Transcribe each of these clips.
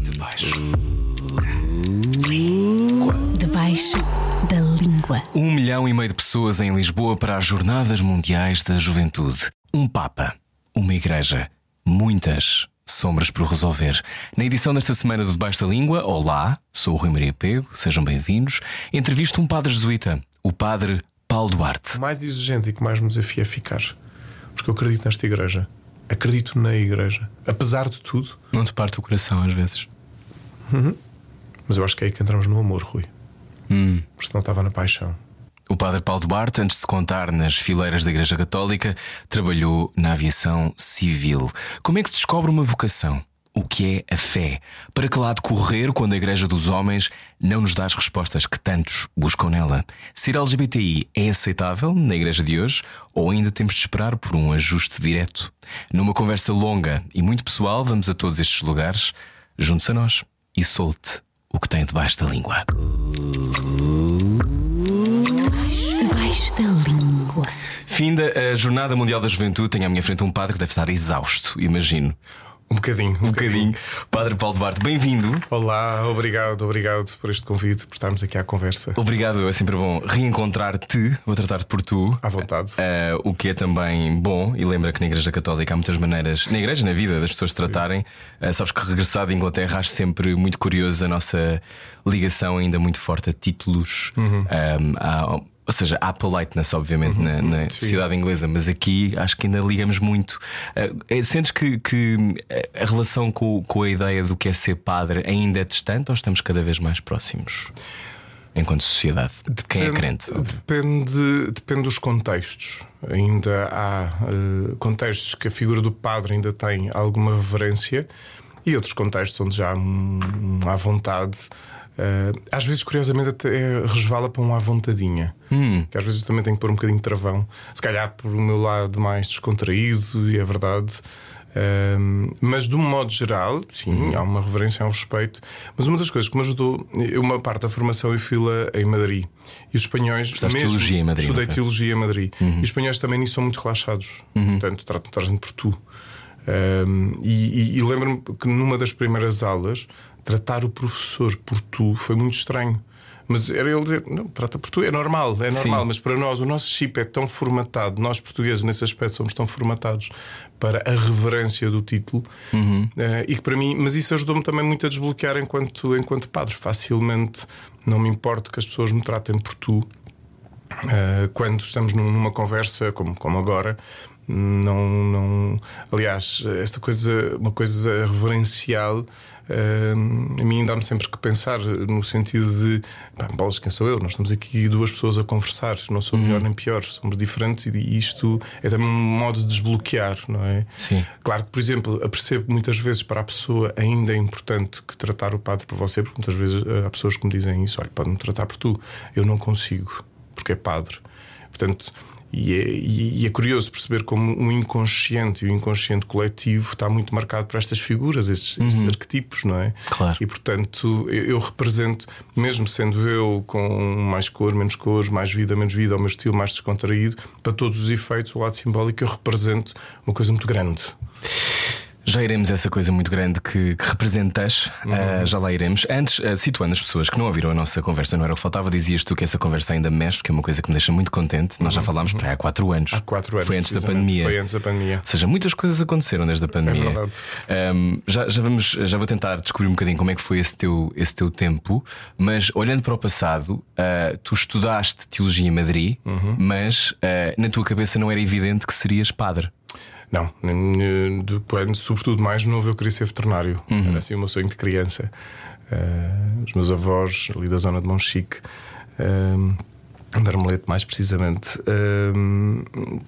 Debaixo. Debaixo da língua. Um milhão e meio de pessoas em Lisboa para as Jornadas Mundiais da Juventude. Um Papa, uma igreja, muitas sombras por resolver. Na edição desta semana do Debaixo da Língua, olá, sou o Rui Maria Pego, sejam bem-vindos. Entrevisto um padre jesuíta, o padre Paulo Duarte. mais exigente e que mais me desafia é ficar. Porque eu acredito nesta igreja. Acredito na igreja. Apesar de tudo. Não te parte o coração às vezes. Mas eu acho que é aí que entramos no amor, Rui. Porque senão estava na paixão. O padre Paulo Duarte, antes de se contar nas fileiras da Igreja Católica, trabalhou na aviação civil. Como é que se descobre uma vocação? O que é a fé? Para que lado correr quando a Igreja dos Homens não nos dá as respostas que tantos buscam nela? Ser LGBTI é aceitável na Igreja de hoje ou ainda temos de esperar por um ajuste direto? Numa conversa longa e muito pessoal, vamos a todos estes lugares. Junte-se a nós e solte o que tem debaixo da língua. Debaixo da língua. Finda a Jornada Mundial da Juventude, tenho à minha frente um padre que deve estar exausto, imagino. Um bocadinho. Um bocadinho. Padre Paulo Duarte, bem-vindo. Olá, obrigado, obrigado por este convite, por estarmos aqui à conversa. Obrigado, é sempre bom reencontrar-te, vou tratar-te por tu. À vontade. Eh, o que é também bom, e lembra que na Igreja Católica há muitas maneiras, na Igreja, na vida, das pessoas se tratarem. Eh, sabes que regressar de Inglaterra acho sempre muito curioso a nossa ligação ainda muito forte a títulos. Ehm, a- ou seja, há politeness, obviamente, na, na sociedade inglesa, mas aqui acho que ainda ligamos muito. Eh, eh, sentes que, que a relação com, com a ideia do que é ser padre ainda é distante ou estamos cada vez mais próximos? Enquanto sociedade, de quem é crente? Depende, depende dos contextos. Ainda há eh, contextos que a figura do padre ainda tem alguma reverência e outros contextos onde já há um, à vontade. Eh, às vezes, curiosamente, até resvala para um à vontadinha. Que às vezes eu também tenho que pôr um bocadinho de travão. Se calhar por o meu lado mais descontraído, e é verdade. Um, mas de um modo geral, sim, há uma reverência, há um respeito. Mas uma das coisas que me ajudou, eu, uma parte da formação eu fila em Madrid. E os espanhóis. Estudaste teologia em Madrid, Estudei teologia em Madrid. E os espanhóis também nisso são muito relaxados. Portanto, tratam- tratam por tu. Um, e e- e lembro-me que numa das primeiras aulas, tratar o professor por tu foi muito estranho. Mas era ele dizer, não, trata por tu, é normal, é normal, Sim. mas para nós o nosso chip é tão formatado, nós portugueses nesse aspecto somos tão formatados para a reverência do título, eh, e que para mim, mas isso ajudou-me também muito a desbloquear enquanto, enquanto padre. Facilmente não me importa que as pessoas me tratem por tu, Uh, quando estamos num- numa conversa como, como agora, não, não. Aliás, esta coisa, uma coisa reverencial, uh, a mim dá-me sempre que pensar no sentido de pá, bolas, quem sou eu? Nós estamos aqui duas pessoas a conversar, não sou melhor nem pior, somos diferentes e isto é também um modo de desbloquear, não é? Sim. Claro que, por exemplo, apercebo muitas vezes para a pessoa ainda é importante que tratar o padre por você, porque muitas vezes eh, há pessoas que me dizem isso: olha, pode-me tratar por tu. Eu não consigo, porque é padre. Portanto, e é, e- e é curioso perceber como o inconsciente e o inconsciente coletivo está muito marcado por estas figuras, estes, estes arquetipos, não é? Claro. E portanto, eu, eu represento, mesmo sendo eu com mais cor, menos cor, mais vida, menos vida, o meu estilo mais descontraído, para todos os efeitos, o lado simbólico, eu represento uma coisa muito grande. Já iremos a essa coisa muito grande que, que representas, ah, já lá iremos. Antes, ah, situando as pessoas que não ouviram a nossa conversa, não era o que faltava, dizias tu que essa conversa ainda mexe, que é uma coisa que me deixa muito contente. Nós já falámos para aí há quatro anos. Há quatro anos. Foi antes da pandemia. Foi antes da pandemia. Ou seja, muitas coisas aconteceram desde a pandemia. É verdade. Ahm, já, já, vamos, já vou tentar descobrir um bocadinho como é que foi esse teu, esse teu tempo, mas olhando para o passado, ah, tu estudaste teologia em Madrid, Uhum. mas na tua cabeça não era evidente que serias padre. Não, quando, sobretudo mais novo, eu queria ser veterinário. Uhum. Era assim o meu sonho de criança. Eh, os meus avós, ali da zona de Monchique, uh, Marmelete mais precisamente, eh,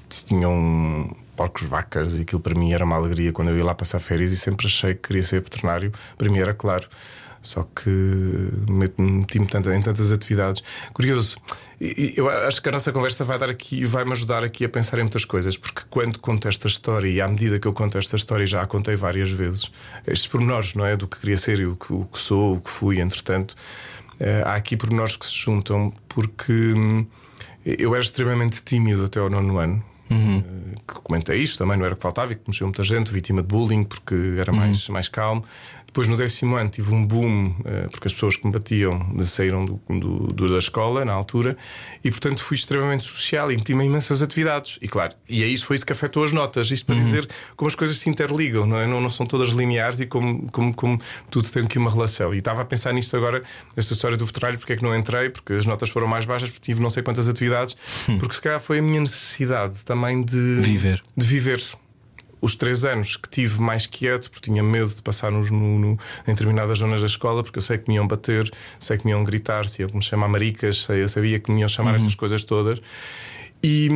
tinham porcos, vacas, e aquilo para mim era uma alegria quando eu ia lá passar férias e sempre achei que queria ser veterinário. Para mim era claro. Só que meti-me tanto- em tantas atividades. Curioso, eu acho que a nossa conversa vai dar aqui vai-me ajudar aqui a pensar em muitas coisas, porque quando conto esta história, e à medida que eu conto esta história, já a contei várias vezes, estes pormenores, não é? Do que queria ser e o que, o que sou, o que fui, entretanto, eh, há aqui pormenores que se juntam, porque hum, eu era extremamente tímido até ao nono ano. eh, que comentei isto, também não era o que faltava e que mexeu muita gente, vítima de bullying, porque era mais, mais calmo. Depois, no décimo ano, tive um boom, eh, porque as pessoas que me batiam saíram do, do- da escola na altura, e portanto fui extremamente social e meti-me em imensas atividades. E claro, e é isso, foi isso que afetou as notas. Isto para dizer como as coisas se interligam, não, é? não, não são todas lineares e como, como, como tudo tem aqui uma relação. E estava a pensar nisto agora, esta história do veterinário, porque é que não entrei, porque as notas foram mais baixas, porque tive não sei quantas atividades, porque se calhar foi a minha necessidade também de Viver. de viver. Os três anos que tive mais quieto, porque tinha medo de passar nos, no, no- em determinadas zonas da escola, porque eu sei que me iam bater, sei que me iam gritar, sei que me chamar maricas, sei, eu sabia que me iam chamar estas coisas todas. E,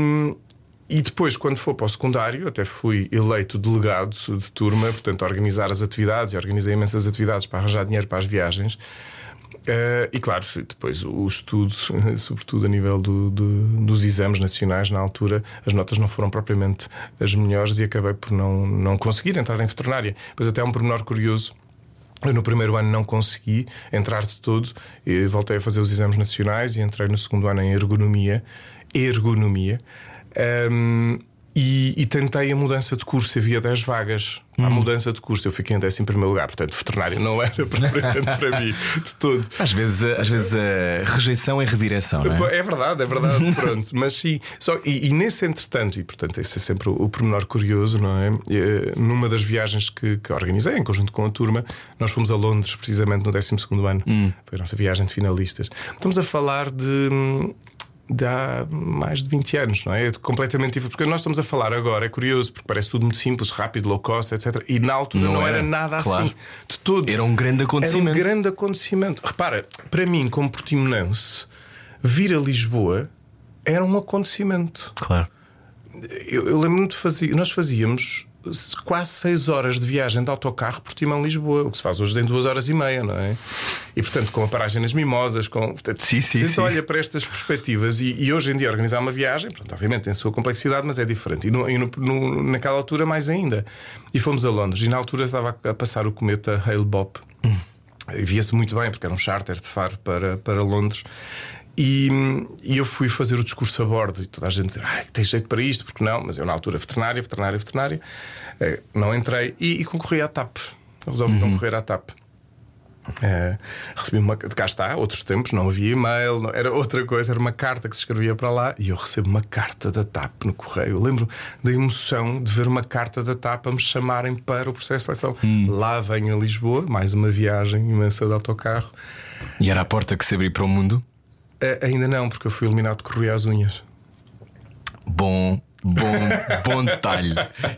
e depois, quando for para o secundário, até fui eleito delegado de turma, portanto, a organizar as atividades, e organizei imensas atividades para arranjar dinheiro para as viagens. Eh, e claro, depois o estudo, sobretudo a nível do- do- dos exames nacionais, na altura, as notas não foram propriamente as melhores e acabei por não, não conseguir entrar em veterinária. Mas até um pormenor curioso. Eu no primeiro ano não consegui entrar de todo, e voltei a fazer os exames nacionais e entrei no segundo ano em ergonomia. Ergonomia. Ahm, e, e tentei a mudança de curso, havia 10 vagas a mudança de curso. Eu fiquei em 11 primeiro lugar, portanto, veterinário não era propriamente para mim de todo. Às vezes, a- às vezes a rejeição é redireção, não é? É verdade, é verdade, pronto. Mas sim, só, e, e nesse entretanto, e portanto, esse é sempre o, o pormenor curioso, não é? Eh, Numa das viagens que, que organizei, em conjunto com a turma, nós fomos a Londres, precisamente no 12 ano. Foi a nossa viagem de finalistas. Estamos a falar de. De há mais de 20 anos, não é? É completamente diferente. Porque nós estamos a falar agora, é curioso, porque parece tudo muito simples, rápido, low cost, etc. E na altura Não não, era, era, nada claro. assim. De todo. Era um grande acontecimento. Era um grande acontecimento. Repara, para mim, como portimonense, vir a Lisboa era um acontecimento. Claro. Eu, eu lembro-me de fazer. Nós fazíamos quase 6 horas de viagem de autocarro por Timão-Lisboa, o que se faz hoje em 2 horas e meia, não é? E portanto, com a paragem nas mimosas, com. Portanto, Sim, sim, a gente sim. olha para estas perspectivas e, e hoje em dia organizar uma viagem, pronto, obviamente tem a sua complexidade, mas é diferente. E, no- e no- no- naquela altura, mais ainda. E fomos a Londres, e na altura estava a, passar o cometa Hale Bopp. E Via-se muito bem, porque era um charter de Faro para, para Londres. E, e eu fui fazer o discurso a bordo e toda a gente dizia: Ai, tem jeito para isto, porque não? Mas eu, na altura, veterinária, veterinária, veterinária, eh, não entrei e, e concorri à TAP. Resolvi concorrer à TAP. Eh, recebi uma. Cá está, outros tempos, não havia e-mail, não- era outra coisa, era uma carta que se escrevia para lá e eu recebo uma carta da TAP no correio. Eu lembro da emoção de ver uma carta da TAP a me chamarem para o processo de seleção. Lá venho a Lisboa, mais uma viagem imensa de autocarro. E era a porta que se abriu para o mundo. Eh, ainda não, porque eu fui eliminado de correr às unhas. Bom, bom, bom detalhe.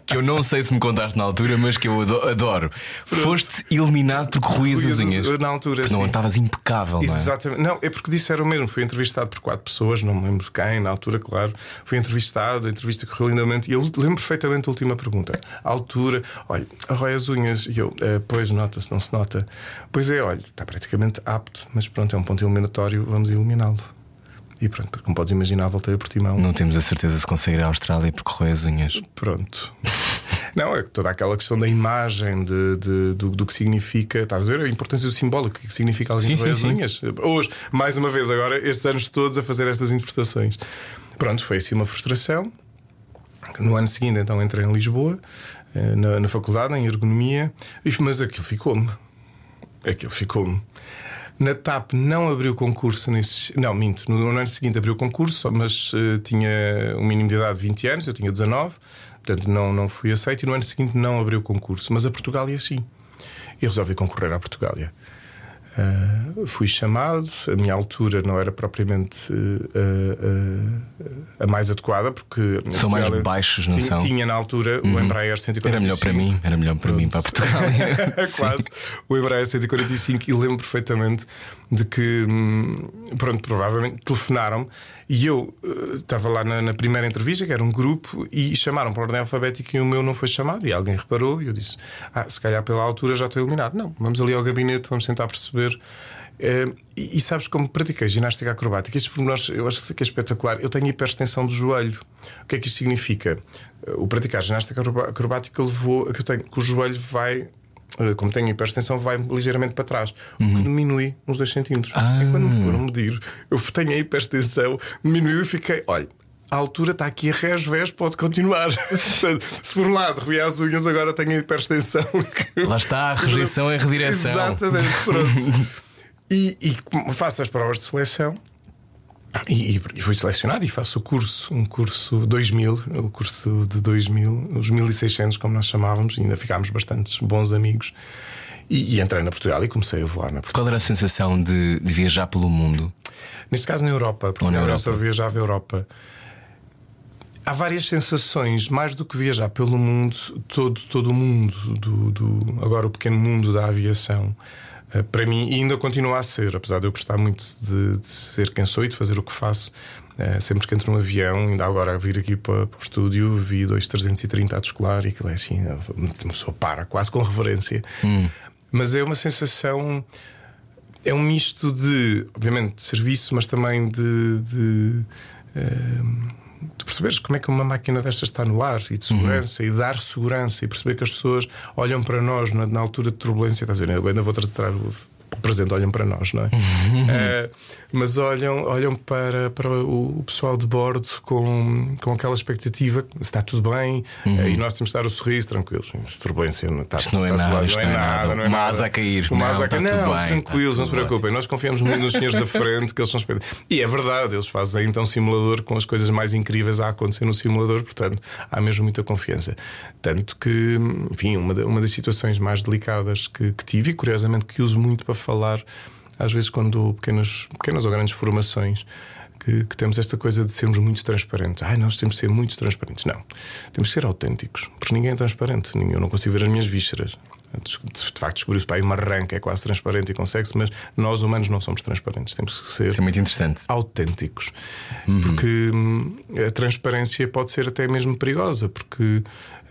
Que eu não sei se me contaste na altura, mas que eu ado- adoro. Foste eliminado porque ruías as unhas. Na altura, Porque não estavas impecável, não é? Exatamente. Não, é porque disseram mesmo. Fui entrevistado por quatro pessoas, não me lembro quem, na altura, claro. Fui entrevistado, a entrevista correu lindamente. E eu lembro perfeitamente a última pergunta. A altura, olha, arrói as unhas. E eu, "Eh, pois, nota-se, não se nota. Pois é, olha, está praticamente apto, mas pronto, é um ponto eliminatório, vamos eliminá-lo. E pronto, como podes imaginar, voltei a Portimão. Não temos a certeza se consegue ir à Austrália porque correu as unhas. Pronto. Não, é toda aquela questão da imagem, de, de- do, do que significa. Estás a ver? A importância do simbólico, o que significa alguém Sim, sim, unhas. Hoje, mais uma vez, agora, estes anos todos a fazer estas interpretações. Pronto, foi assim uma frustração. No ano seguinte, então, entrei em Lisboa, eh, na, na faculdade, em ergonomia, e- mas aquilo ficou-me. Aquilo ficou-me. Na TAP não abriu concurso. Não, minto. No, no ano seguinte abriu concurso, mas eh, tinha um mínimo de idade de 20 anos, eu tinha 19, portanto não, não fui aceito. E no ano seguinte não abriu concurso, mas a Portugália sim. E resolvi concorrer à Portugália. Ah, fui chamado, a minha altura não era propriamente ah, ah, a mais adequada, porque São mais baixos, não tinha, são? Uhum. tinha na altura o Embraer 145. Era melhor para mim, era melhor para mim, para Portugal. Quase. O Embraer 145 e lembro perfeitamente de que, hum, pronto, provavelmente telefonaram e eu eh, estava lá na, na primeira entrevista, que era um grupo, e chamaram por ordem alfabética e o meu não foi chamado. E alguém reparou e eu disse: Ah, se calhar pela altura já estou eliminado. Não, vamos ali ao gabinete, vamos tentar perceber. Eh, e, e sabes como pratiquei ginástica acrobática? Estes pormenores eu acho que é espetacular. Eu tenho hiperextensão do joelho. O que é que isto significa? Eh, O praticar ginástica acrobática levou a que eu tenho que o joelho vai como tenho hiperextensão, vai ligeiramente para trás, o que diminui uns 2 centímetros. Ah. E quando me foram medir, eu tenho a hiperextensão, diminuiu e fiquei, olha. a altura está aqui a resvés, pode continuar. Se por um lado Rui as unhas, agora tenho a hiperextensão. Lá está, a rejeição é redireção. Exatamente, pronto. e, e faço as provas de seleção. E, e, fui selecionado e faço o curso, um curso 2000, o curso de 2000, os 1600, como nós chamávamos, e ainda ficámos bastantes bons amigos. E, e, entrei na Portugal e comecei a voar na Portugal. Qual era a sensação de, de viajar pelo mundo? Neste caso na Europa, porque na Europa. eu só viajava a Europa. Há várias sensações, mais do que viajar pelo mundo, todo, todo o mundo, do, do agora o pequeno mundo da aviação. Eh, para mim, e ainda continua a ser, apesar de eu gostar muito de, de ser quem sou e de fazer o que faço. Uh, sempre que entro num avião, ainda agora a vir aqui para, para o estúdio, vi 2330 a descolar e aquilo é assim, uma pessoa para, quase com reverência. Hum. Mas é uma sensação, é um misto de, obviamente, de serviço, mas também de. de uh, tu perceberes como é que uma máquina destas está no ar e de segurança uhum. e dar segurança e perceber que as pessoas olham para nós na, na altura de turbulência, estás a ver? Eu ainda vou tratar o presente olham para nós, não é? uh, mas olham, olham para, para o, pessoal de bordo com, com aquela expectativa está tudo bem uhum. uh, e nós temos de dar o sorriso tranquilos. Turbulência não está, isto não, é está nada, não, é, é nada, não é nada. Uma asa a cair. Uma asa a cair. Não, bem, tranquilos, não se preocupem. Nós confiamos muito nos senhores da frente que eles são expectativos. E é verdade, eles fazem então simulador com as coisas mais incríveis a acontecer no simulador, portanto há mesmo muita confiança. Tanto que, enfim, uma, uma das situações mais delicadas que, que tive e curiosamente que uso muito para falar às vezes, quando pequenas, pequenas ou grandes formações. Que, que, temos esta coisa de sermos muito transparentes. Ai, nós temos de ser muito transparentes. Não. Temos de ser autênticos. Porque ninguém é transparente. Eu não consigo ver as minhas vísceras. De facto, descobriu-se para aí uma que é quase transparente e consegue-se, mas nós humanos não somos transparentes. Temos que ser Isso é muito interessante. autênticos. Uhum. Porque hum, a transparência pode ser até mesmo perigosa, porque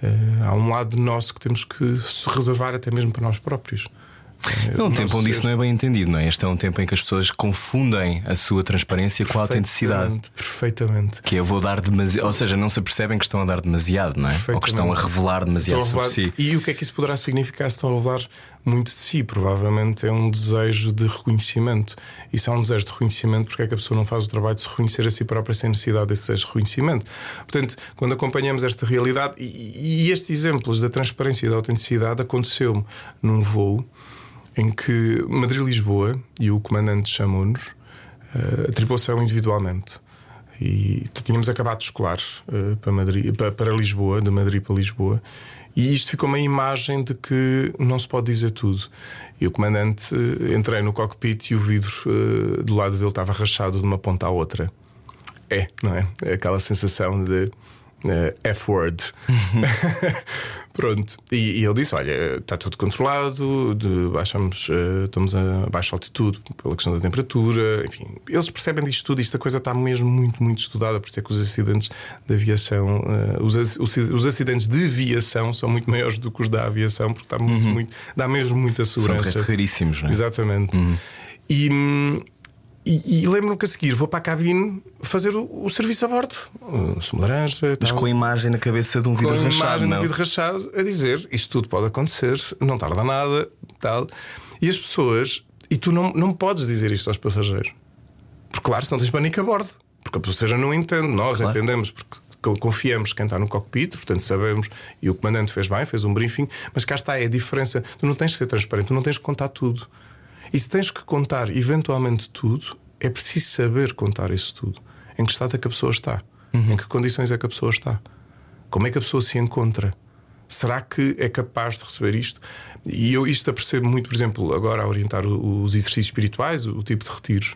uh, há um lado nosso que temos que reservar até mesmo para nós próprios. É um tempo onde isso não é bem entendido, não é? Este é um tempo em que as pessoas confundem a sua transparência com a autenticidade. Perfeitamente. Que eu vou dar demasiado. Ou seja, não se percebem que estão a dar demasiado, não é? Ou que estão a revelar demasiado a revelar... sobre si. E o que é que isso poderá significar se estão a revelar muito de si? Provavelmente é um desejo de reconhecimento. E se há um desejo de reconhecimento, porque é que a pessoa não faz o trabalho de se reconhecer a si própria sem necessidade desse desejo de reconhecimento? Portanto, quando acompanhamos esta realidade, e, e estes exemplos da transparência e da autenticidade aconteceu-me num voo em que Madrid-Lisboa e o comandante chamou-nos, uh, a tripulação individualmente. E tínhamos acabado de escolar uh, para, Madrid, para, para, Lisboa, de Madrid para Lisboa, e isto ficou uma imagem de que não se pode dizer tudo. E o comandante, uh, entrei no cockpit e o vidro do lado dele estava rachado de uma ponta à outra. É, não é? É aquela sensação de uh, F-word. Pronto, e, e, ele disse: Olha, está tudo controlado, de, baixamos, uh, estamos a baixa altitude pela questão da temperatura, enfim, eles percebem disto tudo, esta coisa está mesmo muito, muito estudada, por isso é que os acidentes de aviação, uh, os, os, os, acidentes de aviação são muito maiores do que os da aviação, porque está muito, uhum. muito, dá mesmo muita segurança. São raríssimos, não é? Exatamente. Uhum. E, hum, e, e lembro-me que a seguir vou para a cabine fazer o, o serviço a bordo. Uh, sumo laranja. Mas tal. com a imagem na cabeça de um vidro rachado. Com a imagem não? de um vidro rachado a dizer isto tudo pode acontecer, não tarda nada, tal. E as pessoas, e tu não, não podes dizer isto aos passageiros. Porque, claro, se não tens pânico a bordo. Porque a passageira não entende, nós claro. entendemos, porque confiamos quem está no cockpit, portanto sabemos, e o comandante fez bem, fez um briefing, mas cá está, é a diferença. Tu não tens que ser transparente, tu não tens que contar tudo. E se tens que contar eventualmente tudo, é preciso saber contar isso tudo. Em que estado é que a pessoa está? Uhum. Em que condições é que a pessoa está? Como é que a pessoa se encontra? Será que é capaz de receber isto? E eu isto apercebo muito, por exemplo, agora a orientar os exercícios espirituais, o tipo de retiros.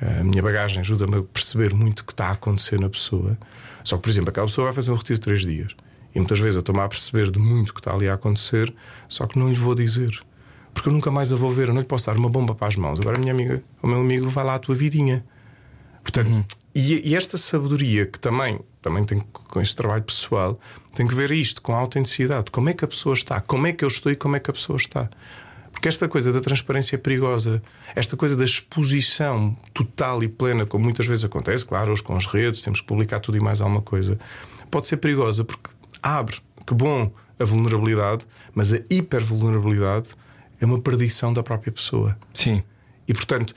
A minha bagagem ajuda-me a perceber muito o que está a acontecer na pessoa. Só que, por exemplo, aquela pessoa vai fazer um retiro de três dias. E muitas vezes eu estou-me a perceber de muito que está ali a acontecer, só que não lhe vou dizer porque eu nunca mais a vou ver, eu não lhe posso dar uma bomba para as mãos. Agora a minha amiga, o meu amigo, vai lá à tua vidinha. Portanto, uhum. e, e, esta sabedoria que também, também tem com este trabalho pessoal, tem que ver isto com a autenticidade. Como é que a pessoa está? Como é que eu estou e como é que a pessoa está? Porque esta coisa da transparência é perigosa, esta coisa da exposição total e plena, como muitas vezes acontece, claro, hoje com as redes, temos que publicar tudo e mais alguma coisa, pode ser perigosa porque abre, que bom, a vulnerabilidade, mas a hipervulnerabilidade é uma perdição da própria pessoa. Sim. E portanto,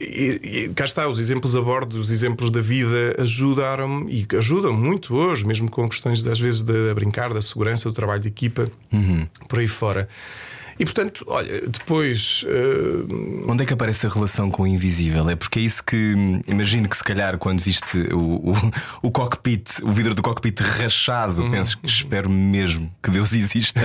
e, e cá está, os exemplos a bordo, os exemplos da vida ajudaram-me e ajudam muito hoje, mesmo com questões às vezes de, de brincar, da segurança, do trabalho de equipa, por aí fora. E portanto, olha, depois. Uh... Onde é que aparece a relação com o invisível? É porque é isso que. Imagino que se calhar quando viste o, o, o cockpit, o vidro do cockpit rachado, uhum. penso que espero mesmo que Deus exista.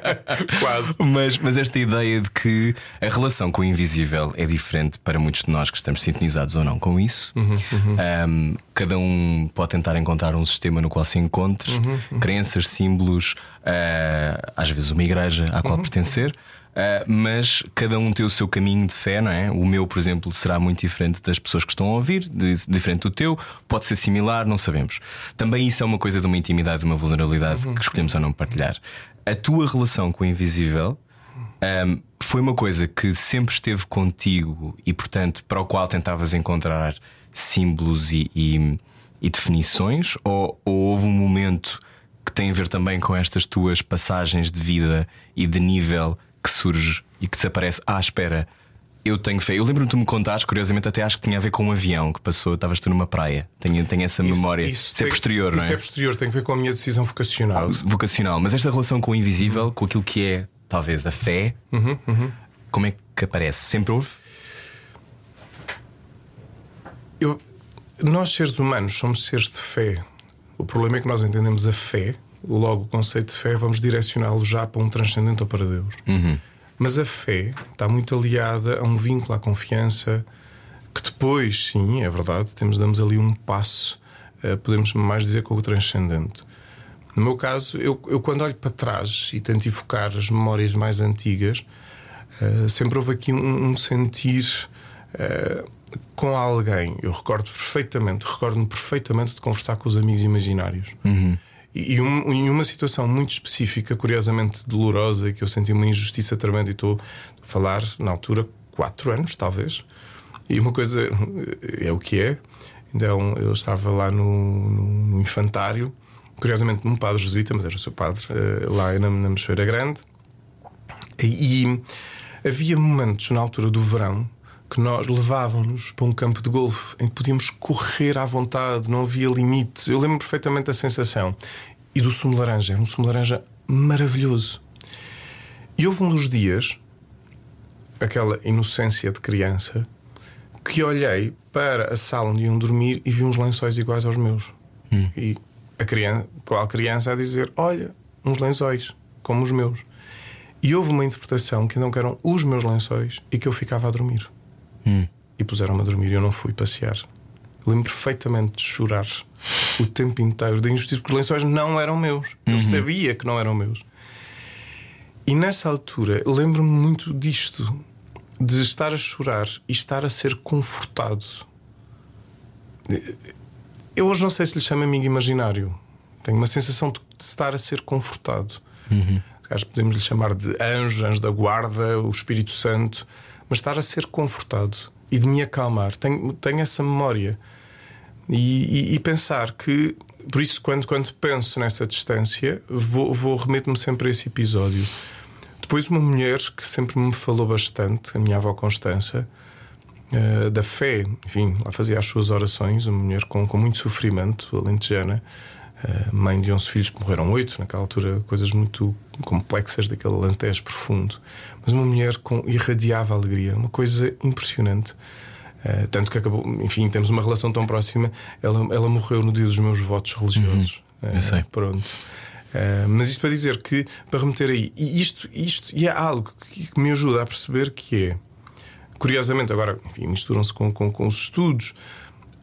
Quase. mas, mas esta ideia de que a relação com o invisível é diferente para muitos de nós que estamos sintonizados ou não com isso. Uhum, uhum. Um, cada um pode tentar encontrar um sistema no qual se encontre, uhum, uhum. crenças, símbolos, uh, às vezes uma igreja à qual pertencer. Uh, mas cada um tem o seu caminho de fé, não é? O meu, por exemplo, será muito diferente das pessoas que estão a ouvir, de, diferente do teu, pode ser similar, não sabemos. Também isso é uma coisa de uma intimidade, de uma vulnerabilidade que escolhemos ou não partilhar. A tua relação com o invisível um, foi uma coisa que sempre esteve contigo e, portanto, para o qual tentavas encontrar símbolos e, e, e definições? Ou, ou houve um momento que tem a ver também com estas tuas passagens de vida e de nível que surge e que desaparece à espera. Eu tenho fé. Eu lembro-me de tu me contares, curiosamente, até acho que tinha a ver com um avião que passou, estavas tu numa praia. Tenho, tenho essa isso, memória. Isso, isso é tem, é posterior, isso não é? é posterior, tem a ver com a minha decisão vocacional. Vocacional. Mas esta relação com o invisível, uhum. com aquilo que é talvez a fé, uhum, uhum. como é que aparece? Sempre houve? Eu, nós, seres humanos, somos seres de fé. O problema é que nós entendemos a fé, logo o conceito de fé, vamos direcioná-lo já para um transcendente ou para Deus. Uhum. Mas a fé está muito aliada a um vínculo à confiança, que depois, sim, é verdade, temos, damos ali um passo, uh, podemos mais dizer, com o transcendente. No meu caso, eu, eu quando olho para trás e tento evocar as memórias mais antigas, uh, sempre houve aqui um, um sentir uh, com alguém. Eu recordo perfeitamente, recordo-me perfeitamente de conversar com os amigos imaginários. Uhum. E, e um, em uma situação muito específica, curiosamente dolorosa, que eu senti uma injustiça tremenda, e estou a falar, na altura, quatro anos, talvez. E uma coisa é o que é. Então, eu estava lá no, no, no infantário, curiosamente num padre jesuíta, mas era o seu padre, eh, lá na, na Mexeira Grande. E, e havia momentos na altura do verão que nós levavam-nos para um campo de golfe em que podíamos correr à vontade, não havia limites. Eu lembro perfeitamente da sensação. E do sumo de laranja, era um sumo de laranja maravilhoso. E houve um dos dias, aquela inocência de criança, que olhei para a sala onde iam dormir e vi uns lençóis iguais aos meus. Hum. E a criança, qual criança a dizer: Olha, uns lençóis como os meus. E houve uma interpretação que não eram os meus lençóis e que eu ficava a dormir. Hum. E puseram-me a dormir e eu não fui passear. Lembro perfeitamente de chorar o tempo inteiro da injustiça, porque os lençóis não eram meus. Uhum. Eu sabia que não eram meus. E nessa altura lembro-me muito disto, de estar a chorar e estar a ser confortado. Eu hoje não sei se lhe chama amigo imaginário. Tenho uma sensação de estar a ser confortado. Uhum. Podemos lhe chamar de anjo, anjo da guarda, o Espírito Santo mas estar a ser confortado e de me acalmar. Tenho, tenho essa memória. E, e, e, pensar que, por isso, quando, quando penso nessa distância, vou, vou remeto-me sempre a esse episódio. Depois, uma mulher que sempre me falou bastante, a minha avó Constança, uh, da fé, enfim, ela fazia as suas orações, uma mulher com, com muito sofrimento, alentejana, uh, mãe de 11 filhos que morreram oito, naquela altura, coisas muito complexas daquele alentejo profundo mas uma mulher com irradiava alegria, uma coisa impressionante. Uh, tanto que acabou, enfim, temos uma relação tão próxima. Ela, ela morreu no dia dos meus votos religiosos. Uhum, eu sei. Pronto. Uh, mas isto para dizer que, para remeter aí, e isto, isto e é algo que, que, me ajuda a perceber que é, curiosamente, agora misturam-se com, com, com os estudos,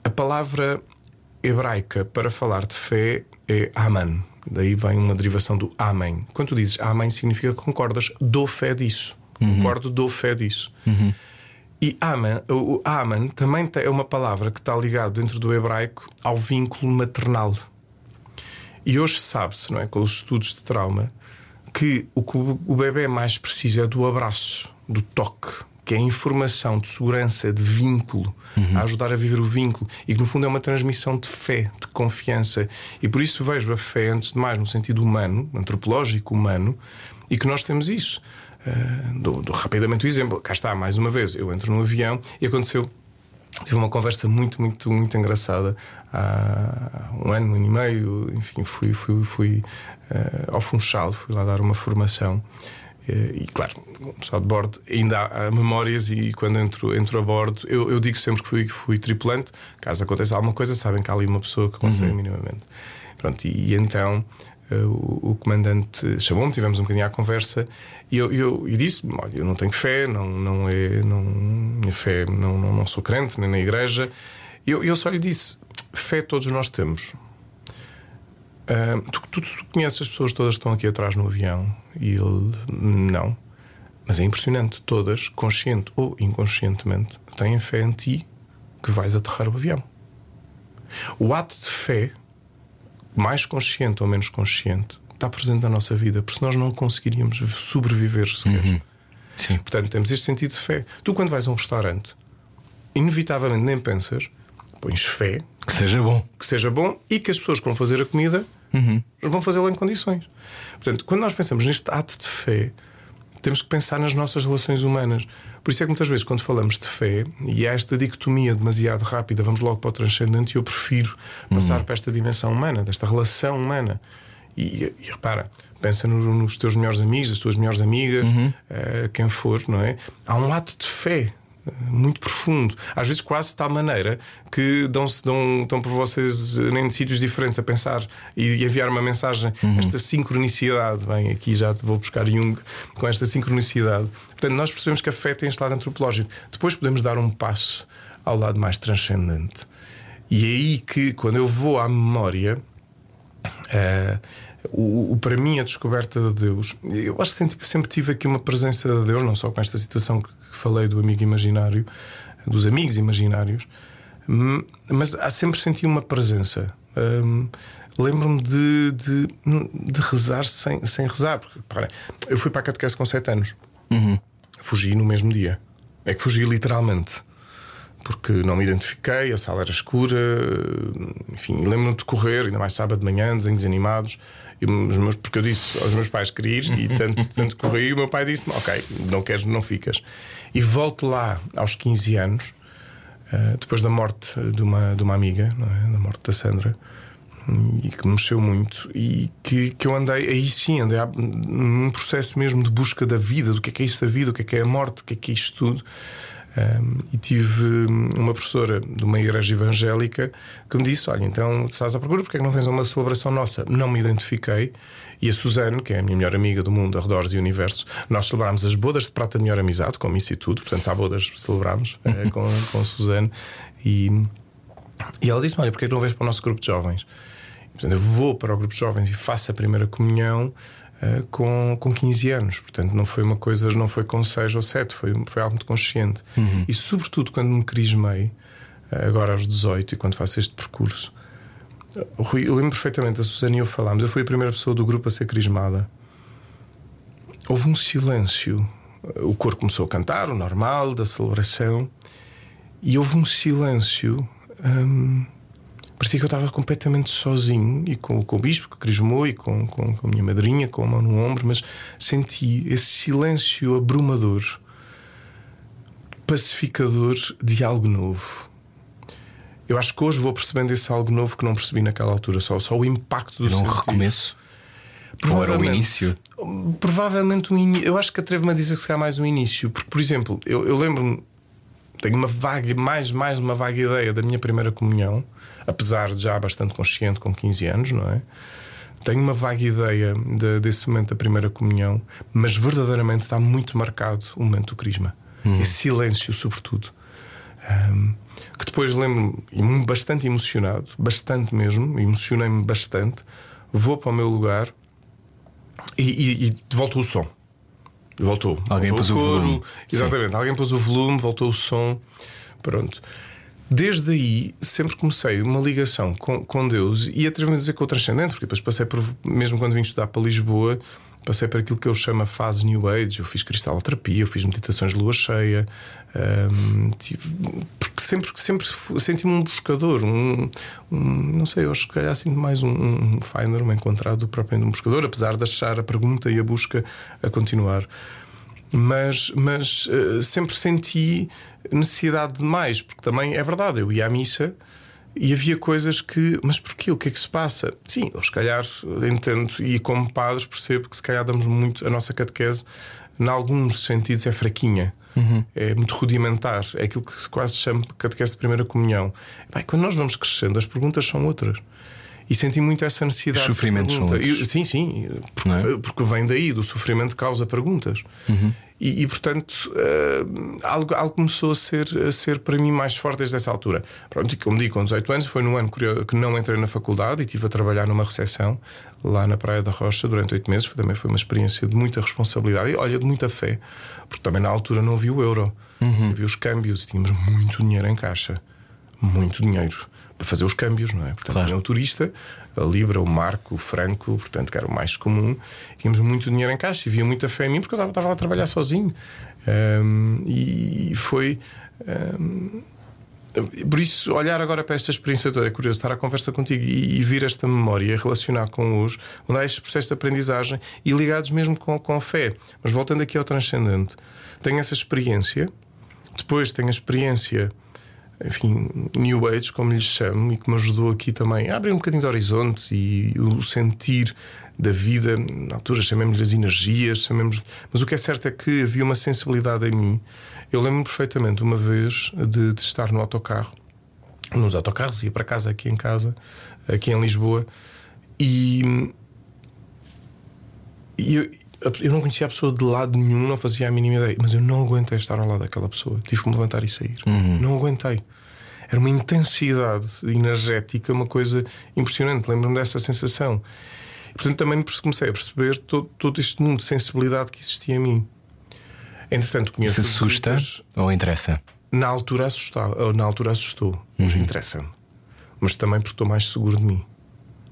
a palavra hebraica para falar de fé é Aman. Daí vem uma derivação do Amém. Quando tu dizes Amém, significa que concordas, dou fé disso. Uhum. Concordo, dou fé disso. Uhum. E Aman, o Aman também é uma palavra que está ligado dentro do hebraico ao vínculo maternal. E hoje sabe-se, não é, com os estudos de trauma, que o que o bebê mais precisa é do abraço, do toque, que é a informação de segurança, de vínculo, uhum. a ajudar a viver o vínculo e que no fundo é uma transmissão de fé, de confiança. E por isso vejo a fé, antes de mais, no sentido humano, antropológico humano, e que nós temos isso. Uh, dou, dou rapidamente o exemplo. Cá está, mais uma vez, eu entro no avião e aconteceu tive uma conversa muito, muito, muito engraçada há um ano, um ano e meio. Enfim, fui, fui, fui uh, ao Funchal, fui lá dar uma formação. Uh, e claro, o pessoal de bordo ainda há memórias. E quando entro, entro a bordo, eu, eu digo sempre que fui, fui tripulante. Caso aconteça alguma coisa, sabem que há ali uma pessoa que consegue uhum. minimamente. Pronto, e, e então o, o, comandante chamou-me, tivemos um bocadinho à conversa e eu, eu, eu disse: Olha, eu não tenho fé, não, não é, não, minha fé, não, não, não sou crente, nem na igreja. E eu, eu só lhe disse: Fé todos nós temos. Uh, tu, tu, tu, conheces as pessoas todas que estão aqui atrás no avião e ele não. Mas é impressionante, todas, consciente ou inconscientemente, têm fé em ti que vais aterrar o avião. O ato de fé mais consciente ou menos consciente, está presente na nossa vida, porque nós não conseguiríamos sobreviver sequer. Uhum. Sim. Portanto, temos este sentido de fé. Tu, quando vais a um restaurante, inevitavelmente nem pensas, pões fé. Que seja bom. Que seja bom e que as pessoas que vão fazer a comida uhum. vão fazê-la em condições. Portanto, quando nós pensamos neste ato de fé, temos que pensar nas nossas relações humanas. Por isso é que muitas vezes, quando falamos de fé, e há esta dicotomia demasiado rápida, vamos logo para o transcendente, e eu prefiro passar uhum. para esta dimensão humana, desta relação humana. E, e repara, pensa nos, nos, teus melhores amigos, as tuas melhores amigas, uhum. uh, quem for, não é? Há um ato de fé muito profundo. Às vezes, quase de tal maneira que dão-se dão, estão por vocês em sítios diferentes a pensar e enviar uma mensagem. Uhum. Esta sincronicidade, bem, aqui já te vou buscar Jung com esta sincronicidade. Portanto, nós percebemos que a fé tem este lado antropológico. Depois podemos dar um passo ao lado mais transcendente. E é aí que, quando eu vou à memória. Uh, o, o, para mim a descoberta de Deus, eu acho que sempre, sempre tive aqui uma presença de Deus, não só com esta situação que, que falei do amigo imaginário, dos amigos imaginários, hum, mas há sempre senti uma presença. Um, Lembro-me de, de, de, rezar sem, sem rezar, porque para, eu fui para a catequese com 7 anos, uhum. fugi no mesmo dia. É que fugi literalmente porque não me identifiquei, a sala era escura, enfim, lembro-me de correr, ainda mais sábado de manhã, desenhos animados, meus, porque eu disse aos meus pais que queria ir e tanto, tanto corri, e o meu pai disse-me: Ok, não queres, não ficas. E volto lá aos 15 anos, uh, depois da morte de uma, de uma amiga, é? da morte da Sandra, e que me mexeu muito, e que, que eu andei, aí sim, andei num processo mesmo de busca da vida, do que é que é isso da vida, o que é que é a morte, o que é que é isto tudo. Um, e tive hum, uma professora de uma igreja evangélica que me disse: Olha, então estás à procura, porque é que não vens a uma celebração nossa? Não me identifiquei. E a Suzane, que é a minha melhor amiga do mundo, arredores e universo, nós celebrámos as bodas de prata de melhor amizade, e tudo. Portanto, há bodas, celebramos é, com, com a Suzane. E, e ela disse: Olha, porque é que não vens para o nosso grupo de jovens? portanto, eu vou para o grupo de jovens e faço a primeira comunhão uh, com, com 15 anos. Portanto, não foi uma coisa, não foi com 6 ou 7, foi, foi algo muito consciente. Uhum. E, sobretudo, quando me crismei, uh, agora aos 18, e quando faço este percurso, Rui, eu lembro perfeitamente, a Susana e eu falámos. Eu fui a primeira pessoa do grupo a ser crismada. Houve um silêncio. O coro começou a cantar, o normal, da celebração, e houve um silêncio. Hum, parecia que eu estava completamente sozinho e com, com o bispo que crismou e com, com, com, a minha madrinha com a mão no ombro, mas senti esse silêncio abrumador, pacificador de algo novo. Eu acho que hoje vou percebendo esse algo novo que não percebi naquela altura, só, só o impacto do não sentido. recomeço. Provavelmente, Ou era o início? Provavelmente um início. Eu acho que atrevo-me a dizer que será mais um início, porque, por exemplo, eu, eu lembro-me, tenho uma vaga, mais, mais uma vaga ideia da minha primeira comunhão apesar de já bastante consciente com 15 anos, não é? Tenho uma vaga ideia de, desse momento da primeira comunhão, mas verdadeiramente está muito marcado o momento do crisma. Hum. Esse silêncio, sobretudo. Um, que depois lembro-me bastante emocionado, bastante mesmo, emocionei-me bastante. Vou para o meu lugar e, e, e voltou o som. Voltou. Alguém voltou pôs o, o volume. Exatamente, Sim. alguém pôs o volume, voltou o som. Pronto. Desde aí sempre comecei uma ligação com, com Deus e atrevo-me a dizer com o transcendente, porque depois passei por, mesmo quando vim estudar para Lisboa, passei por aquilo que eu chamo a fase New Age. Eu fiz cristaloterapia, eu fiz meditações de lua cheia, porque sempre, sempre senti-me um buscador, um, um, não sei, eu acho que calhar sinto mais um, um finder, um encontrado propriamente um buscador, apesar de achar a pergunta e a busca a continuar. mas, mas uh, sempre senti necessidade de mais, porque também é verdade, eu ia à missa e havia coisas que, mas porquê? O que é que se passa? Sim, eu se calhar entendo e como padre percebo que se calhar damos muito a nossa catequese, em alguns sentidos, é fraquinha. Uhum. É muito rudimentar, é aquilo que se quase chama catequese de primeira comunhão. Bem, quando nós vamos crescendo, as perguntas são outras. E senti muito essa necessidade. Os sofrimentos de pergunta. sim, sim, porque, é? porque, vem daí, do sofrimento causa perguntas. Uhum. E, e, portanto, uh, algo, algo começou a ser, a ser para mim mais forte desde essa altura. Pronto, e como digo, com 18 anos, foi num ano que não entrei na faculdade e estive a trabalhar numa recepção lá na Praia da Rocha durante oito meses. Também foi uma experiência de muita responsabilidade e, olha, de muita fé, porque também na altura não havia o euro, uhum. havia os câmbios e tínhamos muito dinheiro em caixa. Muito dinheiro para fazer os câmbios, não é? Portanto, claro. o turista, a Libra, o Marco, o Franco, portanto, que era o mais comum. Tínhamos muito dinheiro em caixa e havia muita fé em mim porque eu estava lá a trabalhar sozinho. Um, e foi. Um, por isso, olhar agora para esta experiência toda é curioso, estar à conversa contigo e, e vir esta memória relacionar com os, onde há estes processos de aprendizagem e ligados mesmo com, com a fé. Mas voltando aqui ao transcendente, tenho essa experiência, depois tenho a experiência enfim, New Age, como lhes chamo, e que me ajudou aqui também a abrir um bocadinho de horizontes e o sentir da vida, na altura chamemos-lhe as energias, chamemos mas o que é certo é que havia uma sensibilidade em mim. Eu lembro-me perfeitamente uma vez de, de, estar no autocarro, nos autocarros, ia para casa aqui em casa, aqui em Lisboa, e, e eu, eu não conhecia a pessoa de lado nenhum, não fazia a mínima ideia, mas eu não aguentei estar ao lado daquela pessoa. Tive que me levantar e sair. Uhum. Não aguentei. Era uma intensidade energética, uma coisa impressionante. Lembro-me dessa sensação. E, portanto, também comecei a perceber todo, todo este mundo de sensibilidade que existia em mim. Entretanto, conheço. Se assusta visitas, ou interessa? Na altura assustava, na altura assustou, uhum. interessa-me. Mas também porque estou mais seguro de mim.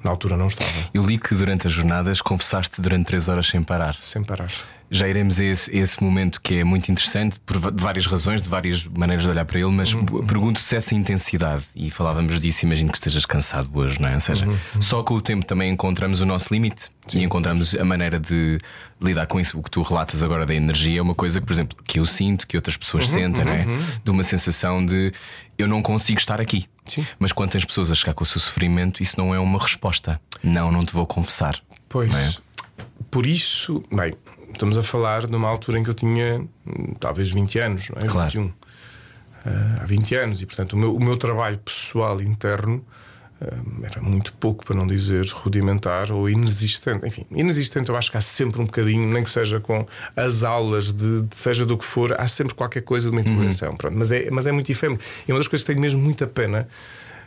Na altura não estava. Eu li que durante as jornadas confessaste durante três horas sem parar. Sem parar. Já iremos a esse, a esse momento que é muito interessante, por de várias razões, de várias maneiras de olhar para ele, mas uhum. pergunto se essa intensidade, e falávamos disso, imagino que estejas cansado hoje, não é? Ou seja, uhum. só com o tempo também encontramos o nosso limite Sim. e encontramos a maneira de lidar com isso. O que tu relatas agora da energia é uma coisa que, por exemplo, que eu sinto, que outras pessoas uhum, sentem, não é? Uhum. De uma sensação de eu não consigo estar aqui. Sim. Mas quantas pessoas a chegar com o seu sofrimento, isso não é uma resposta. Não, não te vou confessar. Pois. É? Por isso, bem, estamos a falar numa altura em que eu tinha hum, talvez 20 anos, não é? Claro. 21. Uh, ah, há 20 anos, e portanto o meu, o meu trabalho pessoal interno era muito pouco, para não dizer rudimentar ou inexistente. Enfim, inexistente eu acho que há sempre um bocadinho, nem que seja com as aulas, de, de seja do que for, há sempre qualquer coisa de uma interrogação. Uhum. Pronto, mas, é, mas é muito efêmero. E uma das coisas que tenho mesmo muita pena,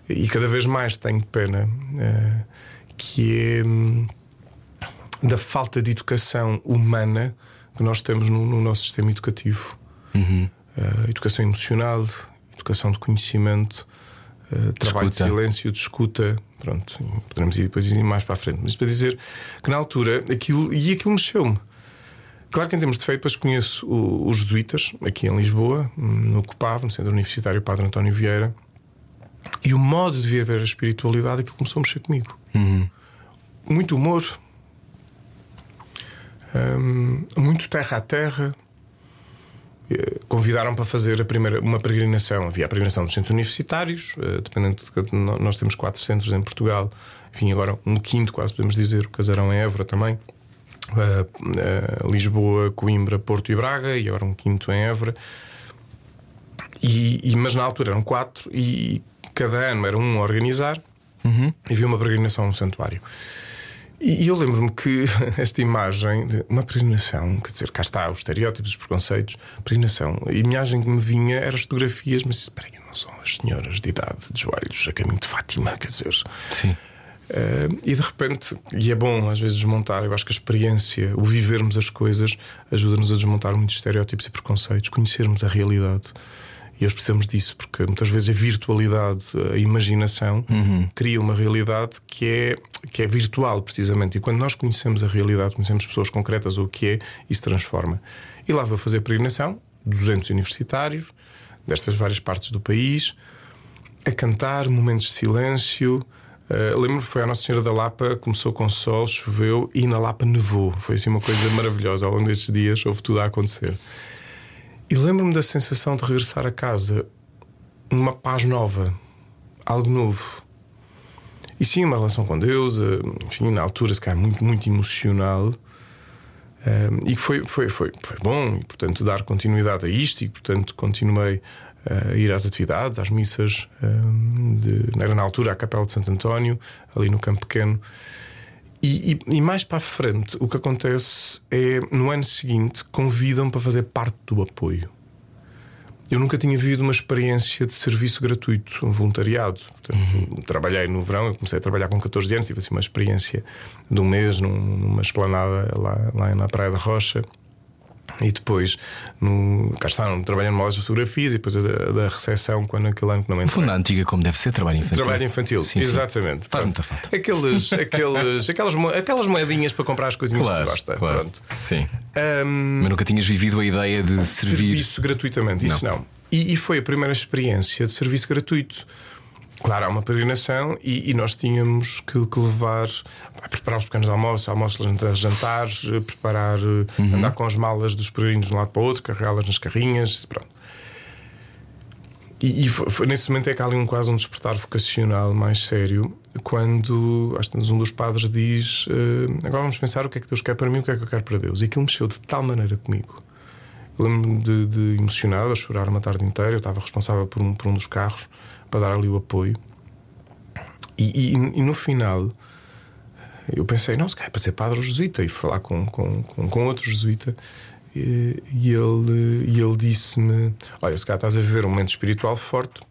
e cada vez mais tenho pena, uh, que é um, da falta de educação humana que nós temos no, no nosso sistema educativo. Uhum. Uh, educação emocional, educação de conhecimento. Uh, trabalho de silêncio, de escuta. Pronto, poderemos ir depois ir mais para a frente. Mas para dizer que na altura aquilo, e aquilo mexeu-me. Claro que em termos de depois conheço os jesuítas aqui em Lisboa, no COPAV, no Centro Universitário Padre António Vieira, e o modo de ver a espiritualidade aquilo começou a mexer comigo. Uhum. Muito humor, um, muito terra a terra, eh, convidaram para fazer a primeira, uma peregrinação. Havia a peregrinação dos centros universitários, uh, dependendo de, nós temos quatro centros em Portugal, enfim, agora um quinto, quase podemos dizer, o Casarão em Évora também. Uh, uh, Lisboa, Coimbra, Porto e Braga, e agora um quinto em Évora. E, e, mas na altura eram quatro, e cada ano era um a organizar, uhum. e havia uma peregrinação no santuário. E eu lembro-me que esta imagem de uma peregrinação, quer dizer, cá está, os estereótipos, os preconceitos, peregrinação, a imagem que me vinha eram as fotografias, mas espera não são as senhoras de idade, de joelhos, a caminho de Fátima, quer dizer. Sim. Uh, e de repente, e é bom às vezes desmontar, eu acho que a experiência, o vivermos as coisas, ajuda-nos a desmontar muitos estereótipos e preconceitos, conhecermos a realidade. E hoje precisamos disso, porque muitas vezes a virtualidade, a imaginação, uhum. cria uma realidade que é, que é virtual, precisamente. E quando nós conhecemos a realidade, conhecemos pessoas concretas ou o que é, isso transforma. E lá vou fazer peregrinação, 200 universitários, destas várias partes do país, a cantar, momentos de silêncio, Uh, Lembro-me foi a Nossa Senhora da Lapa, começou com sol, choveu e na Lapa nevou. Foi assim uma coisa maravilhosa. Ao longo destes dias houve tudo a acontecer. E lembro-me da sensação de regressar a casa, uma paz nova, algo novo. E sim, uma relação com Deus, uh, enfim, na altura se calhar muito, muito emocional. Um, e foi, foi, foi, foi bom, e portanto, dar continuidade a isto, e portanto, continuei a ir às atividades, às missas, um, de, era na altura a Capela de Santo António, ali no Campo Pequeno. E, e, e, mais para a frente, o que acontece é no ano seguinte convidam-me para fazer parte do apoio. Eu nunca tinha vivido uma experiência de serviço gratuito, um voluntariado. Portanto, uhum. Trabalhei no verão, eu comecei a trabalhar com 14 anos, tive assim uma experiência de um mês num, numa esplanada lá, lá na Praia da Rocha. E depois, no, cá está, trabalhando numa loja de fotografias e depois a, a da recepção, quando aquele ano que não No fundo, antiga, como deve ser, trabalho infantil. Trabalho infantil, sim, exatamente. Sim. Faz muita falta. Aqueles, aqueles, aquelas, aquelas moedinhas para comprar as coisinhas claro, que se gosta. Claro. Pronto. Sim. Um, Mas nunca tinhas vivido a ideia de servir. Serviço gratuitamente, isso não. não. E, e, foi a primeira experiência de serviço gratuito. Claro, há uma peregrinação e, e nós tínhamos que, que, levar, preparar os pequenos almoços, almoços, jantares, preparar, uhum. andar com as malas dos peregrinos de um lado para o outro, carregá-las nas carrinhas, pronto. E, e foi, foi, nesse momento é que há ali um, quase um despertar vocacional mais sério, quando acho que um dos padres diz: uh, Agora vamos pensar o que é que Deus quer para mim, o que é que eu quero para Deus. E aquilo mexeu de tal maneira comigo Lembro-me de, de emocionado, a chorar uma tarde inteira. Eu estava responsável por um, por um dos carros para dar ali o apoio. E, e, e no final eu pensei, não, se calhar é para ser padre jesuíta e falar com, com, com, com outro jesuíta. E, e ele, e ele disse-me: Olha, se calhar estás a viver um momento espiritual forte,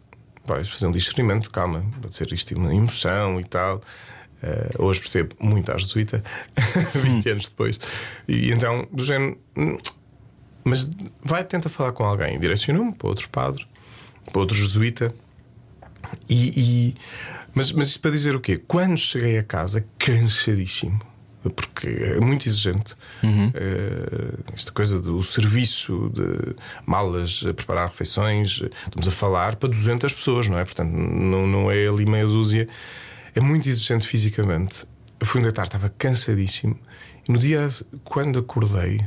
vais fazer um discernimento, calma, pode ser isto uma emoção e tal. Uh, hoje percebo muito a jesuíta, 20 anos depois. E então, do género, mas vai, tenta falar com alguém. Direcionou-me para outro padre, para outro jesuíta. E, e, mas, mas isso para dizer o quê? Quando cheguei a casa, cansadíssimo, porque é muito exigente. Uhum. Uh, esta coisa do serviço de malas, preparar refeições, estamos a falar para 200 pessoas, não é? Portanto, não, não é ali meia dúzia. É muito exigente fisicamente. Eu fui um deitar, estava cansadíssimo. E no dia, quando acordei,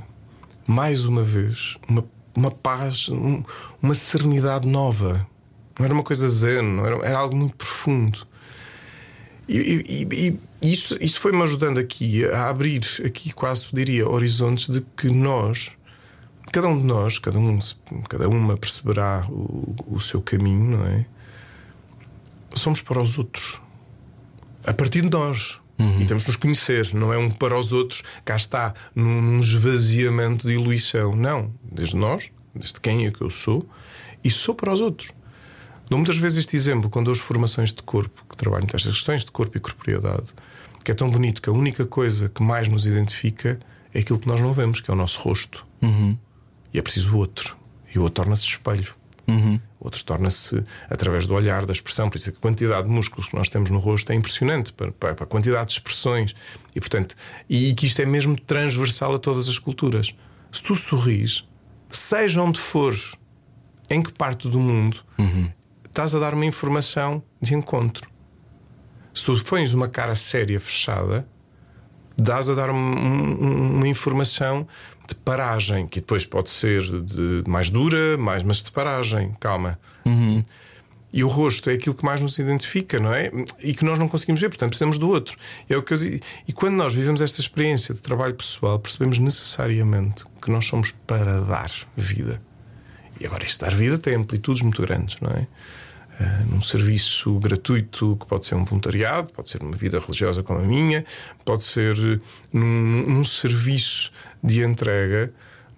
mais uma vez, uma, uma paz, um, uma serenidade nova. Não era uma coisa zen, não era, era algo muito profundo. E, e, e, isso, isso foi-me ajudando aqui a abrir, aqui quase diria, horizontes de que nós, cada um de nós, cada, um, cada uma perceberá o, o seu caminho, não é? Somos para os outros. A partir de nós. Uhum. E temos que nos conhecer, não é um para os outros, cá está, num esvaziamento de iluição. Não, desde nós, desde quem é que eu sou, e sou para os outros. Dou muitas vezes este exemplo quando dou as formações de corpo, que trabalho nestas questões de corpo e corporeidade, que é tão bonito que a única coisa que mais nos identifica é aquilo que nós não vemos, que é o nosso rosto. Uhum. E é preciso o outro. E o outro torna-se espelho. Uhum. Outro torna-se através do olhar, da expressão. Por isso, a quantidade de músculos que nós temos no rosto é impressionante para, para, para a quantidade de expressões. E, portanto, e que isto é mesmo transversal a todas as culturas. Se tu sorris, seja onde fores, em que parte do mundo, uhum. Estás a dar uma informação de encontro. Se tu pões uma cara séria, fechada, dás a dar uma, uma informação de paragem, que depois pode ser de, mais dura, mais, mas de paragem, calma. Uhum. E o rosto é aquilo que mais nos identifica, não é? E que nós não conseguimos ver, portanto precisamos do outro. É o que eu digo. E quando nós vivemos esta experiência de trabalho pessoal, percebemos necessariamente que nós somos para dar vida. E agora, este dar vida tem amplitudes muito grandes, não é? Uh, num serviço gratuito que pode ser um voluntariado, pode ser uma vida religiosa como a minha, pode ser num, num serviço de entrega.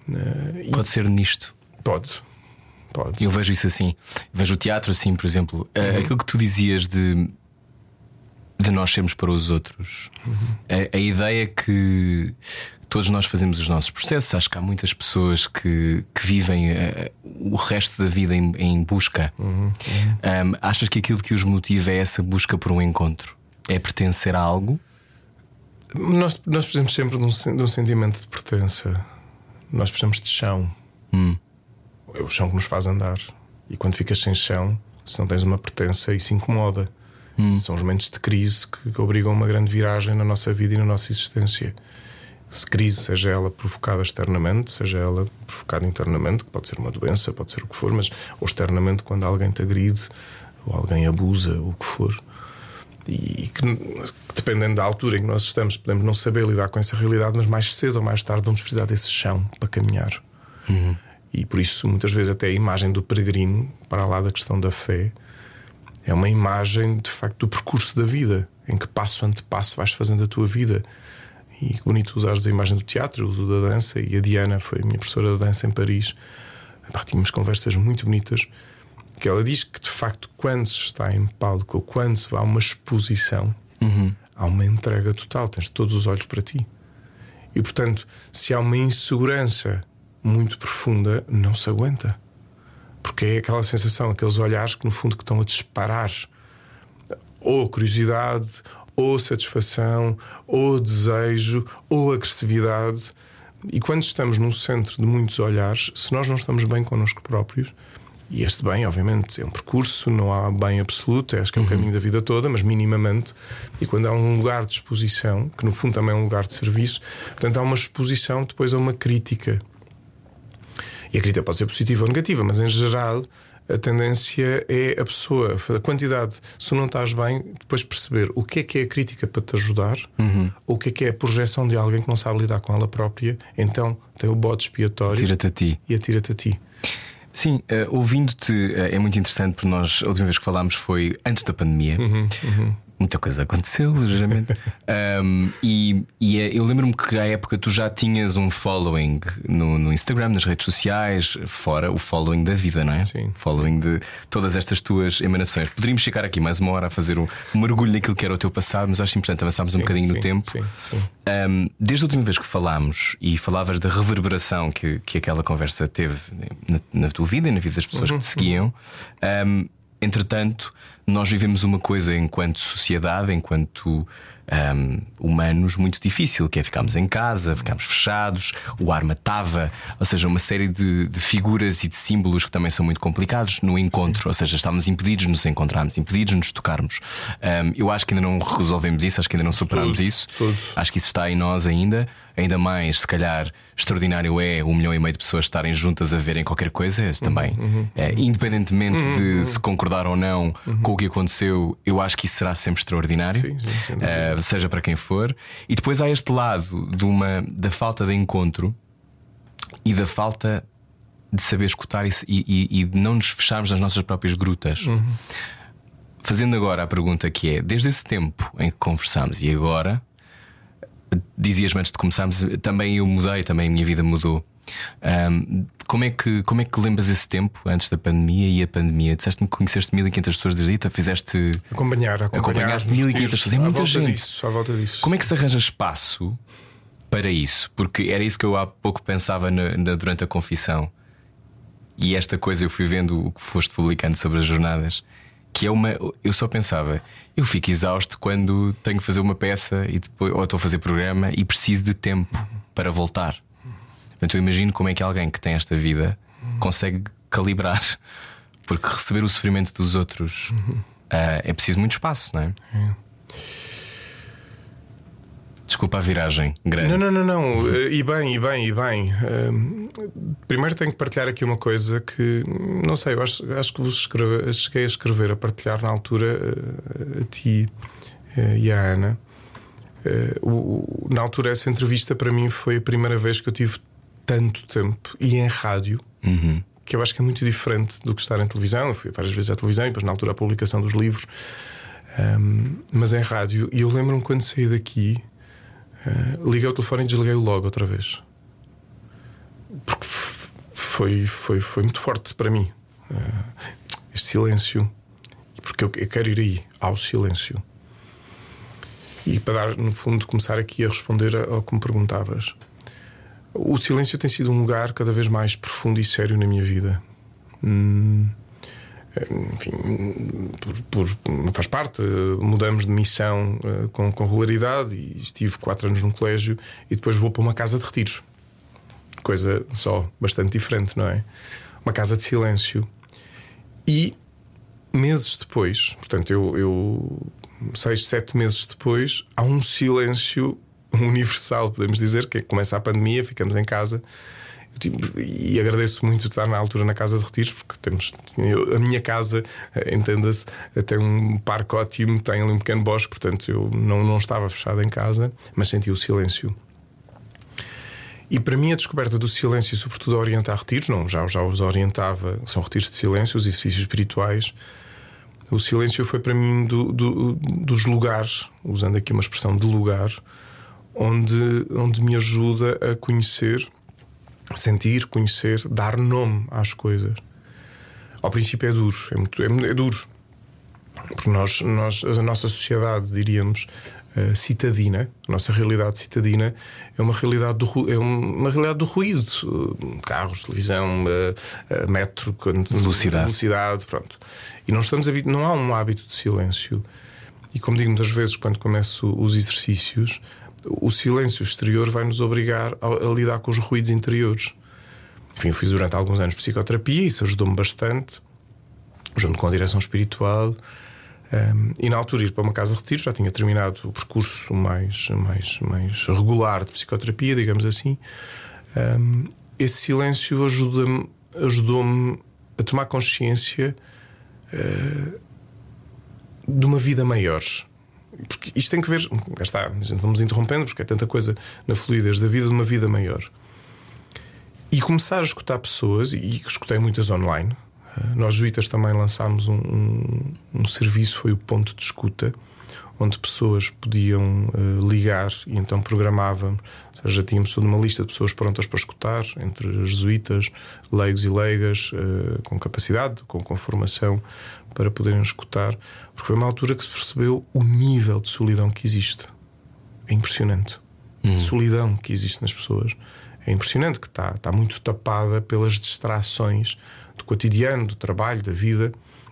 Uh, pode ser nisto. Pode. Pode. Eu vejo isso assim. Vejo o teatro assim, por exemplo. Eh, uhum. Aquilo que tu dizias de, de nós sermos para os outros. Uhum. A, a, ideia que todos nós fazemos os nossos processos. Acho que há muitas pessoas que, que vivem uh, o resto da vida em, em busca. Uhum. Um, achas que aquilo que os motiva é essa busca por um encontro? É pertencer a algo? Nós, nós precisamos sempre de um, de um sentimento de pertença. Nós precisamos de chão. Hum. É o chão que nos faz andar. E quando ficas sem chão, se não tens uma pertença, isso incomoda. São os momentos de crise que, que obrigam a uma grande viragem na nossa vida e na nossa existência. Se crise, seja ela provocada externamente, seja ela provocada internamente, que pode ser uma doença, pode ser o que for, mas ou externamente quando alguém te agride ou alguém abusa, ou o que for. E que, dependendo da altura em que nós estamos, podemos não saber lidar com essa realidade, mas mais cedo ou mais tarde vamos precisar desse chão para caminhar. Uhum. E por isso, muitas vezes, até a imagem do peregrino, para lá da questão da fé, é uma imagem de facto do percurso da vida, em que passo ante passo vais fazendo a tua vida. E bonito usares a imagem do teatro, uso da dança, e a Diana foi a minha professora de dança em Paris. Epá, tínhamos conversas muito bonitas. Que ela diz que de facto, quando se está em palco ou quando se vai a uma exposição, uhum. há uma entrega total, tens todos os olhos para ti. E portanto, se há uma insegurança muito profunda, não se aguenta. Porque é aquela sensação, aqueles olhares que no fundo que estão a disparar ou curiosidade, ou satisfação, ou desejo, ou agressividade. E quando estamos num centro de muitos olhares, se nós não estamos bem connosco próprios, e este bem, obviamente, é um percurso, não há bem absoluto, acho que é o caminho da vida toda, mas minimamente. E quando há um lugar de exposição, que no fundo também é um lugar de serviço, portanto há uma exposição, depois há uma crítica. E a crítica pode ser positiva ou negativa, mas em geral a tendência é a pessoa, a quantidade, se tu não estás bem, depois perceber o que é que é a crítica para te ajudar, uhum. ou o que é que é a projeção de alguém que não sabe lidar com ela própria, então tem o bode expiatório Tira-te a ti. e atira-te a ti. Sim, uh, ouvindo-te uh, é muito interessante porque nós, a última vez que falámos foi antes da pandemia. Uhum, uhum. Muita coisa aconteceu, ligeiramente. um, e, e eh, eu lembro-me que à época tu já tinhas um following no, no, Instagram, nas redes sociais, fora o following da vida, não é? Sim. Following de todas estas tuas emanações. Poderíamos ficar aqui mais uma hora a fazer um, um mergulho naquilo que era o teu passado, mas acho importante avançarmos um bocadinho sim, no tempo. Sim, sim. Um, desde a última vez que falámos e falavas da reverberação que, que aquela conversa teve na, na tua vida e na vida das pessoas uhum, que te seguiam, um, entretanto nós vivemos uma coisa enquanto sociedade, enquanto um, humanos, muito difícil, que é ficarmos em casa, ficarmos fechados, o ar matava, ou seja, uma série de, de, figuras e de símbolos que também são muito complicados no encontro, ou seja, estamos impedidos de nos encontrarmos, impedidos de nos tocarmos. Um, eu acho que ainda não resolvemos isso, acho que ainda não superamos tudo, isso. Acho que isso está em nós ainda. Ainda mais, se calhar, extraordinário é um milhão e meio de pessoas estarem juntas a verem qualquer coisa. Isso também, uhum, é, independentemente uhum, de se concordar ou não com o que aconteceu, eu acho que isso será sempre extraordinário, Sim, sim, uh, seja para quem for. E depois há este lado de uma, da falta de encontro e da falta de saber escutar e, e, e de não nos fecharmos nas nossas próprias grutas. Uhum. Fazendo agora a pergunta que é: desde esse tempo em que conversamos e agora, dizias antes de começarmos, também eu mudei, também a minha vida mudou. Um, como, é que, como é que lembras esse tempo antes da pandemia e a pandemia? Disseste-me que conheceste 1500 pessoas desde aí, fizeste. Acompanhar, acompanhar acompanhaste 1500 pessoas, é muita volta gente. Disso, à volta disso. Como é que se arranja espaço para isso? Porque era isso que eu há pouco pensava na, na, durante a confissão. E esta coisa eu fui vendo o que foste publicando sobre as jornadas. Que é uma. Eu só pensava, eu fico exausto quando tenho que fazer uma peça e depois, ou estou a fazer programa e preciso de tempo para voltar. Portanto, eu imagino como é que alguém que tem esta vida consegue calibrar. Porque receber o sofrimento dos outros uh, é preciso muito espaço, não é? é. Desculpa a viragem grande. Não, não, não, não. E bem, e bem, e bem. primeiro tenho que partilhar aqui uma coisa que não sei, eu acho, acho que vos escreve, cheguei a escrever, a partilhar na altura a ti e à Ana. na altura, essa entrevista para mim foi a primeira vez que eu tive tanto tempo e em rádio. Uhum. Que eu acho que é muito diferente do que estar em televisão. Eu fui várias vezes à televisão e depois, na altura, a publicação dos livros. Um, mas em rádio. E eu lembro-me quando saí daqui, uh, liguei o telefone e desliguei-o logo outra vez. Porque foi, foi, foi muito forte para mim. Uh, este silêncio. Porque eu, eu quero ir aí, ao silêncio. E para dar, no fundo, começar aqui a responder ao que me perguntavas. O silêncio tem sido um lugar cada vez mais profundo e sério na minha vida. Hum, enfim, por, por, faz parte. Mudamos de missão uh, com, com, regularidade e estive quatro anos num colégio e depois vou para uma casa de retiros. Coisa só bastante diferente, não é? Uma casa de silêncio. E meses depois, portanto, eu, eu seis, sete meses depois, há um silêncio universal, podemos dizer, que é que começa a pandemia, ficamos em casa. E agradeço muito estar na altura na casa de retiros, porque temos eu, a minha casa, eh, entenda-se, tem um parque ótimo, tem ali um pequeno bosque, portanto eu não, não estava fechado em casa, mas senti o silêncio. E para mim a descoberta do silêncio, sobretudo a orientar retiros, não, já, já os orientava, são retiros de silêncio, os exercícios espirituais. O silêncio foi para mim do, do, dos lugares, usando aqui uma expressão de lugar, onde, onde me ajuda a conhecer, sentir, conhecer, dar nome às coisas. Ao princípio é duro, é, muito, é, é duro. Porque nós, nós, a nossa sociedade, diríamos, uh, citadina, a nossa realidade citadina é uma realidade do, é uma realidade do ruído. Uh, carros, televisão, uh, metro, velocidade. velocidade, pronto. E não, estamos não há um hábito de silêncio. E como digo muitas vezes quando começo os exercícios, o silêncio exterior vai nos obrigar a, a lidar com os ruídos interiores. Enfim, eu fiz durante alguns anos psicoterapia, isso ajudou-me bastante, junto com a direção espiritual. Um, e na altura ir para uma casa de retiro já tinha terminado o percurso mais, mais, mais regular de psicoterapia, digamos assim. Um, esse silêncio ajuda-me, ajudou-me a tomar consciência uh, de uma vida maior. Porque isto tem que ver, está, a gente vamos interrompendo, porque é tanta coisa na fluidez da vida de uma vida maior. E começar a escutar pessoas, e escutei muitas online. Eh, nós, Juítas, também lançámos um, um, um, serviço, foi o Ponto de Escuta, onde pessoas podiam uh, ligar e então programávamos, ou seja, já tínhamos toda uma lista de pessoas prontas para escutar, entre jesuítas, leigos e leigas, uh, com capacidade, com, com formação, para poderem escutar, porque foi uma altura que se percebeu o nível de solidão que existe. É impressionante. Hum. A solidão que existe nas pessoas é impressionante, que está, está muito tapada pelas distrações do cotidiano, do trabalho, da vida.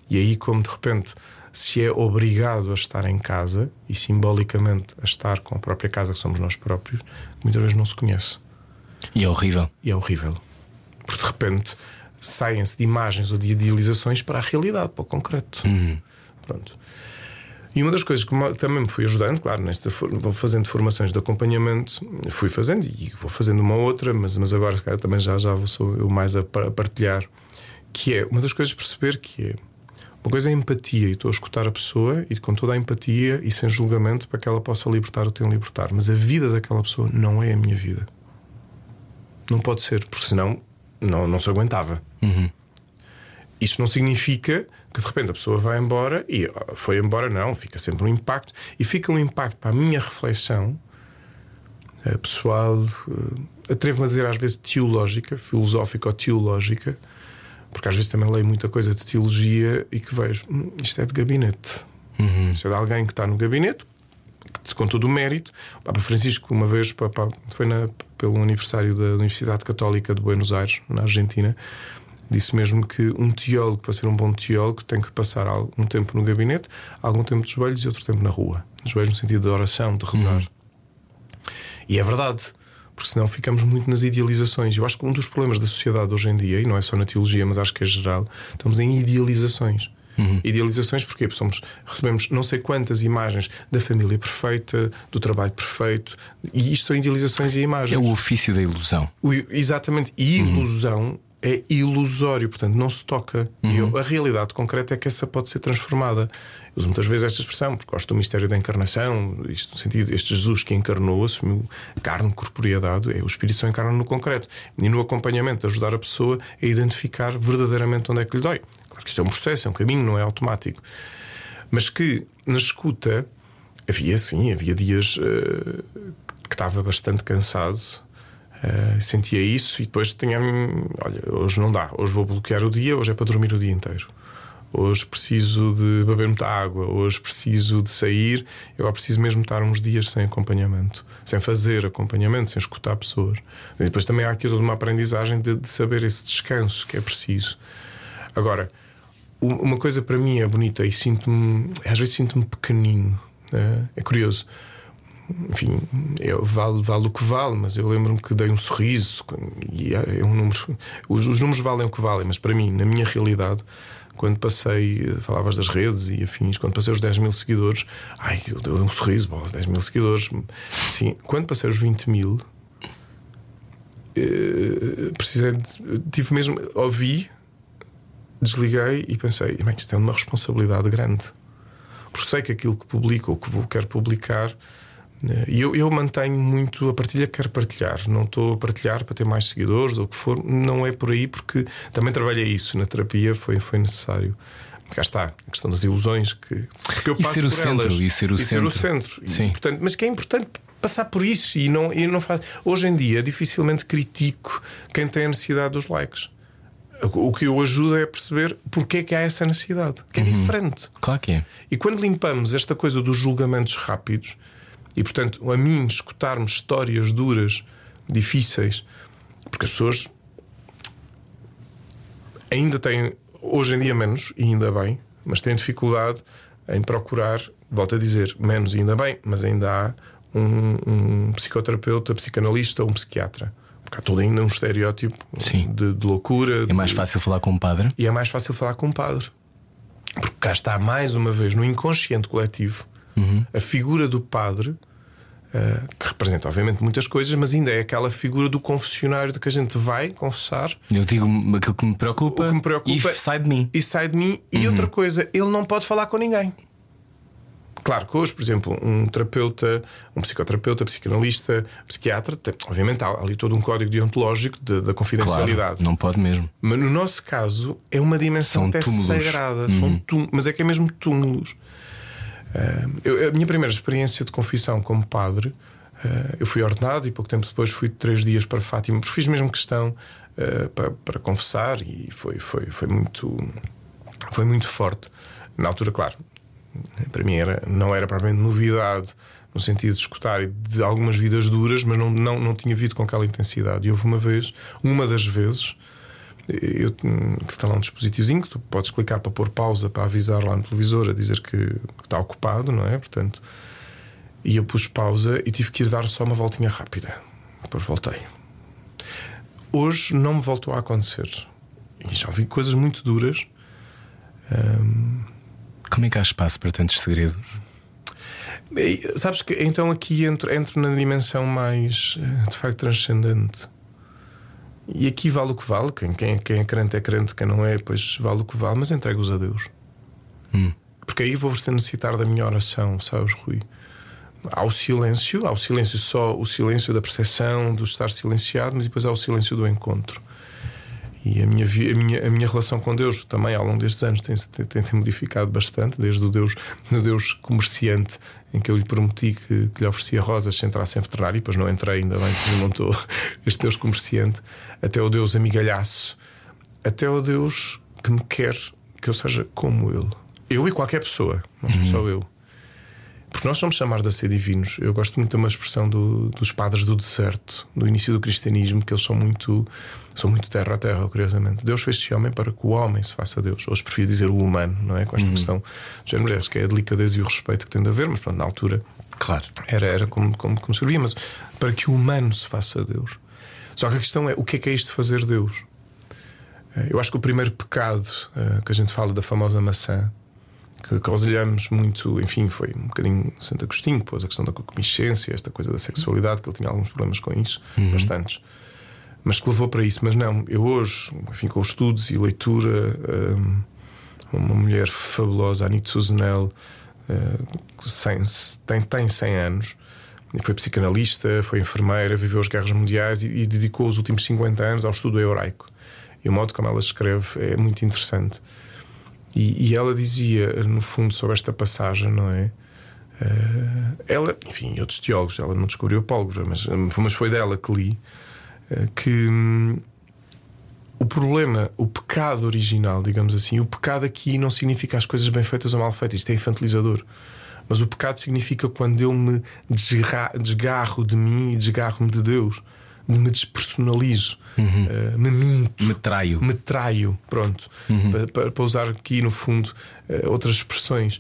E aí, como de repente se é obrigado a estar em casa e simbolicamente a estar com a própria casa que somos nós próprios, muitas vezes não se conhece. E é horrível. E é horrível. Porque de repente saem-se de imagens ou de idealizações para a realidade, para o concreto. Uhum. Pronto. E uma das coisas que também me fui ajudando, claro, nesta, vou fazendo formações de acompanhamento, fui fazendo e vou fazendo uma outra, mas, mas agora também já, já sou eu mais a partilhar, que é uma das coisas perceber que é uma coisa é a empatia e estou a escutar a pessoa e com toda a empatia e sem julgamento para que ela possa libertar o que tem a libertar. Mas a vida daquela pessoa não é a minha vida. Não pode ser, porque senão não, não se aguentava. Uhum. Isto não significa que de repente a pessoa vai embora e foi embora, não, fica sempre um impacto e fica um impacto para a minha reflexão eh, pessoal, eh, atrevo-me a dizer às vezes teológica, filosófica ou teológica, porque às vezes também leio muita coisa de teologia e que vejo, hum, isto é de gabinete, uhum. isto é de alguém que está no gabinete, com todo o mérito. O Papa Francisco, uma vez, foi na, pelo aniversário da Universidade Católica de Buenos Aires, na Argentina, disse mesmo que um teólogo, para ser um bom teólogo, tem que passar algum tempo no gabinete, algum tempo de joelhos e outro tempo na rua. Joelhos no sentido de oração, de rezar. Uhum. E é verdade, porque senão ficamos muito nas idealizações. Eu acho que um dos problemas da sociedade hoje em dia, e não é só na teologia, mas acho que é geral, estamos em idealizações. Uhum. Idealizações porque somos, recebemos não sei quantas imagens da família perfeita, do trabalho perfeito, e isto são idealizações e imagens. É o ofício da ilusão. O, exatamente. E uhum. ilusão é ilusório, portanto, não se toca. Uhum. E eu, a realidade concreta é que essa pode ser transformada. Eu uso muitas vezes esta expressão, porque gosto do mistério da encarnação, isto no sentido, este Jesus que encarnou, assumiu carne, corporeidade, é o Espírito Santo encarna no concreto. E no acompanhamento, ajudar a pessoa a identificar verdadeiramente onde é que lhe dói. Claro que isto é um processo, é um caminho, não é automático. Mas que na escuta havia sim, havia dias uh, que estava bastante cansado. Uh, sentia isso e depois tinha. Olha, hoje não dá, hoje vou bloquear o dia, hoje é para dormir o dia inteiro. Hoje preciso de beber muita água, hoje preciso de sair. Eu preciso mesmo estar uns dias sem acompanhamento, sem fazer acompanhamento, sem escutar pessoas. E depois também há aqui toda uma aprendizagem de, de saber esse descanso que é preciso. Agora, uma coisa para mim é bonita e sinto-me, às vezes sinto-me pequenino. É, é curioso. enfim, eu, vale, vale o que vale, mas eu lembro-me que dei um sorriso e é, é um número. Os, os, números valem o que valem, mas para mim, na minha realidade, quando passei, falavas das redes e afins, quando passei os 10 mil seguidores, ai, eu dei um sorriso, bom, 10 mil seguidores. Sim, quando passei os 20 mil, eh, precisei, tive mesmo, ouvi, desliguei e pensei, isto é uma responsabilidade grande. Porque sei que aquilo que publico ou que vou, quero publicar e eu, eu, mantenho muito a partilha que quero partilhar. Não estou a partilhar para ter mais seguidores ou o que for. Não é por aí, porque também trabalhei isso na terapia, foi, foi necessário. Cá está, a questão das ilusões que porque eu e passo ser o por centro, elas, e ser o e centro. Ser o centro. Sim. E, portanto, mas que é importante passar por isso e não, e não faz. Hoje em dia, dificilmente critico quem tem a necessidade dos likes. O que eu ajudo é perceber porque é que há essa necessidade, que é Uhum. diferente. Claro que é. E quando limpamos esta coisa dos julgamentos rápidos, e portanto, a mim escutarmos histórias duras, difíceis, porque as pessoas ainda têm, hoje em dia menos, e ainda bem, mas têm dificuldade em procurar, volto a dizer, menos e ainda bem, mas ainda há um, um psicoterapeuta, psicanalista ou um psiquiatra. Há todo ainda um estereótipo de, de loucura. É mais de- fácil falar com um padre. e é mais fácil falar com um padre. Porque cá está mais uma vez no inconsciente coletivo a figura do padre, eh, que representa obviamente muitas coisas, mas ainda é aquela figura do confessionário de que a gente vai confessar Eu digo aquilo que me preocupa, que me preocupa- e sai de mim. e sai de mim. E outra coisa, ele não pode falar com ninguém. Claro que hoje, por exemplo, um terapeuta, um psicoterapeuta, psicanalista, psiquiatra, tem, obviamente há ali todo um código deontológico de- da Claro, confidencialidade. não pode mesmo. Mas no nosso caso é uma dimensão São até túmulos. sagrada, são túmulos, mas é que é mesmo túmulos. Ah, eu- a minha primeira experiência de confissão como padre, ah, eu fui ordenado e pouco tempo depois fui três dias para Fátima, porque fiz mesmo questão ah, para, para confessar e foi, foi, foi, muito, foi muito forte. Na altura, claro, para mim era, não era propriamente novidade no sentido de escutar de algumas vidas duras, mas não, não, não tinha visto com aquela intensidade. E houve uma vez, uma das vezes, eu, que está lá um dispositivozinho que tu podes clicar para pôr pausa para avisar lá no televisor a dizer que, que está ocupado, não é? Portanto, e eu pus pausa e tive que ir dar só uma voltinha rápida. Depois voltei. Hoje não me voltou a acontecer. E já ouvi coisas muito duras. Como é que há espaço para tantos segredos? E, sabes que então aqui entro, entro na dimensão mais eh, de facto transcendente. E aqui vale o que vale. Quem, quem, quem é crente é crente, quem não é, pois vale o que vale, mas entrego-os a Deus. Hum. Porque aí vou necessitar da minha oração, sabes, Rui? Há o silêncio, há o silêncio só, o silêncio da percepção, do estar silenciado, mas depois há o silêncio do encontro. E a minha, a minha, a minha relação com Deus também ao longo destes anos tem-se tem, tem, tem modificado bastante, desde o Deus, do Deus comerciante, em que eu lhe prometi que, que lhe oferecia rosas se entrasse em veterinário, e depois não entrei, ainda bem que não estou, este Deus comerciante, até o Deus amigalhaço, até o Deus que me quer que eu seja como Ele. Eu e qualquer pessoa, não sou só eu. Porque nós somos chamados a ser divinos. Eu gosto muito de uma expressão do- dos padres do deserto, do início do cristianismo, que eles são muito, são muito terra a terra, curiosamente. Deus fez-se homem para que o homem se faça Deus. Hoje prefiro dizer o humano, não é? Com esta questão do género, acho que é a delicadeza e o respeito que tem de haver, mas pronto, na altura Claro. era, era como, como, como servia, mas para que o humano se faça Deus. Só que a questão é: o que é que é isto de fazer Deus? Eh, Eu acho que o primeiro pecado eh, que a gente fala da famosa maçã, que, olhamos muito, enfim, foi um bocadinho Santo Agostinho, pôs a questão da concupiscência, esta coisa da sexualidade, que ele tinha alguns problemas com isso, bastantes. Mas que levou para isso. Mas não, eu hoje, enfim, com estudos e leitura, hum, uma mulher fabulosa, Anita Suzenel, uh, que sem- tem, tem 100 anos, foi psicanalista, foi enfermeira, viveu as guerras mundiais e, e dedicou os últimos 50 anos ao estudo hebraico. E o modo como ela escreve é muito interessante. E, e ela dizia, no fundo, sobre esta passagem, não é? Eh, ela, enfim, outros teólogos, ela não descobriu a pólvora, mas, mas foi dela que li que hum, o problema, o pecado original, digamos assim, o pecado aqui não significa as coisas bem feitas ou mal feitas, isto é infantilizador. Mas o pecado significa quando eu me desgarro de mim e desgarro-me de Deus, me despersonalizo, eh, me minto. Me traio. me traio, pronto, para, para- para usar aqui no fundo eh, outras expressões,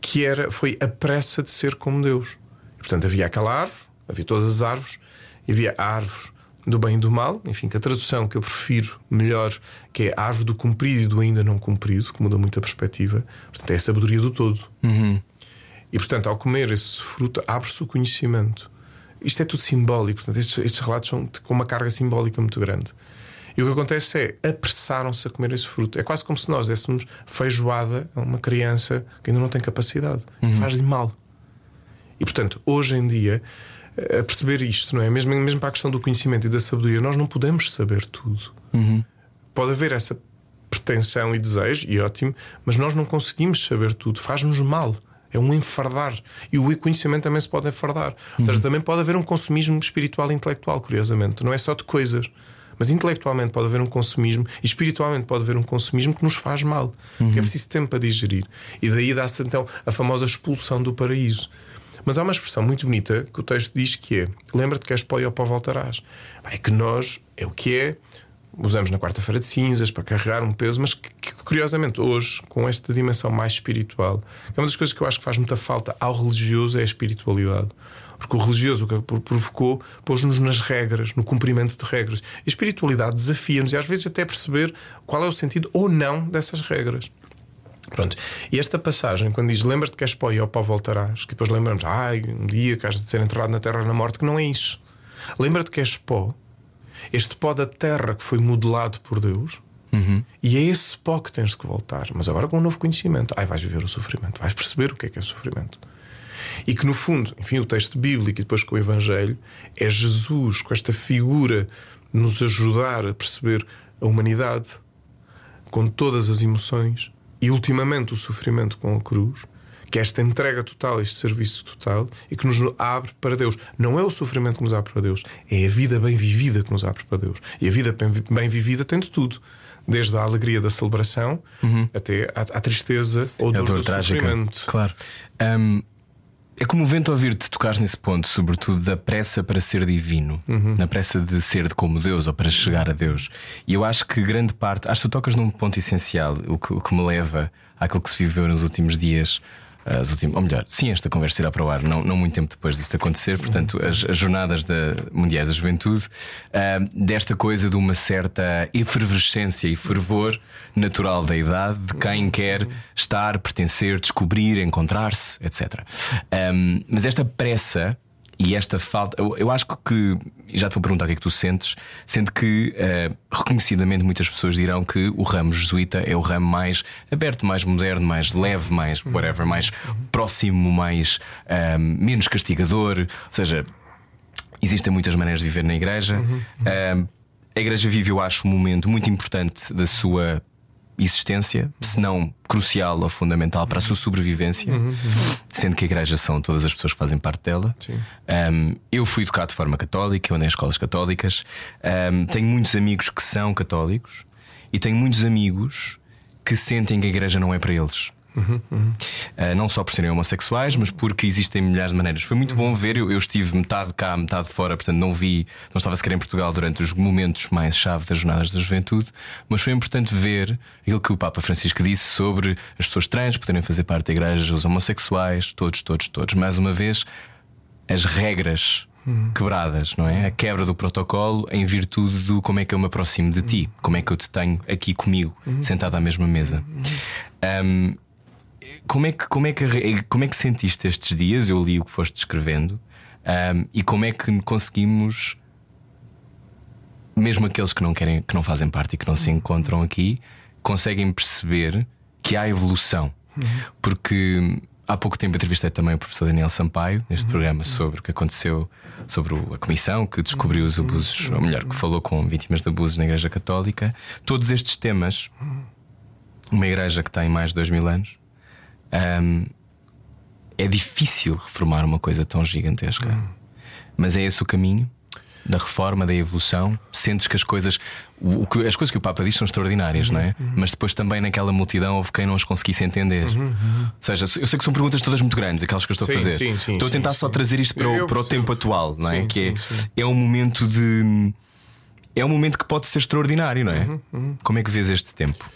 que era foi a pressa de ser como Deus. Portanto, havia aquela árvore, havia todas as árvores, e havia a árvore do bem e do mal, enfim, que a tradução que eu prefiro melhor, que é a árvore do cumprido e do ainda não cumprido, que muda muito a perspectiva. Portanto, é a sabedoria do todo. E portanto, ao comer esse fruto, abre-se o conhecimento. Isto é tudo simbólico, portanto, estes, estes relatos são com uma carga simbólica muito grande. E o que acontece é apressaram-se a comer esse fruto. É quase como se nós dessemos feijoada a uma criança que ainda não tem capacidade. Faz-lhe mal. E portanto, hoje em dia, a perceber isto, não é? Mesmo, mesmo para a questão do conhecimento e da sabedoria, nós não podemos saber tudo. Pode haver essa pretensão e desejo, e ótimo, mas nós não conseguimos saber tudo, faz-nos mal. É um enfardar. E o conhecimento também se pode enfardar. Ou seja, também pode haver um consumismo espiritual e intelectual, curiosamente. Não é só de coisas. Mas intelectualmente pode haver um consumismo e espiritualmente pode haver um consumismo que nos faz mal. Porque é preciso tempo para digerir. E daí dá-se então a famosa expulsão do paraíso. Mas há uma expressão muito bonita que o texto diz que é: lembra-te que és pó e ao pó voltarás. É que nós, é o que é, usamos na quarta-feira de cinzas para carregar um peso, mas que, que, curiosamente hoje, com esta dimensão mais espiritual, é uma das coisas que eu acho que faz muita falta ao religioso é a espiritualidade. Porque o religioso o que provocou pôs-nos nas regras, no cumprimento de regras. A espiritualidade desafia-nos e às vezes até perceber qual é o sentido ou não dessas regras. Pronto. E esta passagem, quando diz lembra-te que és pó e ao pó voltarás, que depois lembramos, ai, um dia que has de ser enterrado na terra ou na morte, que não é isso. Lembra-te que és pó, este pó da terra que foi modelado por Deus, Uhum. e é esse pó que tens que voltar. Mas agora com um novo conhecimento. Ai, vais viver o sofrimento, vais perceber o que é que é sofrimento. E que no fundo, enfim, o texto bíblico e depois com o Evangelho, é Jesus, com esta figura, nos ajudar a perceber a humanidade com todas as emoções e ultimamente o sofrimento com a cruz, que é esta entrega total, este serviço total e que nos abre para Deus. Não é o sofrimento que nos abre para Deus, é a vida bem vivida que nos abre para Deus. E a vida bem vivida tem de tudo. Desde a alegria da celebração até à, à tristeza ou É dor dor do trágica. sofrimento. Claro. Hum, é comovente ouvir-te tocar nesse ponto, sobretudo da pressa para ser divino, na pressa de ser de como Deus ou para chegar a Deus. E eu acho que grande parte, acho que tu tocas num ponto essencial, o que, o que me leva àquilo que se viveu nos últimos dias. As últimas, ou melhor, sim, esta conversa irá para o ar, não, não muito tempo depois disto acontecer. Portanto, as, as jornadas da, mundiais da juventude, ah, desta coisa de uma certa efervescência e fervor natural da idade, de quem quer estar, pertencer, descobrir, encontrar-se, etc. Um, mas esta pressa e esta falta, eu, eu acho que, já te vou perguntar o que é que tu sentes, sendo que eh, reconhecidamente muitas pessoas dirão que o ramo jesuíta é o ramo mais aberto, mais moderno, mais leve, mais whatever, mais próximo, mais ah, menos castigador. Ou seja, existem muitas maneiras de viver na igreja. Ah, a igreja vive, eu acho, um momento muito importante da sua existência, se não crucial ou fundamental para a sua sobrevivência, sendo que a igreja são todas as pessoas que fazem parte dela. Um, eu fui educado de forma católica, eu andei em escolas católicas, Um, tenho muitos amigos que são católicos e tenho muitos amigos que sentem que a igreja não é para eles. Uh, não só por serem homossexuais, mas porque existem milhares de maneiras. Foi muito bom ver. Eu, eu estive metade cá, metade fora, portanto não vi, não estava sequer em Portugal durante os momentos mais chave das jornadas da juventude. Mas foi importante ver aquilo que o Papa Francisco disse sobre as pessoas trans poderem fazer parte da igreja, os homossexuais, todos, todos, todos. Mais uma vez, as regras quebradas, não é? A quebra do protocolo em virtude do como é que eu me aproximo de ti, como é que eu te tenho aqui comigo, sentado à mesma mesa. Um, como é que como é que como é que sentiste estes dias? Eu li o que foste descrevendo um, e como é que conseguimos mesmo aqueles que não querem, que não fazem parte e que não se encontram aqui, conseguem perceber que há evolução. Porque há pouco tempo entrevistei também o professor Daniel Sampaio neste programa sobre o que aconteceu sobre a comissão que descobriu os abusos, ou melhor, que falou com vítimas de abusos na Igreja Católica. Todos estes temas, uma igreja que tem mais de dois mil anos, hum, é difícil reformar uma coisa tão gigantesca. Mas é esse o caminho da reforma, da evolução. Sentes que as coisas, o, o que- as coisas que o Papa diz são extraordinárias, não é? Mas depois também naquela multidão houve quem não as conseguisse entender. Ou seja, eu sei que são perguntas todas muito grandes, aquelas que eu estou Sim, a fazer. sim, sim, estou a tentar só trazer isto para o, para o tempo atual, não é? Que é, é um momento de. É um momento que pode ser extraordinário, não é? Uhum, Como é que vês este tempo?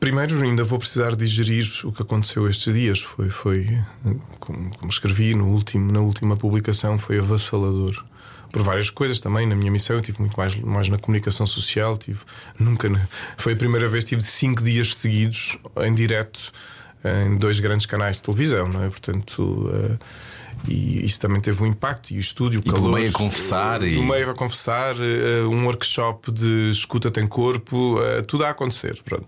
Primeiro, ainda vou precisar digerir o que aconteceu estes dias. Foi, foi como, como escrevi no último, na última publicação, foi avassalador por várias coisas também. Na minha missão, eu tive muito mais, mais na comunicação social. Tive, nunca, foi a primeira vez que tive cinco dias seguidos em direto em dois grandes canais de televisão, não é? Portanto. Uh, e isso também teve um impacto. E o estúdio, o e calor. meio a confessar. No e... meio a confessar, uh, um workshop de escuta tem corpo, uh, tudo a acontecer. Pronto.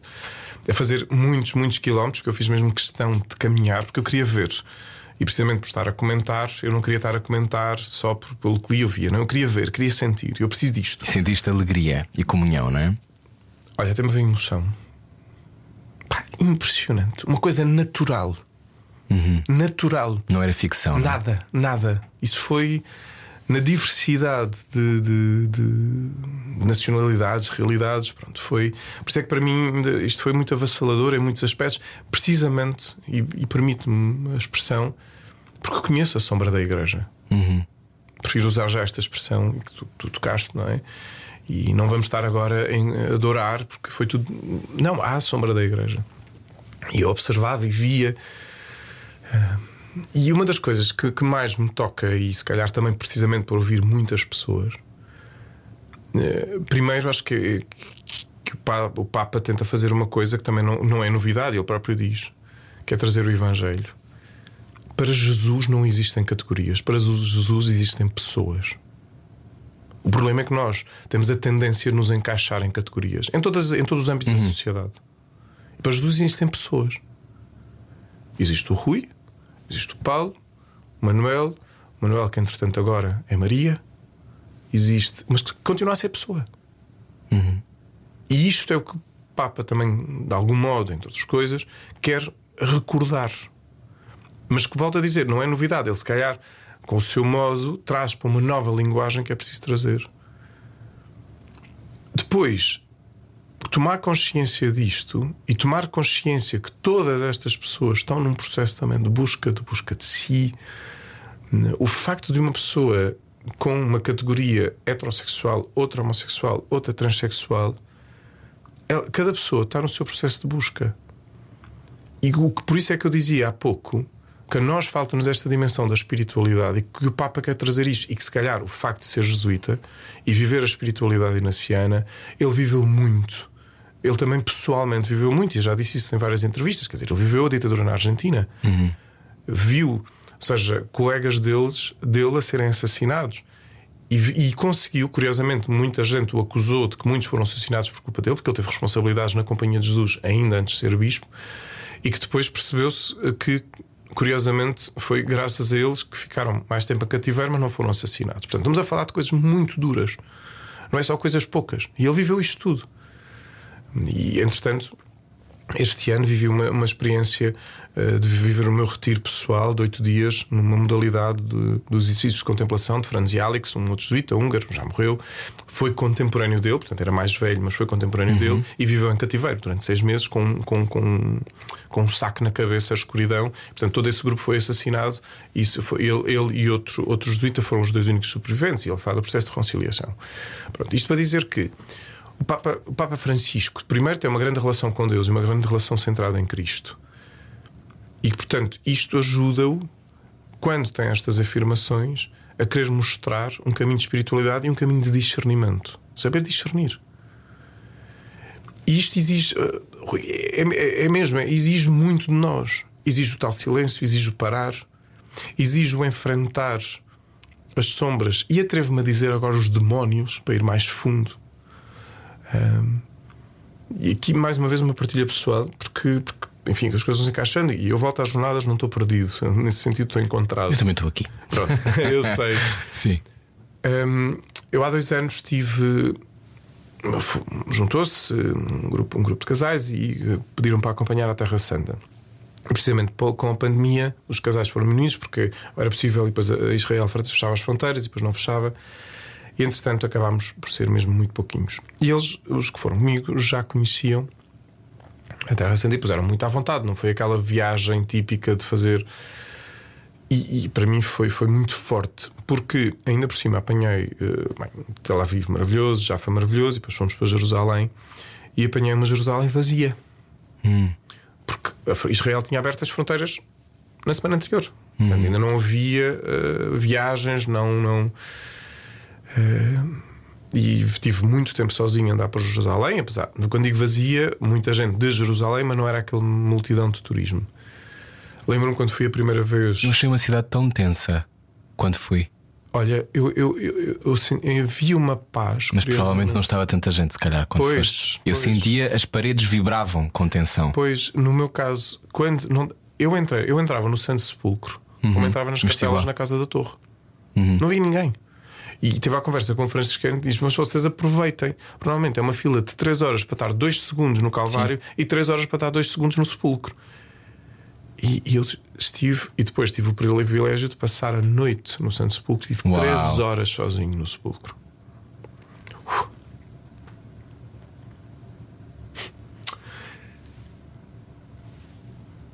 A fazer muitos, muitos quilómetros, que eu fiz mesmo questão de caminhar, porque eu queria ver. E precisamente por estar a comentar, eu não queria estar a comentar só por, pelo que eu via, não? Eu queria ver, queria sentir, eu preciso disto. Sentiste alegria e comunhão, não é? Olha, até me veio emoção. Pá, impressionante. Uma coisa natural. Uhum. Natural. Não era ficção. Nada, não? nada. Isso foi na diversidade de, de, de, nacionalidades, realidades. Pronto, foi. Por isso é que para mim isto foi muito avassalador em muitos aspectos, precisamente, e, e permite-me a expressão, porque conheço a sombra da igreja. Uhum. Prefiro usar já esta expressão que tu, tu tocaste, não é? E não vamos estar agora em adorar, porque foi tudo. Não, há a sombra da igreja. E eu observava e via. Uh, e uma das coisas que, que, mais me toca, e se calhar também precisamente por ouvir muitas pessoas, uh, primeiro acho que, que o, Papa, o, Papa, tenta fazer uma coisa que também não, não é novidade, ele próprio diz, que é trazer o Evangelho. Para Jesus não existem categorias, para Jesus existem pessoas. O problema é que nós temos a tendência de nos encaixar em categorias, em, todas, em todos os âmbitos uhum. da sociedade. E para Jesus existem pessoas. Existe o Rui, existe o Paulo, o Manuel, o Manuel que entretanto agora é Maria, existe, mas que continua a ser pessoa. Uhum. E isto é o que o Papa também, de algum modo, entre outras coisas, quer recordar. Mas que volta a dizer, não é novidade, ele se calhar com o seu modo, traz para uma nova linguagem que é preciso trazer. Depois, tomar consciência disto e tomar consciência que todas estas pessoas estão num processo também de busca, de busca de si. O facto de uma pessoa com uma categoria heterossexual, outra homossexual, outra transexual, cada pessoa está no seu processo de busca. E por isso é que eu dizia há pouco que a nós falta-nos esta dimensão da espiritualidade e que o Papa quer trazer isto, e que se calhar o facto de ser jesuíta e viver a espiritualidade inaciana, ele viveu muito. Ele também pessoalmente viveu muito, e já disse isso em várias entrevistas. Quer dizer, ele viveu a ditadura na Argentina, uhum. viu, ou seja, colegas deles, dele a serem assassinados. E, e, conseguiu, curiosamente, muita gente o acusou de que muitos foram assassinados por culpa dele, porque ele teve responsabilidades na Companhia de Jesus ainda antes de ser bispo, e que depois percebeu-se que curiosamente, foi graças a eles que ficaram mais tempo a cativeiro, mas não foram assassinados. Portanto, estamos a falar de coisas muito duras, não é só coisas poucas. E ele viveu isto tudo. E, entretanto, este ano vivi uma, uma experiência uh, de viver o meu retiro pessoal de oito dias numa modalidade de, dos exercícios de contemplação de Franz Alex, um outro jesuíta húngaro, já morreu. Foi contemporâneo dele, portanto era mais velho, mas foi contemporâneo uhum. dele e viveu em cativeiro durante seis meses com, com, com, com um saco na cabeça, a escuridão. Portanto, todo esse grupo foi assassinado. E isso foi, ele, ele e outro, outro jesuíta foram os dois únicos sobreviventes. E ele fala do processo de reconciliação. Pronto, isto para dizer que o Papa, o Papa Francisco, primeiro, tem uma grande relação com Deus e uma grande relação centrada em Cristo. E, portanto, isto ajuda-o, quando tem estas afirmações, a querer mostrar um caminho de espiritualidade e um caminho de discernimento. Saber discernir. E isto exige. Eh, é, é, é mesmo, exige muito de nós. Exige o tal silêncio, exige o parar, exige o enfrentar as sombras e atrevo-me a dizer agora os demónios para ir mais fundo um, e aqui, mais uma vez, uma partilha pessoal, porque, porque enfim, as coisas se encaixando e eu volto às jornadas, não estou perdido. Nesse sentido, estou encontrado. Eu também estou aqui. Pronto, eu sei. Sim. Um, eu há dois anos tive. Juntou-se um grupo, um grupo de casais e eh, pediram para acompanhar a Terra Santa. Precisamente com a pandemia, os casais foram unidos porque era possível e depois Israel fechava as fronteiras e depois não fechava. E entretanto acabámos por ser mesmo muito pouquinhos. E eles, os que foram comigo, já conheciam a Terra Santa e puseram muito à vontade. Não foi aquela viagem típica de fazer. E, e, para mim foi, foi muito forte, porque ainda por cima apanhei uh, bem, Tel Aviv maravilhoso, já foi maravilhoso, e depois fomos para Jerusalém e apanhei uma Jerusalém vazia. Porque a- Israel tinha aberto as fronteiras na semana anterior. Portanto, ainda não havia eh, viagens, não. não e tive muito tempo sozinho a andar por Jerusalém, apesar de quando digo vazia, muita gente de Jerusalém, mas não era aquele multidão de turismo. Lembro-me quando fui a primeira vez. Eu achei uma cidade tão tensa quando fui. Olha, eu, eu, eu, eu, vi uma paz. Mas provavelmente não estava tanta gente, se calhar, quando Pois. Eu sentia as paredes vibravam com tensão. Pois, no meu caso, quando não, eu, entrei, eu entrava no Santo Sepulcro, como entrava nas lá. na Casa da Torre. Não vi ninguém. E tive a conversa com o Franciscano e disse: Mas vocês aproveitem. Normalmente é uma fila de 3 horas para estar 2 segundos no Calvário e 3 horas para estar 2 segundos no Sepulcro. E, e eu estive, e depois tive o privilégio de passar a noite no Santo Sepulcro e tive Uau. 3 horas sozinho no Sepulcro. Uf.